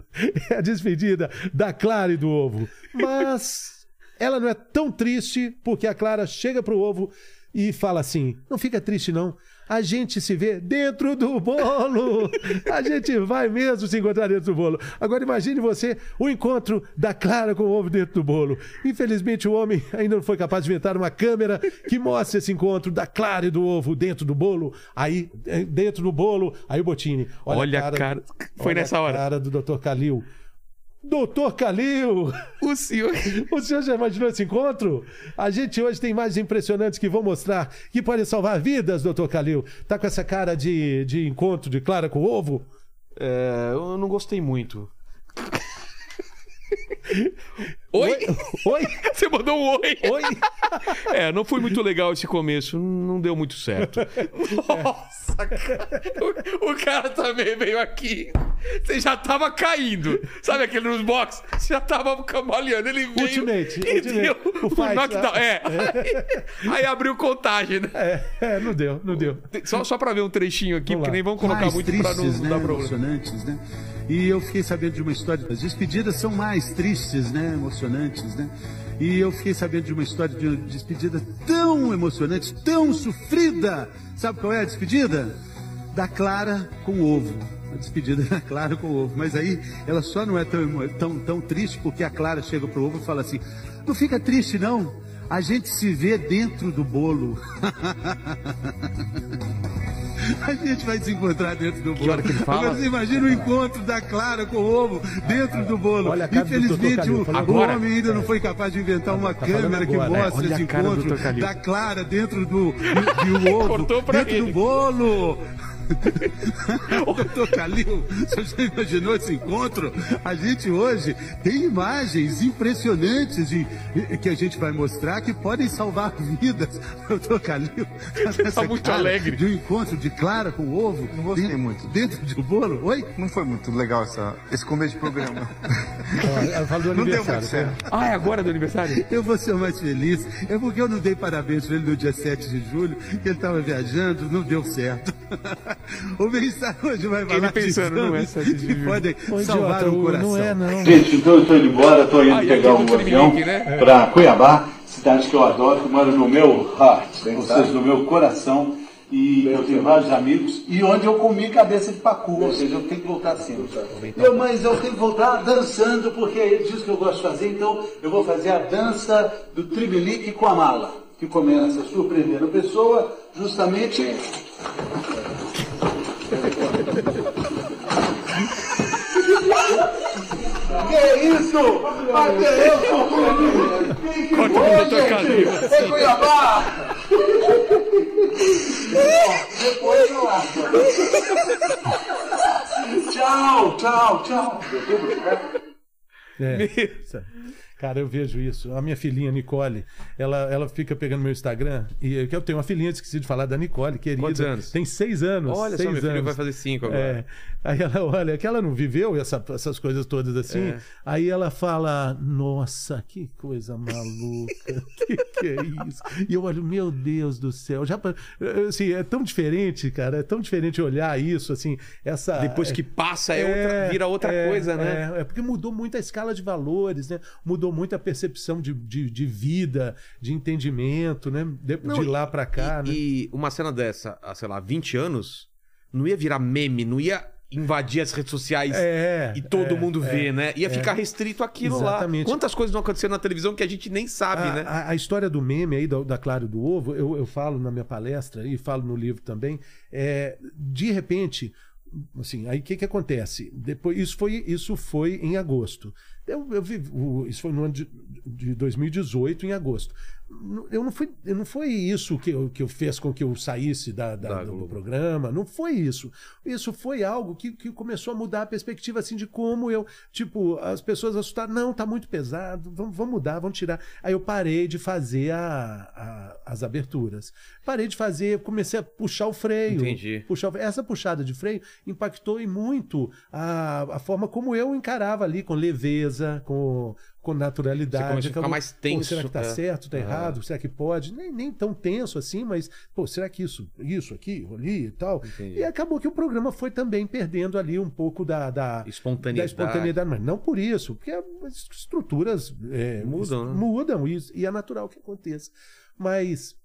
É a despedida da Clara e do ovo. Mas ela não é tão triste porque a Clara chega pro ovo e fala assim: não fica triste, não. A gente se vê dentro do bolo. A gente vai mesmo se encontrar dentro do bolo. Agora imagine você o encontro da Clara com o ovo dentro do bolo. Infelizmente o homem ainda não foi capaz de inventar uma câmera que mostre esse encontro da Clara e do ovo dentro do bolo. Aí, eh, dentro do bolo, aí o Botini. Olha a cara. Foi olha nessa a hora. cara do Dr. Calil. Doutor Calil! O senhor. O senhor já imaginou esse encontro? A gente hoje tem imagens impressionantes que vão mostrar que podem salvar vidas, doutor Calil. Tá com essa cara de, de encontro de Clara com ovo? É, eu não gostei muito. Oi? Oi? Você mandou um oi? Oi? É, não foi muito legal esse começo. Não deu muito certo. Nossa, cara. O, o cara também veio aqui. Você já tava caindo. Sabe aquele nos box? Você já tava cambaleando. Ele veio. Ultimate, e Ultimate. deu O fight, knockdown. né? É. Aí, aí abriu contagem, né? É, é, não deu, não deu. Só, só pra ver um trechinho aqui, Vamos porque lá. nem vamos colocar mais muito pra não, tristes, não né? dar problema. Emocionantes, né? E eu fiquei sabendo de uma história. As despedidas são mais tristes, né? Emocionantes, né? E eu fiquei sabendo de uma história de uma despedida tão emocionante, tão sofrida. Sabe qual é a despedida? Da Clara com ovo. A despedida da Clara com ovo. Mas aí ela só não é tão, tão, tão triste porque a Clara chega pro ovo e fala assim: Não fica triste, não. A gente se vê dentro do bolo. A gente vai se encontrar dentro do bolo. hora que ele fala? Agora você imagina o encontro da Clara com o ovo dentro do bolo. Olha. Infelizmente, o, falou o agora. homem ainda não foi capaz de inventar uma Tá câmera que agora, né? mostre Olha esse encontro da Clara dentro do, do, do ovo, Cortou pra dentro ele. do bolo. Doutor Calil, você já imaginou esse encontro? A gente hoje tem imagens impressionantes de, que a gente vai mostrar que podem salvar vidas. Doutor Calil, Tá muito alegre. De um encontro de Clara com ovo. Não gostei dentro, muito. Dentro de um bolo? Oi? Não foi muito legal essa, esse começo de programa. Ó, Ela fala do Não deu aniversário. muito certo. Ah, é agora do aniversário? Eu vou ser o mais feliz. É porque eu não dei parabéns para ele no dia 7 de julho, que ele estava viajando, não deu certo. O bem-estar hoje vai Ele falar pensando, de não é exames 7 de que julho. podem Ô, salvar idiota, o coração. não é, não. Gente, então eu estou indo embora, estou indo Ah, pegar um avião né? para Cuiabá, cidade que eu adoro, que mora no meu heart, ou seja, no meu coração. E eu tenho vários amigos, e onde eu comi cabeça de pacu, ou seja, eu tenho que voltar sempre. Eu, mas eu tenho que voltar dançando, porque é disso que eu gosto de fazer, então eu vou fazer a dança do tribelique com a mala, que começa surpreendendo a pessoa, justamente Que isso? Até eu sou feliz. Corta pro Dr. Calil. Ô, Cuiabá! Depois eu acho. Tchau, tchau, tchau. É. Cara, eu vejo isso. A minha filhinha, Nicole, ela, ela fica pegando meu Instagram. E que eu tenho uma filhinha, esqueci de falar da Nicole, querida. Quantos anos? Tem seis anos. Olha seis só, meu filho anos. vai fazer cinco agora. É. Aí ela olha, que ela não viveu essa- essas coisas todas assim. É. Aí ela fala: Nossa, que coisa maluca. que que é isso? E eu olho, meu Deus do céu. Já, assim, é tão diferente, cara. É tão diferente olhar isso, assim. Essa, Depois que passa, é outra, vira outra é, coisa, né? É, é porque mudou muito a escala de valores, né? Mudou muito a percepção de, de, de vida, de entendimento, né? De, Não, de lá pra cá, e, né? e uma cena dessa, há, sei lá, 20 anos, não ia virar meme, não ia invadir as redes sociais É, e todo é, mundo é, ver, né? Ia ficar restrito aquilo Exatamente. lá. Quantas coisas não aconteceram na televisão que a gente nem sabe, a, né? a- a história do meme aí, da, da Claro do Ovo, eu, eu falo na minha palestra e falo no livro também. É, de repente, assim, aí o que, que acontece? Depois, isso, foi, isso foi em agosto. Eu, eu vi, o- isso foi no ano de, de 2018, em agosto. Eu não, fui, não foi isso que, eu, que eu fez com que eu saísse da, da- Da do, programa. Não foi isso. Isso foi algo que, que começou a mudar a perspectiva assim de como eu, tipo, as pessoas assustaram, não, tá muito pesado, vamos, vamos mudar, vamos tirar. Aí eu parei de fazer a- a- as aberturas. Parei de fazer, comecei a puxar o freio. Entendi. Puxar o. Essa puxada de freio impactou em muito a, a forma como eu encarava ali, com leveza, com, com naturalidade. Você começou a ficar Então, mais pô, tenso, será que tá é. certo, tá Ah. errado? Será que pode? Nem, nem tão tenso assim, mas, pô, será que isso, isso aqui, ali e tal? Entendi. E acabou que o programa foi também perdendo ali um pouco da, da, Espontaneidade. da espontaneidade, mas não por isso, porque as estruturas é, Mudam, né? mudam e, e é natural que aconteça. Mas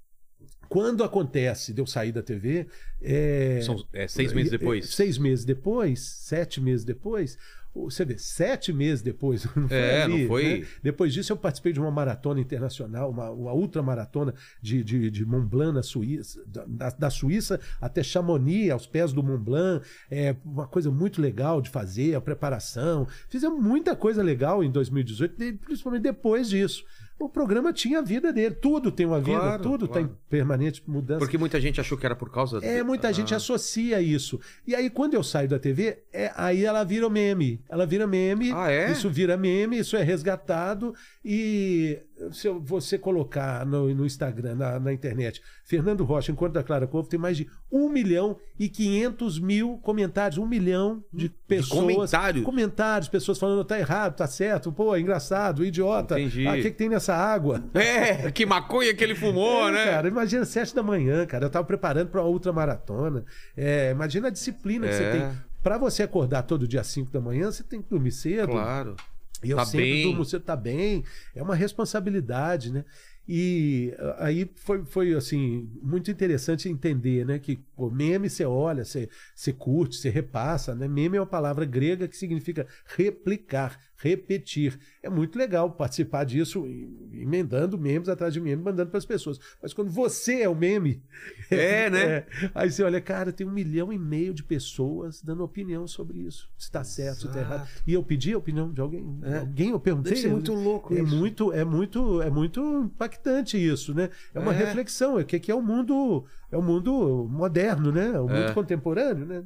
quando acontece de eu sair da TV, é, São é, seis meses é, depois. Seis meses depois, sete meses depois. Você vê, sete meses depois. Não foi É, ali, não foi- né? Depois disso, eu participei de uma maratona internacional, uma, uma ultramaratona de, de, de Mont Blanc, na Suíça, da, da Suíça até Chamonix, aos pés do Mont Blanc. É uma coisa muito legal de fazer, a preparação. Fizemos muita coisa legal em 2018, de- principalmente depois disso. O programa tinha a vida dele, tudo tem uma vida, Claro, tudo está claro. em permanente mudança. Porque muita gente achou que era por causa É, muita gente Ah. associa isso. E aí, quando eu saio da TV, é, aí ela vira meme. Ela vira meme. Ah, é? Isso vira meme, isso é resgatado. E se você colocar no, no Instagram, na, na internet, Fernando Rocha, enquanto da Clara Couve, tem mais de 1 milhão e 500 mil comentários. 1 milhão de pessoas. comentários? Comentários, pessoas falando, tá errado, tá certo, pô, é engraçado, idiota. Entendi. Ah, o que, que tem nessa água? É, que maconha que ele fumou, É, né? Cara, imagina sete da manhã, cara. Eu tava preparando para uma ultramaratona. É, imagina a disciplina que É. você tem. Para você acordar todo dia às 5 da manhã, você tem que dormir cedo. Claro. E eu Tá sempre bem. durmo cedo, tá bem. É uma responsabilidade, né? E aí foi, foi assim, muito interessante entender, né? Que o meme você olha, você, você curte, você repassa, né? Meme é uma palavra grega que significa replicar, repetir. É muito legal participar disso, emendando memes atrás de memes, mandando para as pessoas. Mas quando você é o meme. É, né? é, aí você olha, cara, tem um milhão e meio de pessoas dando opinião sobre isso. Se está certo, se está errado. E eu pedi a opinião de alguém. Alguém eu perguntei. É. Deve ser muito louco é isso. Muito, é muito, é muito impactante isso, né? É uma É. reflexão. É o que que é o mundo, é o mundo moderno, né? O mundo É. contemporâneo, né?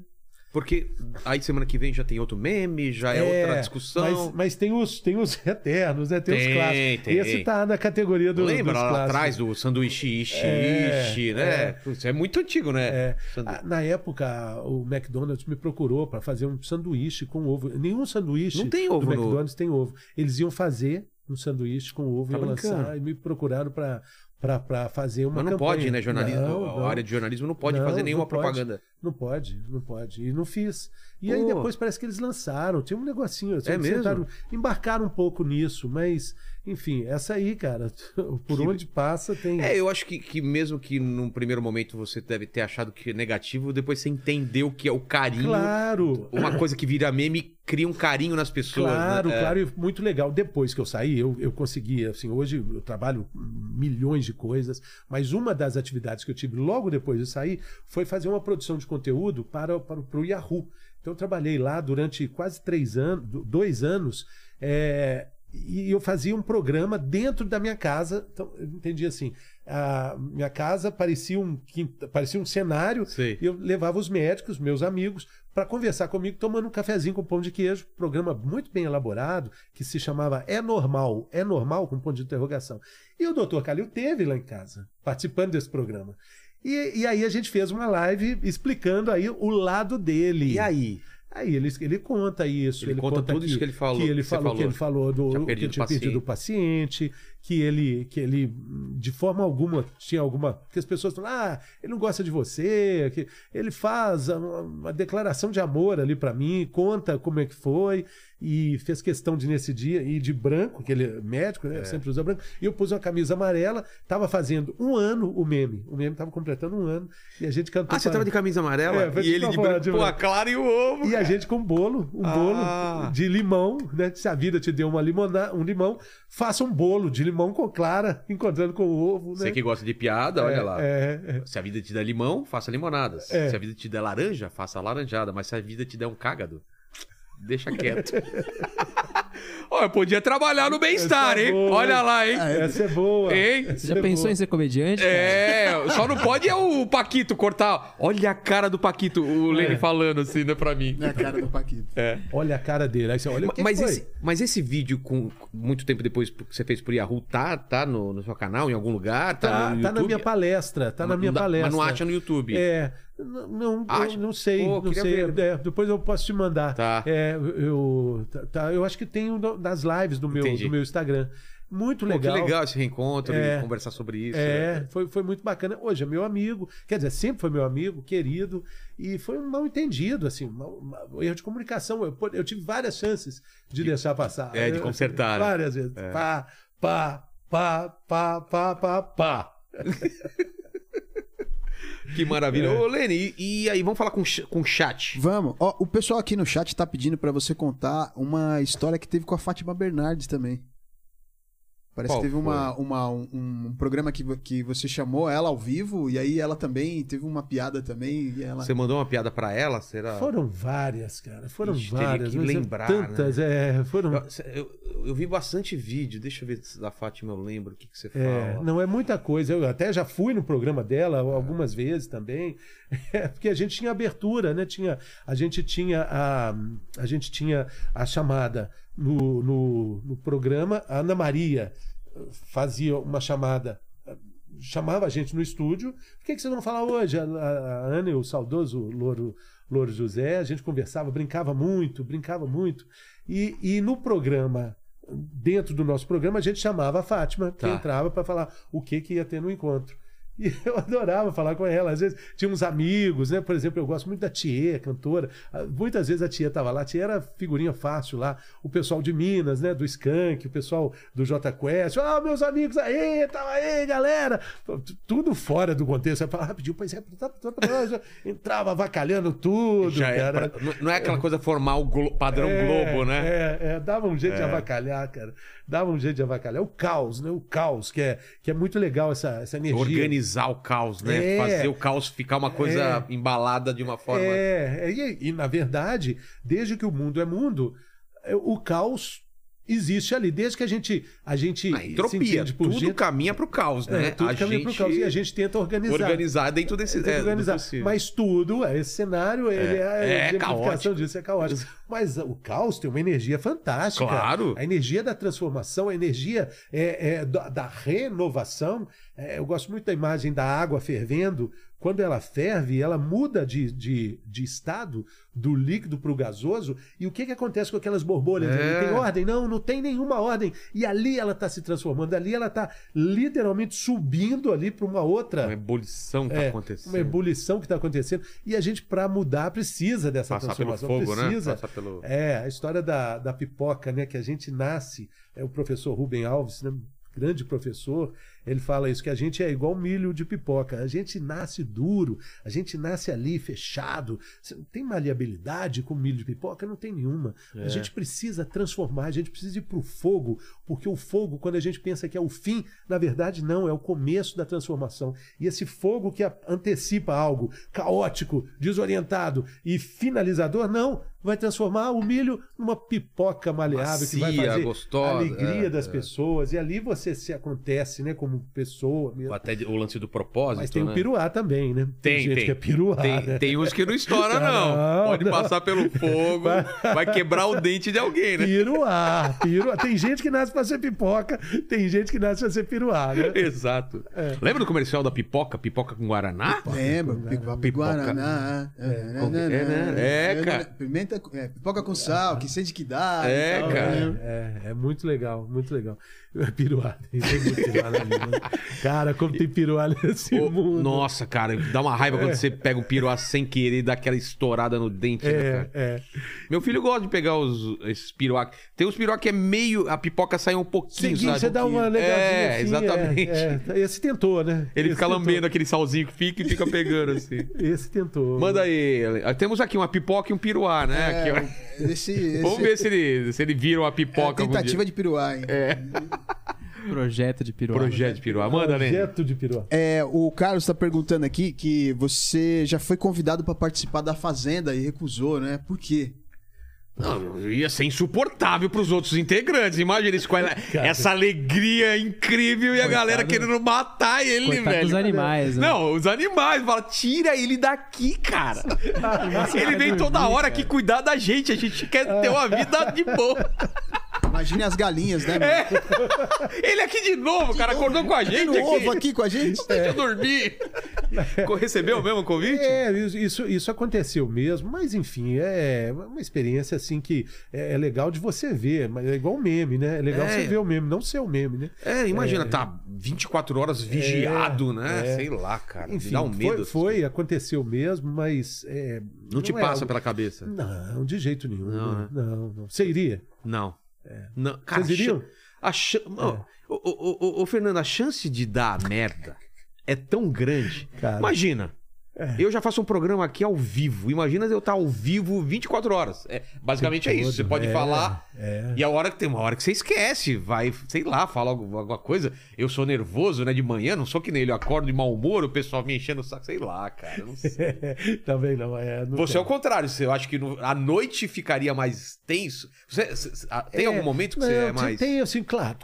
Porque aí semana que vem já tem outro meme, já é, outra discussão. Mas, mas tem os, tem os eternos, né? Tem, os Tem, clássicos. tem. Esse tá na categoria do, Lembra dos lá clássicos. atrás do sanduíche ishi, É, ishi, né? é. Putz, É muito antigo, né? É. Ah, Na época, o McDonald's me procurou para fazer um sanduíche com ovo. Nenhum sanduíche Não tem ovo do no- McDonald's tem ovo. Eles iam fazer um sanduíche com ovo Tá e lançar e me procuraram para fazer uma Mas não campanha. pode, né? Jornalismo, Não, a área de jornalismo não pode Não, fazer nenhuma não pode. propaganda. Não pode, não pode. E não fiz. E aí Pô. depois parece que eles lançaram. Tinha um negocinho. assim, É eles mesmo? tentaram embarcar um pouco nisso, mas, enfim, essa aí, cara, por onde passa tem. É, eu acho que, que mesmo que num primeiro momento você deve ter achado que é negativo, depois você entendeu que é o carinho. Claro. Uma coisa que vira meme cria um carinho nas pessoas. Claro, né? É. claro, e muito legal. Depois que eu saí, eu, eu consegui, assim, hoje eu trabalho milhões de coisas, mas uma das atividades que eu tive logo depois de sair foi fazer uma produção de conteúdo para, para, para o Yahoo. Então eu trabalhei lá durante quase três anos, do- dois anos, é, e eu fazia um programa dentro da minha casa. Então, eu entendi assim: a minha casa parecia um, parecia um cenário, Sei. e eu levava os médicos, meus amigos, para conversar comigo, tomando um cafezinho com pão de queijo. Programa muito bem elaborado, que se chamava É Normal, É Normal, com ponto de interrogação. E o doutor Calil teve lá em casa, participando desse programa. E, e aí a gente fez uma live explicando aí o lado dele. E aí? Aí ele, ele conta isso. Ele conta tudo isso que ele falou, Que ele que você falou, que falou. ele falou do Tinha que ele tinha paciente. perdido o paciente, que ele, que ele, de forma alguma, tinha alguma. Que as pessoas falam, ah, ele não gosta de você, que ele faz uma, uma declaração de amor ali pra mim, conta como é que foi, e fez questão de nesse dia, e de branco, que ele é médico, É. né? Sempre usa branco, e eu pus uma camisa amarela, tava fazendo um ano o meme. O meme tava completando um ano, e a gente cantou. Ah, você tava de camisa amarela? É, e ele de branco. de Pô, a branco. clara e o ovo. E a gente com bolo, um Ah. bolo de limão, né? Se a vida te deu uma limona, um limão, faça um bolo de limão com clara, encontrando com o ovo, né? Você que gosta de piada, olha É, lá. é, é. Se a vida te der limão, faça limonadas. É. Se a vida te der laranja, faça laranjada. Mas se a vida te der um cágado, deixa quieto. Ó, eu podia trabalhar no bem-estar, é hein? boa, Olha lá, hein? Essa é boa. Hein? Essa Você já é pensou boa. em ser comediante? cara? É, só não pode é o Paquito cortar. Olha a cara do Paquito, o Lene falando assim, né, pra mim. É a cara do Paquito. É. Olha a cara dele. Aí você olha o que mas, foi. esse, mas esse vídeo, com muito tempo depois que você fez por Yahoo, tá, tá no, no seu canal, em algum lugar? Tá, Tá, no tá na minha palestra, tá na Não minha dá- palestra. Mas não acha no YouTube. É, não, não, Acha? eu não sei, Pô, não sei. É, depois eu posso te mandar. Tá. É, eu, tá, tá, eu acho que tem nas lives do meu, Entendi. do meu Instagram. Muito Pô, legal. que legal esse reencontro, É. conversar sobre isso. É, foi, foi muito bacana. Hoje é meu amigo, quer dizer, sempre foi meu amigo, querido, e foi um mal entendido, assim, um um erro de comunicação. Eu, eu tive várias chances de, deixar passar. é, de consertar, né? Várias vezes. Pá, pá, pá, pá, pá, pá, pá. Que maravilha. É. Ô, Lene, e, e aí, vamos falar com, com o chat. Vamos. Ó, o pessoal aqui no chat tá pedindo pra você contar uma história que teve com a Fátima Bernardes também. Parece Qual que teve uma, uma- um, um programa que, que você chamou ela ao vivo, e aí ela também teve uma piada também. E ela... Você mandou uma piada pra ela? Será? Foram várias, cara. Foram Ixi, teria várias. que é lembrar, Tantas, é. Foram. Eu, eu- eu vi bastante vídeo. Deixa eu ver se da Fátima eu lembro o que, que você É, fala. não é muita coisa. Eu até já fui no programa dela algumas vezes também, É, porque a gente tinha abertura, né? Tinha, a gente tinha a, a gente tinha a chamada no, no, no programa. A Ana Maria eh, fazia uma chamada, eh, chamava a gente no estúdio. Por que, que você não fala hoje? A, a- a Ana e o saudoso Louro, Louro José, a gente conversava, brincava muito, brincava muito. E, e no programa dentro do nosso programa, a gente chamava a Fátima, que Tá. entrava para falar o que, que ia ter no encontro. E eu adorava falar com ela. Às vezes tinha uns amigos, né? Por exemplo, eu gosto muito da Tia, cantora. Ah, Muitas vezes a Tia estava lá. A Tia era figurinha fácil lá. O pessoal de Minas, né? Do Skank, o pessoal do J Quest. Ah, meus amigos aí, tava aí, galera. Tudo fora do contexto. Aí falava, pediu, pois é, tá- tá- tá- entrava avacalhando tudo, Já é cara. pra- não- é aquela coisa formal, padrão É, Globo, né? É, é, dava um jeito de avacalhar, cara. Dava um jeito de avacalhar. O caos, né? O caos, que é, que é muito legal essa, essa energia. Organizar o caos, né? É. Fazer o caos ficar uma coisa embalada de uma forma. É, é, e, e, na verdade, desde que o mundo é mundo, é, o caos existe ali. Desde que a gente, a gente A entropia. por Tudo gente, caminha pro caos, é, né? tudo a caminha pro gente caos. E a gente tenta organizar. organizar dentro desse é, organizar. Mas tudo, é, esse cenário, ele é, a é exemplificação caótico. disso, é caótico. Mas o caos tem uma energia fantástica. Claro. A energia da transformação, a energia é, é, da, da renovação. É, eu gosto muito da imagem da água fervendo. Quando ela ferve, ela muda de, de, de estado do líquido para o gasoso. E o que, que acontece com aquelas borbolhas? É. Tem ordem? Não, não tem nenhuma ordem. E ali ela está se transformando. Ali ela está literalmente subindo ali para uma outra. Uma ebulição que tá É, acontecendo. uma ebulição que está acontecendo. E a gente, para mudar, precisa dessa Passar pelo transformação. fogo, né? precisa. Passar pelo- É, a história da, da pipoca, né? Que a gente nasce, é o professor Rubem Alves, né? grande professor, Ele fala isso, que a gente é igual milho de pipoca. A gente nasce duro, a gente nasce ali fechado. Tem maleabilidade com milho de pipoca? Não tem nenhuma. É. A gente precisa transformar, a gente precisa ir pro fogo, porque o fogo, quando a gente pensa que é o fim, na verdade não, é o começo da transformação. E esse fogo que antecipa algo caótico, desorientado e finalizador, não, vai transformar o milho numa pipoca maleável que vai Macia, fazer gostosa, a alegria é, das é. pessoas. E ali você se acontece, né, como pessoa mesmo. Até o lance do propósito, Mas tem né? o piruá também, né? Tem, gente tem. que é piruá, Tem, né? tem uns que não estoura, não. Não, Pode não. passar pelo fogo, vai quebrar o dente de alguém, né? Piruá, piruá. Tem gente que nasce pra ser pipoca, tem gente que nasce pra ser piruá, né? Exato. Lembra do comercial da pipoca? Pipoca com Guaraná? Lembra? Pipoca, Guaraná. É, é, né? É, cara. Pimenta, é, pipoca com sal, que sente que dá. É, tal, cara. né? É, é muito legal, muito legal. Piruá, tem né? Cara, como tem piruá nesse Ô, mundo. Nossa, cara, dá uma raiva quando você pega um piruá sem querer e dá aquela estourada no dente, né, É, cara? é. Meu filho gosta de pegar os, esses piruá. Tem uns piruá que é meio. A pipoca sai um pouquinho, Seguinte, sabe? você dá uma legadinha É, assim, exatamente. É, é. Esse tentou, né? Ele Esse fica tentou. lambendo aquele salzinho que fica e fica pegando assim. Esse tentou. Manda aí. Temos aqui uma pipoca e um piruá, né? É, Aqui, esse, esse Vamos ver se ele, se ele vira uma é pipoca. algum tentativa dia. de piruá, hein? Projeto de piruá. Projeto de piruá. Manda, né? Projeto de piruá. É, o Carlos está perguntando aqui que você já foi convidado para participar da Fazenda e recusou, né? Por quê? Não, ia ser insuportável pros outros integrantes. Imagina isso com ela- essa alegria incrível e a galera querendo matar ele, Coitado velho. dos animais, né? Não, os animais. Fala, tira ele daqui, cara. ele vem toda hora aqui cuidar da gente. A gente quer ter uma vida de boa. Imagine as galinhas, né? É. Ele aqui de novo, cara. Acordou com a gente Tem um ovo aqui. aqui com a gente? Deixa eu dormir. Co- Recebeu mesmo o convite? É, isso, isso, isso aconteceu mesmo, mas enfim, é uma experiência assim que é, é legal de você ver, mas é igual um meme, né? É legal É. você ver o meme, não ser o meme, né? É, imagina, tá 24 horas vigiado, né? é. Sei lá, cara. Enfim, dá um medo. foi, foi, aconteceu mesmo, mas. é, Não te é passa algo- pela cabeça? Não, de jeito nenhum. Não, Não, né? não, não. Você iria? Não. Não. Cara, Vocês iriam? A chan... Ô, ô, ô, ô, ô, Fernando, a chance de dar merda é tão grande. Cara. Imagina. Eu já faço um programa aqui ao vivo. Imagina eu estar ao vivo 24 horas. É, basicamente é isso. Você pode É, falar. é. E a hora que tem uma hora que você esquece, vai, sei lá, fala alguma coisa. Eu sou nervoso, né, de manhã, não sou que nem ele, eu acordo de mau humor, o pessoal me enchendo o saco, sei lá, cara. Não sei. Também não. É, não Você é tem. o contrário, você- eu acho que no- a noite ficaria mais tenso. Você- você- a- tem É, algum momento que não, você é tem- mais. Tem, assim, claro,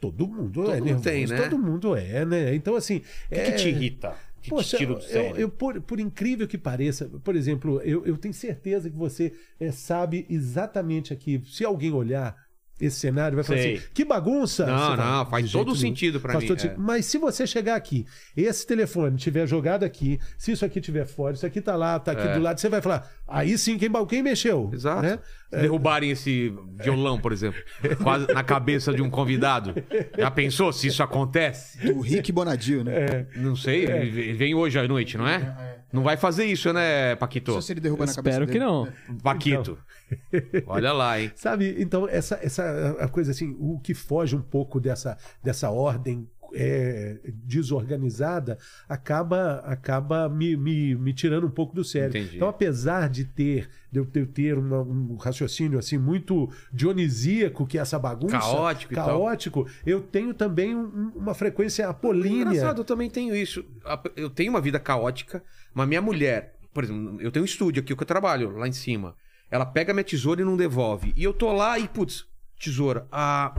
todo mundo Todo é mundo nervoso, tem, né? Todo mundo é, né? Então, assim... O que, que te irrita? Que Poxa, te tira do eu, sério? eu, por, por incrível que pareça, por exemplo, eu, eu tenho certeza que você eh, sabe exatamente aqui. Se alguém olhar esse cenário, vai falar Sei. assim: que bagunça! Não, Você não, faz todo sentido pra Faz mim, todo é. Mas se você chegar aqui, esse telefone tiver jogado aqui, se isso aqui tiver fora, isso aqui tá lá, tá aqui É. do lado, você vai falar: aí sim, quem, quem mexeu? Exato. Né? Derrubarem esse violão, por exemplo, quase na cabeça de um convidado. Já pensou se isso acontece? O Rick Bonadio, né? Não sei, ele vem hoje à noite, não é? Não vai fazer isso, né, Paquito? Só se ele derruba na cabeça Espero que dele. não. Paquito. Olha lá, hein? Sabe, então, essa, essa a coisa assim, o que foge um pouco dessa, dessa ordem é, desorganizada acaba acaba me, me, me tirando um pouco do sério. Entendi. Então, apesar de ter de eu ter, ter uma- um raciocínio assim muito dionisíaco, que é essa bagunça, Caótico e tal. caótico, eu tenho também um- uma frequência apolínea. Engraçado, eu também tenho isso. A- Eu tenho uma vida caótica, mas minha mulher, por exemplo, eu tenho um estúdio aqui que eu trabalho lá em cima. Ela pega minha tesoura e não devolve. E eu tô lá e, putz, tesoura. Ah,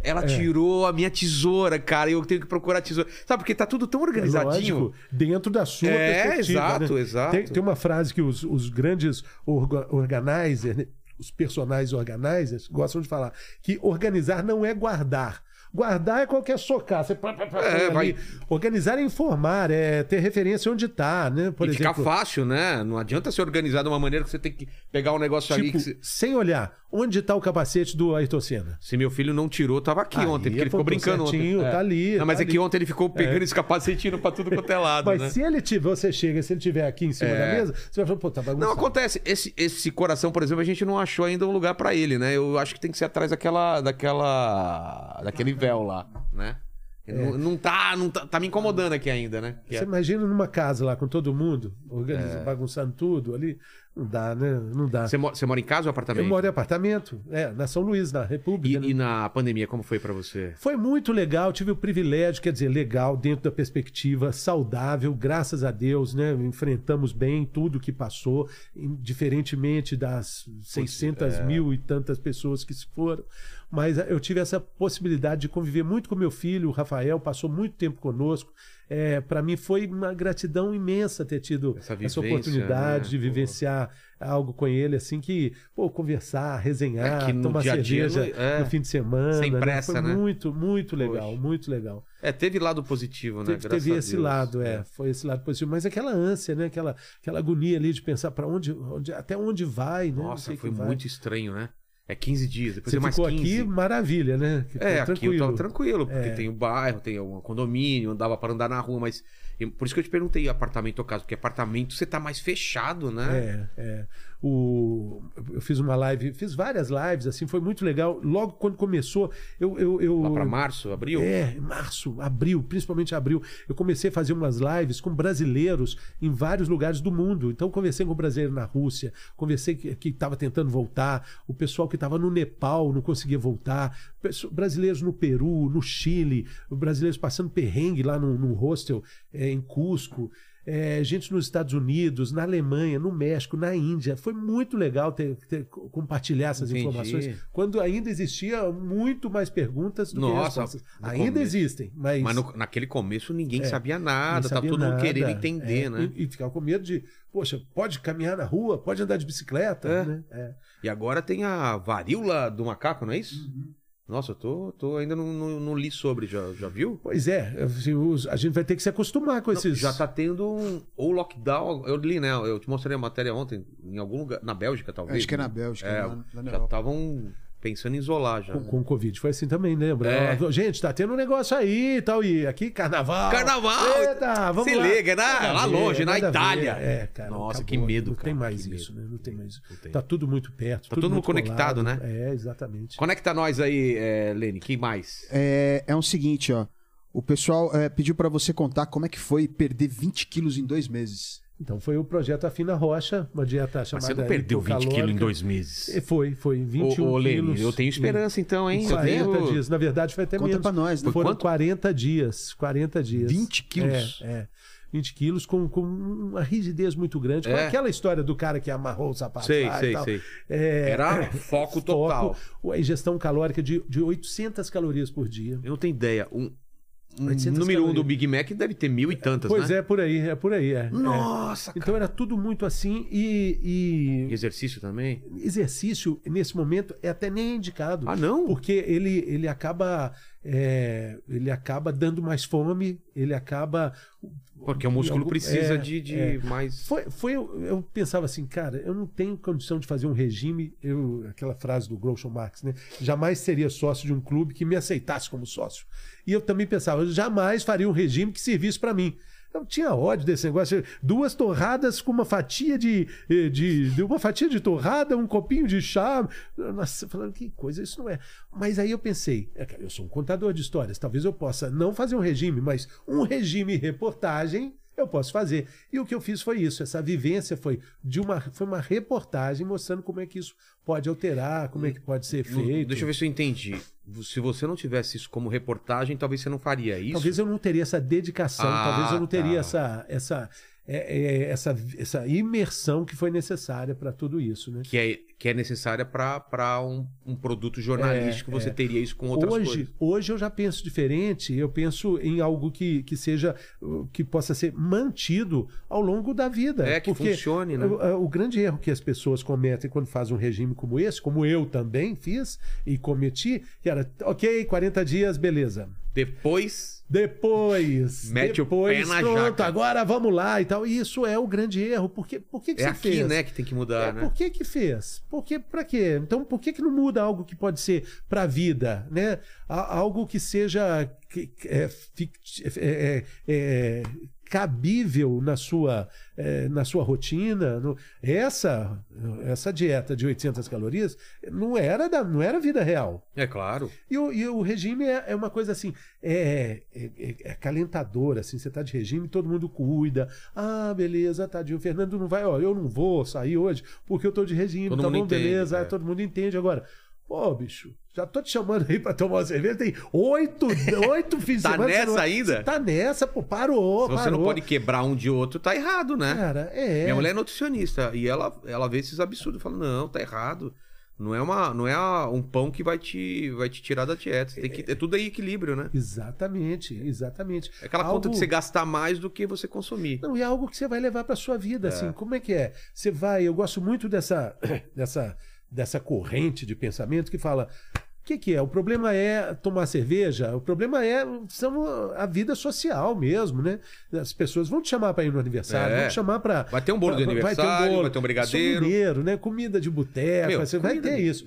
ela tirou a minha tesoura, cara. e Eu tenho que procurar a tesoura. Sabe, porque tá tudo tão organizadinho. Lógico, dentro da sua É, perspectiva. exato, né? exato. Tem, tem uma frase que os, os grandes orga organizers, né? os personagens organizers, gostam de falar, que organizar não é guardar. Guardar é qualquer socar. Você pá, pá, pá, É, ali. vai- Organizar é informar, é ter referência onde está, né? Por e exemplo, fica fácil, né? Não adianta ser organizado de uma maneira que você tem que pegar um negócio ali. tipo, Que você- sem olhar, onde está o capacete do Ayrton Senna? Se meu filho não tirou, tava aqui Aí, ontem, porque ele ficou brincando certinho, ontem. tá ali, Não, mas tá é que ali. ontem ele ficou pegando esse capacete indo pra tudo quanto é lado, Mas né? se ele tiver, você chega, se ele tiver aqui em cima É. da mesa, você vai falar, pô, tá Não, bagunçado. acontece. Esse, esse coração, por exemplo, a gente não achou ainda um lugar pra ele, né? Eu acho que tem que ser atrás daquela. daquela. daquele véu lá, né? Não, não tá, não tá, tá me incomodando aqui ainda, né? Você é- imagina numa casa lá com todo mundo, organizando, bagunçando tudo ali. Não dá, né? Não dá. Você, mo- você mora em casa ou apartamento? Eu moro em apartamento, é, na São Luís, na República. né? E, e na pandemia, como foi pra você? Foi muito legal, tive o privilégio, quer dizer, legal, dentro da perspectiva, saudável, graças a Deus, né? Enfrentamos bem tudo que passou, em- diferentemente das 600 é. mil e tantas pessoas que se foram. Mas eu tive essa possibilidade de conviver muito com meu filho, o Rafael, passou muito tempo conosco. É, para mim foi uma gratidão imensa ter tido Essa essa, vivência, oportunidade né? de Pô. vivenciar algo com ele, assim, que, pô, conversar, resenhar, É tomar dia dia cerveja não- é. no fim de semana. Sem né? pressa, Foi né? muito, muito legal, Poxa. muito legal. É, teve lado positivo, né? Teve, teve esse Deus. lado, é, foi esse lado positivo. Mas aquela ânsia, né? Aquela, aquela agonia ali de pensar para onde, onde, até onde vai, né? Nossa, foi que vai. muito estranho, né? É 15 dias, depois Você é mais ficou 15. aqui, maravilha, né? Que É, foi aqui eu tava tranquilo, porque É. tem o bairro, tem um condomínio, dava para andar na rua, mas eu- por isso que eu te perguntei apartamento ou casa, porque apartamento você tá mais fechado, né? É, é. O, eu fiz uma live, fiz várias lives, assim, foi muito legal. Logo quando começou, eu. eu, eu Lá para março, abril? É, março, abril, principalmente abril. Eu comecei a fazer umas lives com brasileiros em vários lugares do mundo. Então, conversei com um brasileiro na Rússia, conversei que estava tentando voltar, o pessoal que estava no Nepal não conseguia voltar, brasileiros no Peru, no Chile, brasileiros passando perrengue lá no, no hostel é, em Cusco. É, gente nos Estados Unidos, na Alemanha, no México, na Índia. Foi muito legal ter, ter- compartilhar essas Entendi. informações quando ainda existia muito mais perguntas do que Nossa, respostas. no Ainda começo. existem, mas, Mas no- naquele começo ninguém É, sabia ninguém nada, tá sabia todo mundo nada, querendo entender, é, né? E, e ficava com medo de, poxa, pode caminhar na rua, pode andar de bicicleta, É. né? É. E agora tem a varíola do macaco, não é isso? Uhum. Nossa, eu tô, tô ainda não, não, não li sobre, já, já viu? Pois é, assim, a gente vai ter que se acostumar com Não, esses. Já tá tendo um ou lockdown, eu li, né? Eu te mostrei a matéria ontem, em algum lugar, na Bélgica talvez. Acho que é na né? Bélgica, É, já estavam pensando em isolar já. Com, com o Covid. Foi assim também, lembra? É. Ó, Gente, tá tendo um negócio aí e tal. E aqui, carnaval. Carnaval! Eita, vamos Se lá. liga, né? Nada a Lá ver, longe, na nada a ver. Itália. É, cara. Nossa, acabou. que medo, Não cara, tem mais que isso, medo. né? Não tem mais. Não tem. Tá tudo muito perto. Tá todo mundo muito conectado, colado. né? É, exatamente. Conecta nós aí, é, Lene, quem mais? É, é o seguinte, ó. O pessoal é, pediu pra você contar como é que foi perder 20 quilos em dois meses. Então foi o projeto Afina Rocha, uma dieta Mas chamada. você não perdeu 20 quilos em dois meses. E Foi, foi 21 Ô, ô, Lene, quilos. eu tenho esperança então, hein? Em Eu 40 tenho... dias. Na verdade, foi até Conta menos. pra nós, né? Foram quanto? 40 dias. 40 dias. 20 quilos? É, é. 20 quilos com, com uma rigidez muito grande. Com É. aquela história do cara que amarrou o sapato Sei, lá e sei, tal. sei. É, Era foco total. Foco, a ingestão calórica de, de 800 calorias por dia. Eu não tenho ideia. Um 800 número um calorias. do Big Mac deve ter mil e tantas, Pois né? é, por aí, é por aí. É, Nossa, é. Então era tudo muito assim e- E e exercício também? exercício nesse momento é até nem indicado. Ah, não? Porque ele, ele acaba é, ele acaba dando mais fome, ele acaba. Porque o músculo Algum- precisa é, de, de é. mais. Foi, foi eu, eu pensava assim, cara, eu não tenho condição de fazer um regime. Eu, aquela frase do Groucho Marx, né? Jamais seria sócio de um clube que me aceitasse como sócio. E eu também pensava, eu jamais faria um regime que servisse para mim. Eu tinha ódio desse negócio. Duas torradas com uma fatia de, eh, de, de- uma fatia de torrada, um copinho de chá. Nossa, falando que coisa isso não é. Mas aí eu pensei, é, eu sou um contador de histórias. Talvez eu possa não fazer um regime, mas um regime reportagem eu posso fazer. E o que eu fiz foi isso. Essa vivência foi de uma foi uma reportagem mostrando como é que isso pode alterar, como é que pode ser Não- feito. Deixa eu ver se eu entendi. Se você não tivesse isso como reportagem, talvez você não faria isso. Talvez eu não teria essa dedicação, Ah, talvez eu não teria tá. essa, essa, é, é, essa, essa imersão que foi necessária para tudo isso, né? Que é, que é necessária para um, um produto jornalístico. É, você é. teria isso com outras Hoje, coisas. hoje eu já penso diferente, eu penso em algo que, que seja, que possa ser mantido ao longo da vida. É, que Porque funcione, né? o, o grande erro que as pessoas cometem quando fazem um regime como esse, como eu também fiz e cometi, que era, ok, 40 dias, beleza. Depois. Depois, Mete o depois, pé na pronto, jaca. agora vamos lá e tal. E isso é o grande erro. Por que, por que, que É você aqui, fez? né, que tem que mudar, É, né? Por que que fez? Por que, pra quê? Então, por que que não muda algo que pode ser pra vida, né? Algo que seja que- é, é, é, é, cabível na sua, eh, na sua rotina. No- essa, essa dieta de 800 calorias não era, da, não era vida real. É claro. E o, e o regime é, é uma coisa assim, é, é, é- é calentador, assim, você tá de regime, todo mundo cuida. Ah, beleza, tadinho, o Fernando não vai, ó, eu não vou sair hoje porque eu tô de regime, Todo tá mundo bom, entende, beleza, é. todo mundo entende agora. Pô, bicho, já tô te chamando aí pra tomar uma cerveja, tem oito, oito fins de Tá semana. você nessa não- ainda? Tá nessa, pô, parou, Se você parou. não pode quebrar um de outro, tá errado, né? Cara, é. Minha mulher é nutricionista e ela, ela vê esses absurdos. Fala, não, tá errado. Não é, uma, não é um pão que vai te, vai te tirar da dieta. Tem que, é tudo aí equilíbrio, né? Exatamente, exatamente. É aquela conta Algo- de você gastar mais do que você consumir. Não, e é algo que você vai levar para sua vida, assim. Como é que é? Você vai, eu gosto muito dessa dessa dessa corrente de pensamento que fala o que, que é? O problema é tomar cerveja? O problema é são a vida social mesmo, né? As pessoas vão te chamar para ir no aniversário, É. vão te chamar para. Vai ter um bolo de aniversário, vai ter um brigadeiro. Mineiro, né? Comida de boteco, você vai ter isso.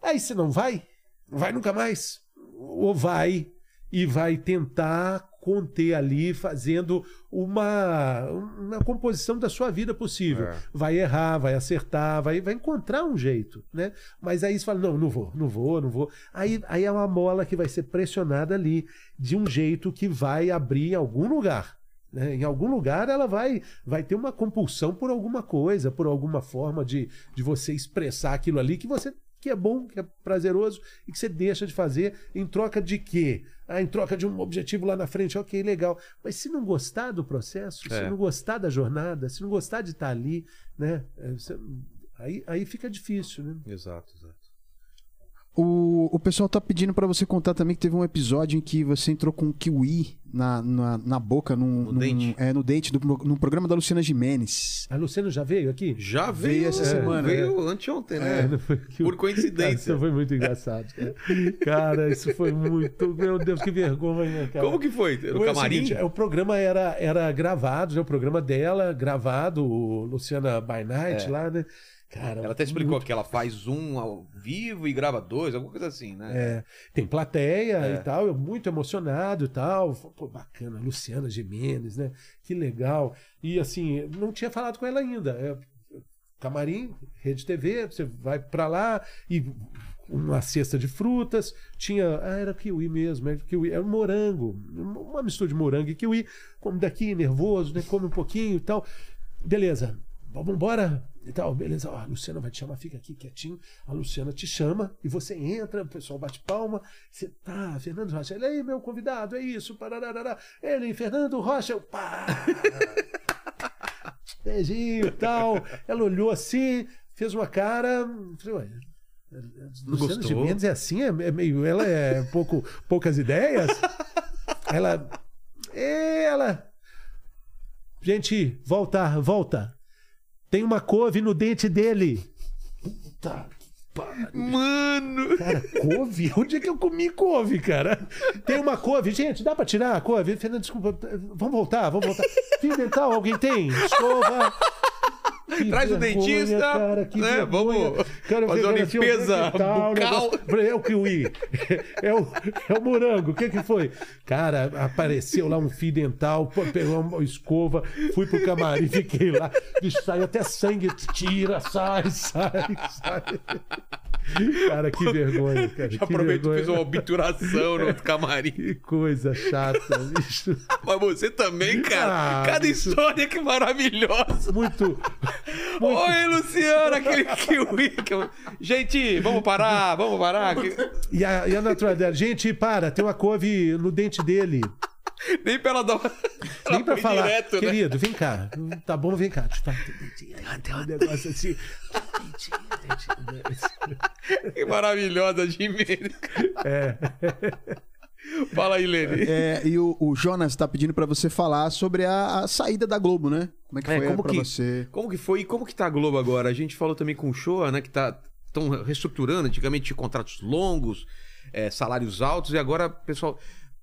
Aí você não vai, vai nunca mais. Ou vai e vai tentar conter ali, fazendo uma, uma composição da sua vida possível. É. Vai errar, vai acertar, vai, vai encontrar um jeito, né? Mas aí você fala, não, não vou, não vou, não vou. Aí, aí é uma mola que vai ser pressionada ali de um jeito que vai abrir em algum lugar. né? Em algum lugar ela vai, vai ter uma compulsão por alguma coisa, por alguma forma de, de você expressar aquilo ali que você que é bom, que é prazeroso e que você deixa de fazer em troca de quê? Ah, em troca de um objetivo lá na frente, ok, legal. Mas se não gostar do processo, se É. não gostar da jornada, se não gostar de estar ali, né? você- aí, aí fica difícil, né? Exato, exato. O, o pessoal tá pedindo pra você contar também que teve um episódio em que você entrou com um kiwi na, na, na boca, num, No num- dente. É, no dente, do, no programa da Luciana Gimenez. A Luciano já veio aqui? Já Veio veio, essa é, semana, Veio anteontem, né? É, que o- Por coincidência. Cara, isso foi muito engraçado. Cara, Cara, isso foi muito. Meu Deus, que vergonha, cara. Como que foi? No Foi o camarim? seguinte, é, o programa era, era gravado, né? o programa dela, gravado, o Luciana By Night É. lá, né? Cara, Ela até explicou que ela faz um ao vivo e grava dois, alguma coisa assim, né? É, tem plateia É. e tal, eu muito emocionado e tal. Pô, bacana, Luciana Gimenez, né? Que legal. E assim, não tinha falado com ela ainda. É, camarim, Rede TV, você vai pra lá e uma cesta de frutas, tinha, ah, era kiwi mesmo, era kiwi, era um morango, uma mistura de morango e kiwi, come daqui, nervoso, né, come um pouquinho e tal. Beleza, vamos embora e tal, beleza, ó, a Luciana vai te chamar, fica aqui quietinho, a Luciana te chama e você entra, o pessoal bate palma, você tá, Fernando Rocha, ele aí, meu convidado, é isso, pararará, ele, Fernando Rocha, eu, pá, beijinho e tal, ela olhou assim, fez uma cara, falei, ué, Luciana gostou? Gimenez é assim, é, é meio, ela é pouco, poucas ideias, ela, ela, gente, volta, volta, tem uma couve no dente dele. Puta que pariu. Mano! Cara, couve? Onde é que eu comi couve, cara? Tem uma couve. Gente, dá pra tirar a couve? Fernando, desculpa. Vamos voltar, vamos voltar. Fio dental, alguém tem? Escova. Que Traz o vergonha, dentista, cara, que né? vergonha. Vamos Cara, fazer uma assim, o limpeza o bucal. negócio- É o kiwi. É o, é o morango. O que que foi? Cara, apareceu lá um fio dental, pegou uma escova, fui pro camarim, fiquei lá. Bicho, saiu até sangue. Tira, sai, sai, sai. Cara, que vergonha, cara. Já aproveito e vergonha. fez uma obturação no camarim. Que coisa chata, bicho. Mas você também, cara. Ah, Cada isso- história que maravilhosa. Muito. Oi, Luciana, aquele kiwi. que eu- Gente, vamos parar, vamos parar. E a, e a naturalidade. Gente, para, tem uma couve no dente dele. Nem pra ela dar uma... Ela Nem pra falar. direto, né? Querido, vem cá. Tá bom, vem cá. Deixa eu falar teu dentinho aí. Tem um negócio assim. Que maravilhosa, Jimenez. É. Fala aí, Lene. É, e o, o Jonas tá pedindo pra você falar sobre a, a saída da Globo, né? Como é que É, foi como pra que- você? Como que foi? E como que tá a Globo agora? A gente falou também com o Shoa, né? Que tá estão reestruturando. Antigamente tinha contratos longos, é, salários altos, e agora, pessoal,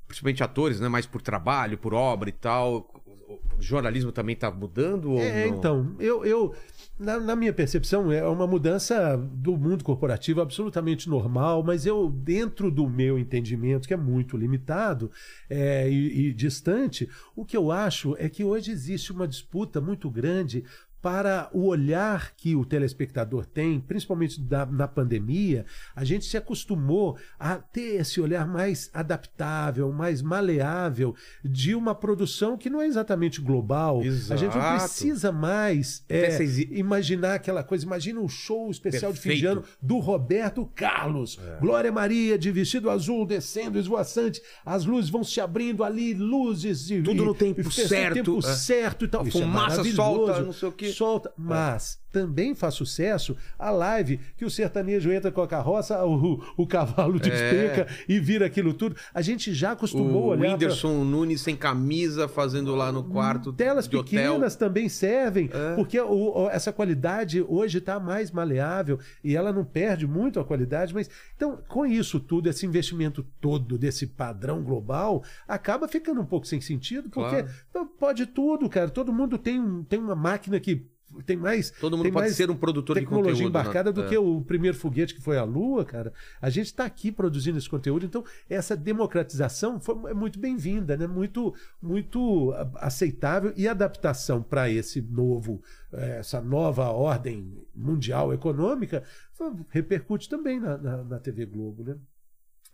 principalmente atores, né? Mais por trabalho, por obra e tal. o jornalismo também tá mudando? Ou É, não? então, eu, eu na, na minha percepção, é uma mudança do mundo corporativo absolutamente normal, mas eu, dentro do meu entendimento, que é muito limitado é, e, e distante, o que eu acho é que hoje existe uma disputa muito grande para o olhar que o telespectador tem, principalmente da- na pandemia, a gente se acostumou a ter esse olhar mais adaptável, mais maleável de uma produção que não é exatamente global. A gente não Exato. precisa mais é, imaginar aquela coisa. Imagina um show especial de fim de Perfeito. ano do Roberto Carlos. Glória Maria de vestido azul descendo esvoaçante. As luzes vão se abrindo ali, luzes e Tudo no tempo e certo, tempo é. certo e tal. É Fumaça maravilhoso. solta, não sei o quê. Solta, mas também faz sucesso a live que o sertanejo entra com a carroça, o, o cavalo despenca e vira aquilo tudo. A gente já acostumou a O olhar pra- Whindersson Nunes sem camisa fazendo lá no quarto Telas de hotel. pequenas também servem, É. porque o- o- essa qualidade hoje está mais maleável e ela não perde muito a qualidade, mas então com isso tudo, esse investimento todo desse padrão global acaba ficando um pouco sem sentido, porque Claro. pode tudo, cara. Todo mundo tem, tem uma máquina que tem mais Todo mundo tem pode mais ser um produtor de tecnologia conteúdo, né? embarcada do É. que o primeiro foguete que foi à Lua, cara. A gente está aqui produzindo esse conteúdo, então essa democratização foi, é muito bem-vinda, né? Muito, muito aceitável e adaptação para esse novo, eh, essa nova ordem mundial econômica repercute também na, na, na TV Globo, né?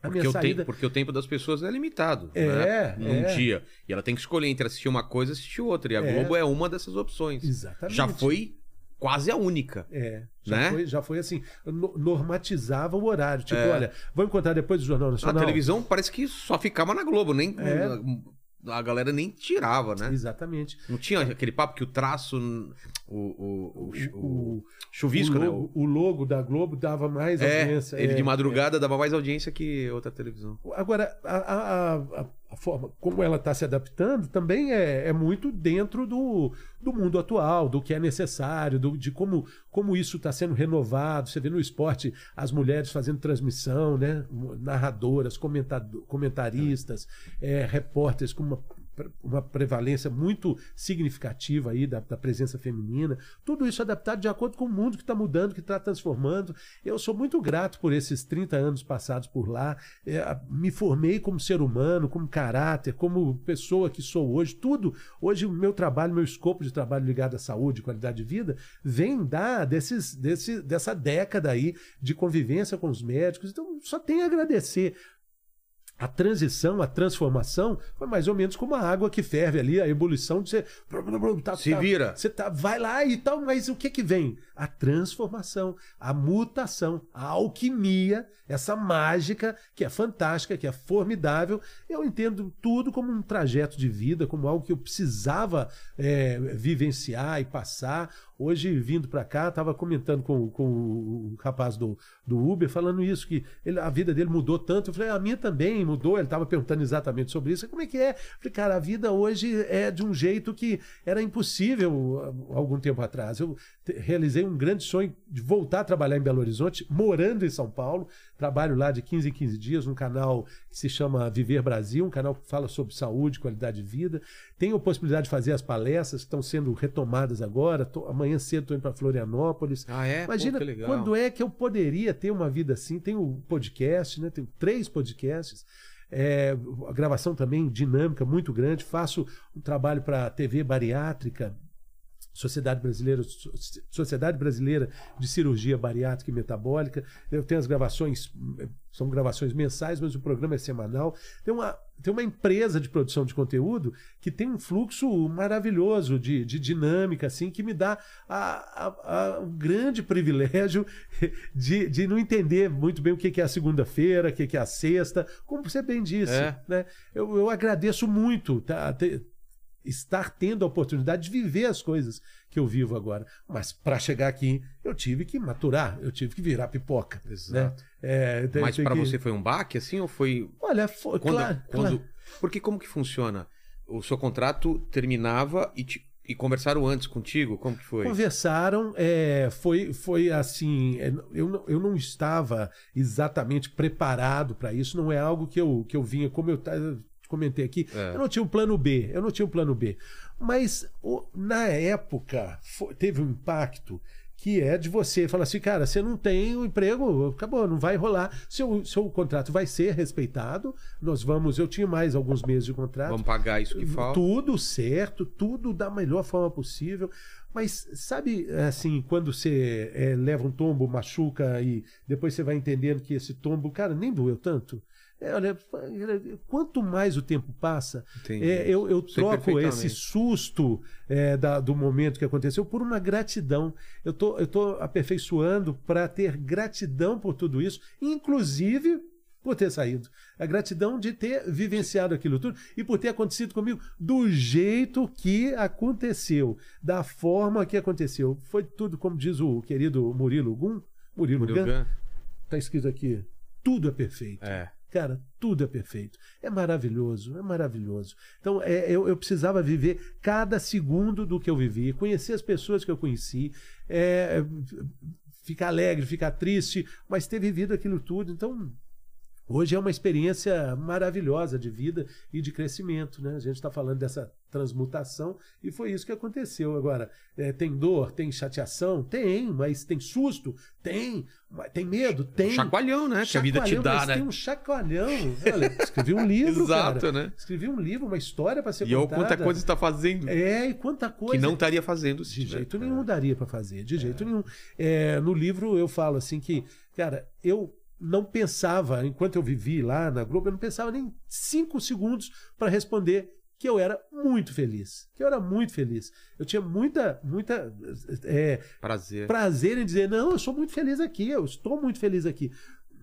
A Porque o, saída tempo, porque o tempo das pessoas é limitado. É, né? Num é. dia. E ela tem que escolher entre assistir uma coisa e assistir outra. E a É. Globo é uma dessas opções. Exatamente. Já foi quase a única. É, já, Né? foi, já foi assim, no- normatizava o horário. Tipo, É. olha, vamos encontrar depois do Jornal A Nacional. televisão parece que só ficava na Globo, nem É. a galera nem tirava, né? Exatamente. Não tinha aquele papo que o traço, o, o, o, o- chuvisco, o né? logo, o logo da Globo dava mais É, audiência. ele é, de madrugada dava mais audiência que outra televisão. Agora, a, a- a- a forma como ela está se adaptando também é, é muito dentro do, do mundo atual, do que é necessário, do- de como, como isso está sendo renovado. Você vê no esporte as mulheres fazendo transmissão, né? narradoras, comentado- comentaristas, é, repórteres com uma, uma prevalência muito significativa aí da, da presença feminina. Tudo isso adaptado de acordo com o mundo que está mudando, que está transformando. Eu sou muito grato por esses 30 anos passados por lá. É, me formei como ser humano, como caráter, como pessoa que sou hoje. Tudo. Hoje, o meu trabalho, meu escopo de trabalho ligado à saúde, qualidade de vida, vem da desses, desse, dessa década aí de convivência com os médicos. Então, só tenho a agradecer. A transição, a transformação foi mais ou menos como a água que ferve ali, a ebulição de você. tá- Se tá- vira. Você tá, vai lá e tal, mas o que que vem? A transformação, a mutação, a alquimia, essa mágica que é fantástica, que é formidável. Eu entendo tudo como um trajeto de vida, como algo que eu precisava é, vivenciar e passar. Hoje, vindo para cá, estava comentando com, com o rapaz do, do Uber, falando isso, que ele- a vida dele mudou tanto. Eu falei, a minha também mudou. Ele estava perguntando exatamente sobre isso. Como é que é? Eu falei, cara, a vida hoje é de um jeito que era impossível há algum tempo atrás. Eu realizei um grande sonho de voltar a trabalhar em Belo Horizonte, morando em São Paulo. Trabalho lá de 15 em 15 dias num canal que se chama Viver Brasil, um canal que fala sobre saúde, qualidade de vida. Tenho a possibilidade de fazer as palestras que estão sendo retomadas agora. Tô- amanhã cedo estou indo para Florianópolis. Ah, é? Pô, Imagina legal. quando é que eu poderia ter uma vida assim. Tenho podcast, né? Tenho três podcasts. É, a gravação também dinâmica, muito grande. Faço um trabalho para a TV bariátrica, Sociedade Brasileira, So- Sociedade Brasileira de Cirurgia Bariátrica e Metabólica. Eu tenho as gravações, são gravações mensais, mas o programa é semanal. Tem uma, tem uma empresa de produção de conteúdo que tem um fluxo maravilhoso de, de dinâmica, assim, que me dá a, a- a- um grande privilégio de, de não entender muito bem o que é a segunda-feira, o que que é a sexta, como você bem disse. É. Né? Eu, eu agradeço muito tá, ter- estar tendo a oportunidade de viver as coisas que eu vivo agora. Mas para chegar aqui, eu tive que maturar, eu tive que virar pipoca. Exato. Né? É, tem- Mas pra que- você foi um baque, assim, ou foi... Olha, foi, Quando, claro, quando... claro. Porque como que funciona? O seu contrato terminava e, te- e conversaram antes contigo? Como que foi? Conversaram, é, foi, foi assim. é, eu, não- eu não estava exatamente preparado para isso, não é algo que eu, que eu vinha, como eu comentei aqui, É. eu não tinha um plano B, eu não tinha um plano B. Mas o- na época fo- teve um impacto que é de você falar assim, cara, você não tem o emprego, acabou, não vai rolar. Seu, seu contrato vai ser respeitado. Nós vamos, eu tinha mais alguns meses de contrato. Vamos pagar isso que falta. Tudo certo, tudo da melhor forma possível. Mas sabe, assim, quando você eh, leva um tombo, machuca e depois você vai entendendo que esse tombo, cara, nem doeu tanto. É, olha, quanto mais o tempo passa, é, eu, eu troco esse susto é, da- do momento que aconteceu por uma gratidão. Eu tô, eu tô aperfeiçoando para ter gratidão por tudo isso, inclusive por ter saído. A gratidão de ter vivenciado aquilo tudo e por ter acontecido comigo do jeito que aconteceu, da forma que aconteceu. Foi tudo, como diz o querido Murilo Gum, Murilo, Murilo Gun, Gun. tá escrito aqui, tudo é perfeito. É. Cara, tudo é perfeito. É maravilhoso, é maravilhoso. Então, é, eu, eu precisava viver cada segundo do que eu vivi, conhecer as pessoas que eu conheci, é, ficar alegre, ficar triste, mas ter vivido aquilo tudo. Então, hoje é uma experiência maravilhosa de vida e de crescimento. Né? A gente está falando dessa transmutação e foi isso que aconteceu. Agora, é, tem dor, tem chateação? Tem, mas tem susto? Tem. Tem medo? Tem. Chacoalhão, né? Que a vida te Chacoalhão, dá, né? Tem um chacoalhão. Olha, escrevi um livro, Exato, cara. né? Escrevi um livro, uma história para ser E olha contada. quanta coisa você tá fazendo É, e quanta coisa. que não estaria fazendo se De tivesse. jeito nenhum daria para fazer, de jeito nenhum. É, no livro eu falo assim que, cara, eu não pensava, enquanto eu vivi lá na Globo, eu não pensava nem cinco segundos para responder que eu era muito feliz. Que eu era muito feliz. Eu tinha muita, muita é, Prazer. prazer em dizer, não, eu sou muito feliz aqui, eu estou muito feliz aqui.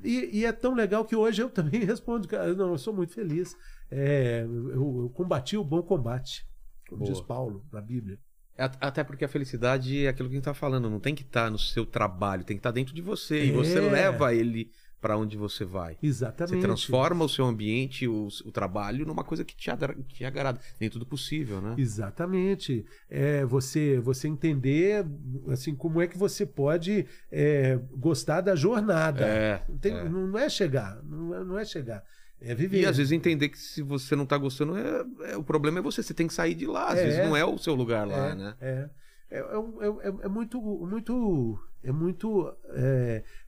E, e é tão legal que hoje eu também respondo, cara, não, eu sou muito feliz. É, eu, eu combati o bom combate, como Boa. diz Paulo na Bíblia. É, Até porque a felicidade é aquilo que a gente tá falando, não tem que estar no seu trabalho, tem que estar dentro de você. E É. você leva ele para onde você vai. Exatamente. Você transforma o seu ambiente, o, o trabalho, numa coisa que te, te agrada. Dentro do possível, né? Exatamente. É você você entender assim como é que você pode é, gostar da jornada. É, Não, tem- é. não- não é chegar, não é, não é chegar, é viver. E às vezes entender que se você não tá gostando, é, é- o problema é você. Você tem que sair de lá. Às É. vezes não é o seu lugar lá, é, né? É, é, é, é- é- é muito muito é muito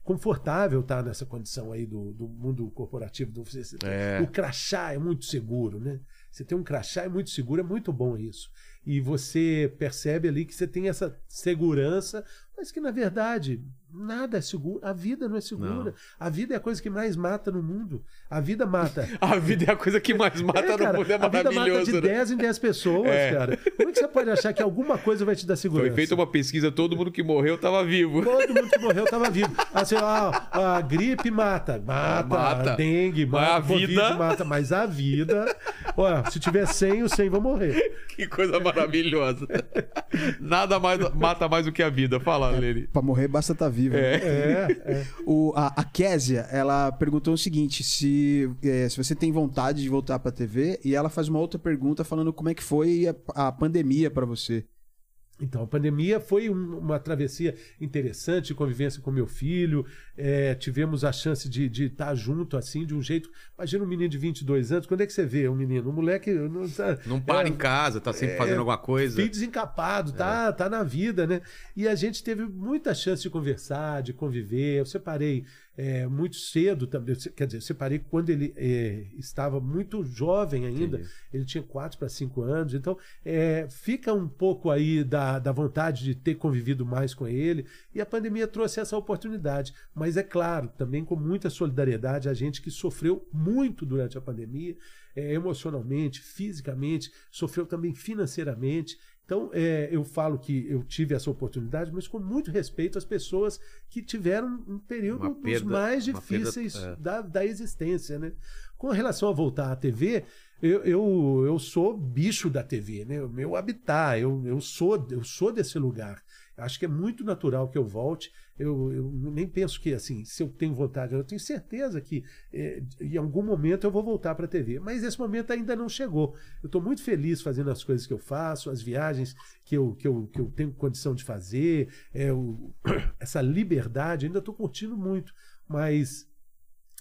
confortável estar nessa condição aí do, do mundo corporativo. Do, você-. O crachá é muito seguro, né? Você tem um crachá é muito seguro, é muito bom isso. E você percebe ali que você tem essa segurança, mas que na verdade nada é seguro. A vida não é segura. A vida é a coisa que mais mata no mundo. A vida mata. A vida é a coisa que mais mata É, cara, no mundo. É a vida mata de né? 10 em 10 pessoas, É. cara. Como é que você pode achar que alguma coisa vai te dar segurança? Foi feita uma pesquisa, todo mundo que morreu tava vivo. Todo mundo que morreu estava vivo. Assim, ah, a gripe mata, mata, Mata. a dengue Mas mata, a Covid vida- mata, mas a vida, olha, se tiver 100, os 100 vão morrer. Que coisa maravilhosa. Nada mais mata mais do que a vida. Fala, Lene. Pra morrer basta estar vivo. né? É, é. O, a, a Késia, ela perguntou o seguinte: se, é, se você tem vontade de voltar pra TV, e ela faz uma outra pergunta falando como é que foi a, a pandemia pra você. Então, a pandemia foi um- uma travessia interessante, convivência com meu filho. é, tivemos a chance de estar junto, assim, de um jeito. Imagina um menino de 22 anos, quando é que você vê um menino? Um moleque. Não, tá- Não para é, em casa, tá sempre fazendo alguma coisa. Filho desencapado, tá, tá na vida, né? E a gente teve muita chance de conversar, de conviver. Eu separei é, muito cedo também. Quer dizer, separei quando ele é, estava muito jovem ainda. Entendi. Ele tinha 4 para 5 anos. Então, é, fica um pouco aí da, da vontade de ter convivido mais com ele. E a pandemia trouxe essa oportunidade. Mas é claro, também com muita solidariedade, a gente que sofreu muito durante a pandemia, é, emocionalmente, fisicamente, sofreu também financeiramente. Então, é, eu falo que eu tive essa oportunidade, mas com muito respeito às pessoas que tiveram um período Uma dos perda- mais uma perda, difíceis é. da, da existência, né? Com relação a voltar à TV, eu, eu, eu sou bicho da TV, né? O meu habitat, eu, eu, sou, eu sou desse lugar. Acho que é muito natural que eu volte. Eu, eu nem penso que, assim, se eu tenho vontade, eu tenho certeza que eh, em algum momento eu vou voltar para a TV. Mas esse momento ainda não chegou. Eu estou muito feliz fazendo as coisas que eu faço, as viagens que eu, que eu, que eu tenho condição de fazer, é, o- essa liberdade, ainda estou curtindo muito. Mas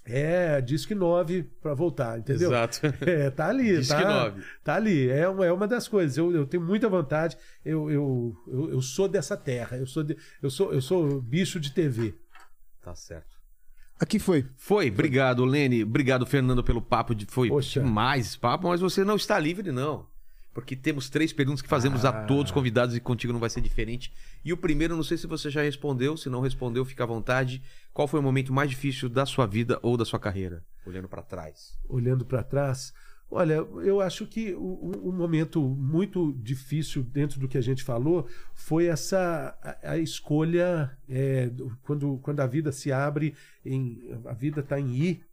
É, Disque 9 pra voltar, entendeu? Exato. É, tá ali, Disque tá, 9. tá ali. É uma, é uma das coisas. Eu, eu tenho muita vontade. Eu, eu, eu, eu sou dessa terra. Eu sou, de- eu, sou, eu sou bicho de TV. Tá certo. Aqui foi. Foi, obrigado, Lene. Obrigado, Fernando, pelo papo. De... Foi Poxa. demais esse papo, mas você não está livre, não. Porque temos três perguntas que fazemos a Ah. todos os convidados e contigo não vai ser diferente. E o primeiro, não sei se você já respondeu. Se não respondeu, fica à vontade. Qual foi o momento mais difícil da sua vida ou da sua carreira? Olhando pra trás. olhando para trás. Olha, eu acho que um momento muito difícil dentro do que a gente falou foi essa a, a escolha é, do- quando, quando a vida se abre em a vida está em I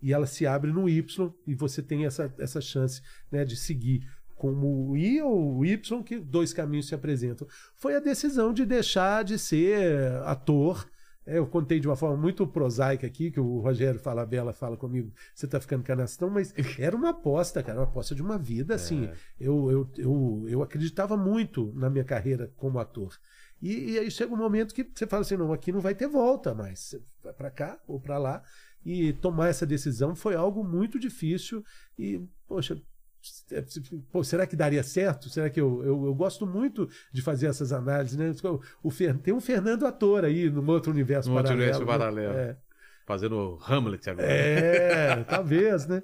e ela se abre no Y e você tem essa, essa chance né, de seguir como o I ou o Y que dois caminhos se apresentam. Foi a decisão de deixar de ser ator é, eu contei de uma forma muito prosaica aqui, que o Rogério Falabella fala comigo, você tá ficando canastrão, mas era uma aposta, cara, uma aposta de uma vida, assim. Eu, eu, eu, eu acreditava muito na minha carreira como ator. E, e aí chega um momento que você fala assim, não, aqui não vai ter volta mais. Vai pra cá ou pra lá. E tomar essa decisão foi algo muito difícil e, poxa, Pô, será que daria certo? Será que eu, eu, eu gosto muito de fazer essas análises, né? O Fer- tem um Fernando ator aí no outro universo No outro paralelo. universo né? paralelo. É. Fazendo Hamlet agora. É, talvez, né?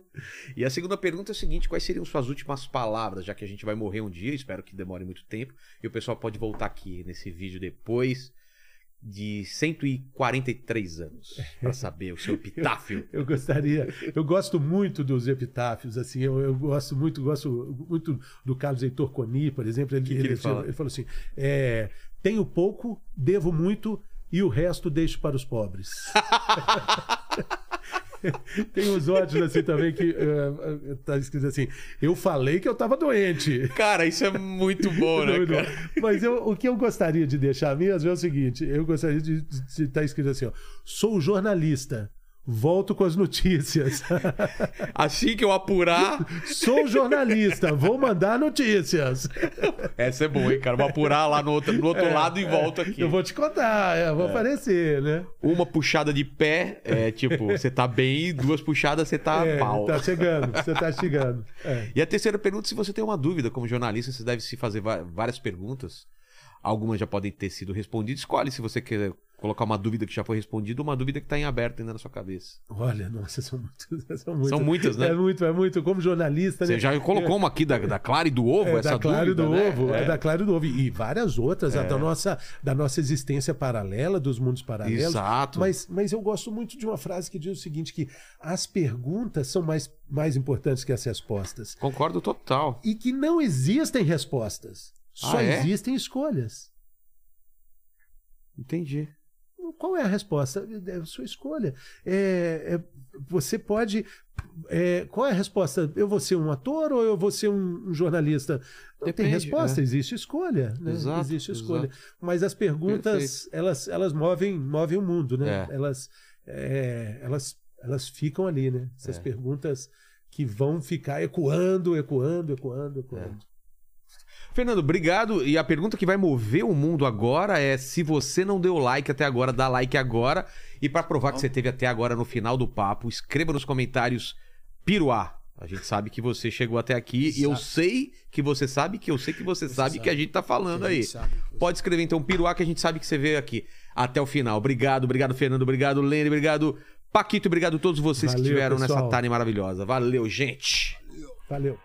E a segunda pergunta é a seguinte: quais seriam suas últimas palavras, já que a gente vai morrer um dia, espero que demore muito tempo, e o pessoal pode voltar aqui nesse vídeo depois de 143 anos para saber o seu epitáfio. Eu gostaria, eu gosto muito dos epitáfios, assim, eu, eu gosto muito, gosto muito do Carlos Heitor Coni, por exemplo. Ele, Que que ele ele, fala? ele falou assim: é, tenho pouco, devo muito e o resto deixo para os pobres. Tem uns ódios assim também que eh, tá escrito assim: eu falei que eu estava doente. Cara, isso é muito bom, né, não. cara? Mas eu- o que eu gostaria de deixar mesmo é o seguinte: eu gostaria de estar escrito assim: ó, sou jornalista, volto com as notícias. Assim que eu apurar. sou jornalista, vou mandar notícias. Essa é boa, hein, cara? Vou apurar lá no outro, no outro lado e volto aqui. Eu vou te contar, é, vou aparecer, né? Uma puxada de pé é tipo, você tá bem, duas puxadas você tá É, pau. tá chegando, você tá chegando. É. E a terceira pergunta, se você tem uma dúvida como jornalista, você deve se fazer várias perguntas. Algumas já podem ter sido respondidas. Escolhe se você quer colocar uma dúvida que já foi respondida ou uma dúvida que está em aberto ainda na sua cabeça. Olha, nossa, são muitas. São muitas, São muitas, né? É muito, é muito. Como jornalista, Você né? já colocou uma aqui da, da Clara e do Ovo, É, essa da Claro dúvida, do né? Ovo, é. É. da Claro do Ovo. E várias outras, a da, nossa, da nossa existência paralela, dos mundos paralelos. Exato. Mas, mas eu gosto muito de uma frase que diz o seguinte: que as perguntas são mais, mais importantes que as respostas. Concordo total. E que não existem respostas. Só Ah, é? existem escolhas. Entendi. Qual é a resposta? É a sua escolha. É, é- você pode. é, qual é a resposta? Eu vou ser um ator ou eu vou ser um, um jornalista? Não Depende, tem resposta, é. existe escolha. Né? Exato, existe escolha. exato. Mas as perguntas, elas, elas movem, movem o mundo, né? É. Elas, é, elas, elas ficam ali, né? Essas É. perguntas que vão ficar ecoando, ecoando, ecoando, ecoando. Fernando, obrigado. E a pergunta que vai mover o mundo agora é se você não deu like até agora, dá like agora. E para provar que você teve até agora no final do papo, escreva nos comentários Piruá. A gente sabe que você chegou até aqui e eu sei que você sabe que eu sei que você, sabe, que a gente tá falando A aí. gente sabe. Pode escrever então Piruá que a gente sabe que você veio aqui até o final. Obrigado, obrigado Fernando, obrigado Lene, obrigado Paquito, obrigado a todos vocês que Valeu, estiveram nessa tarde maravilhosa. Valeu, gente. Valeu.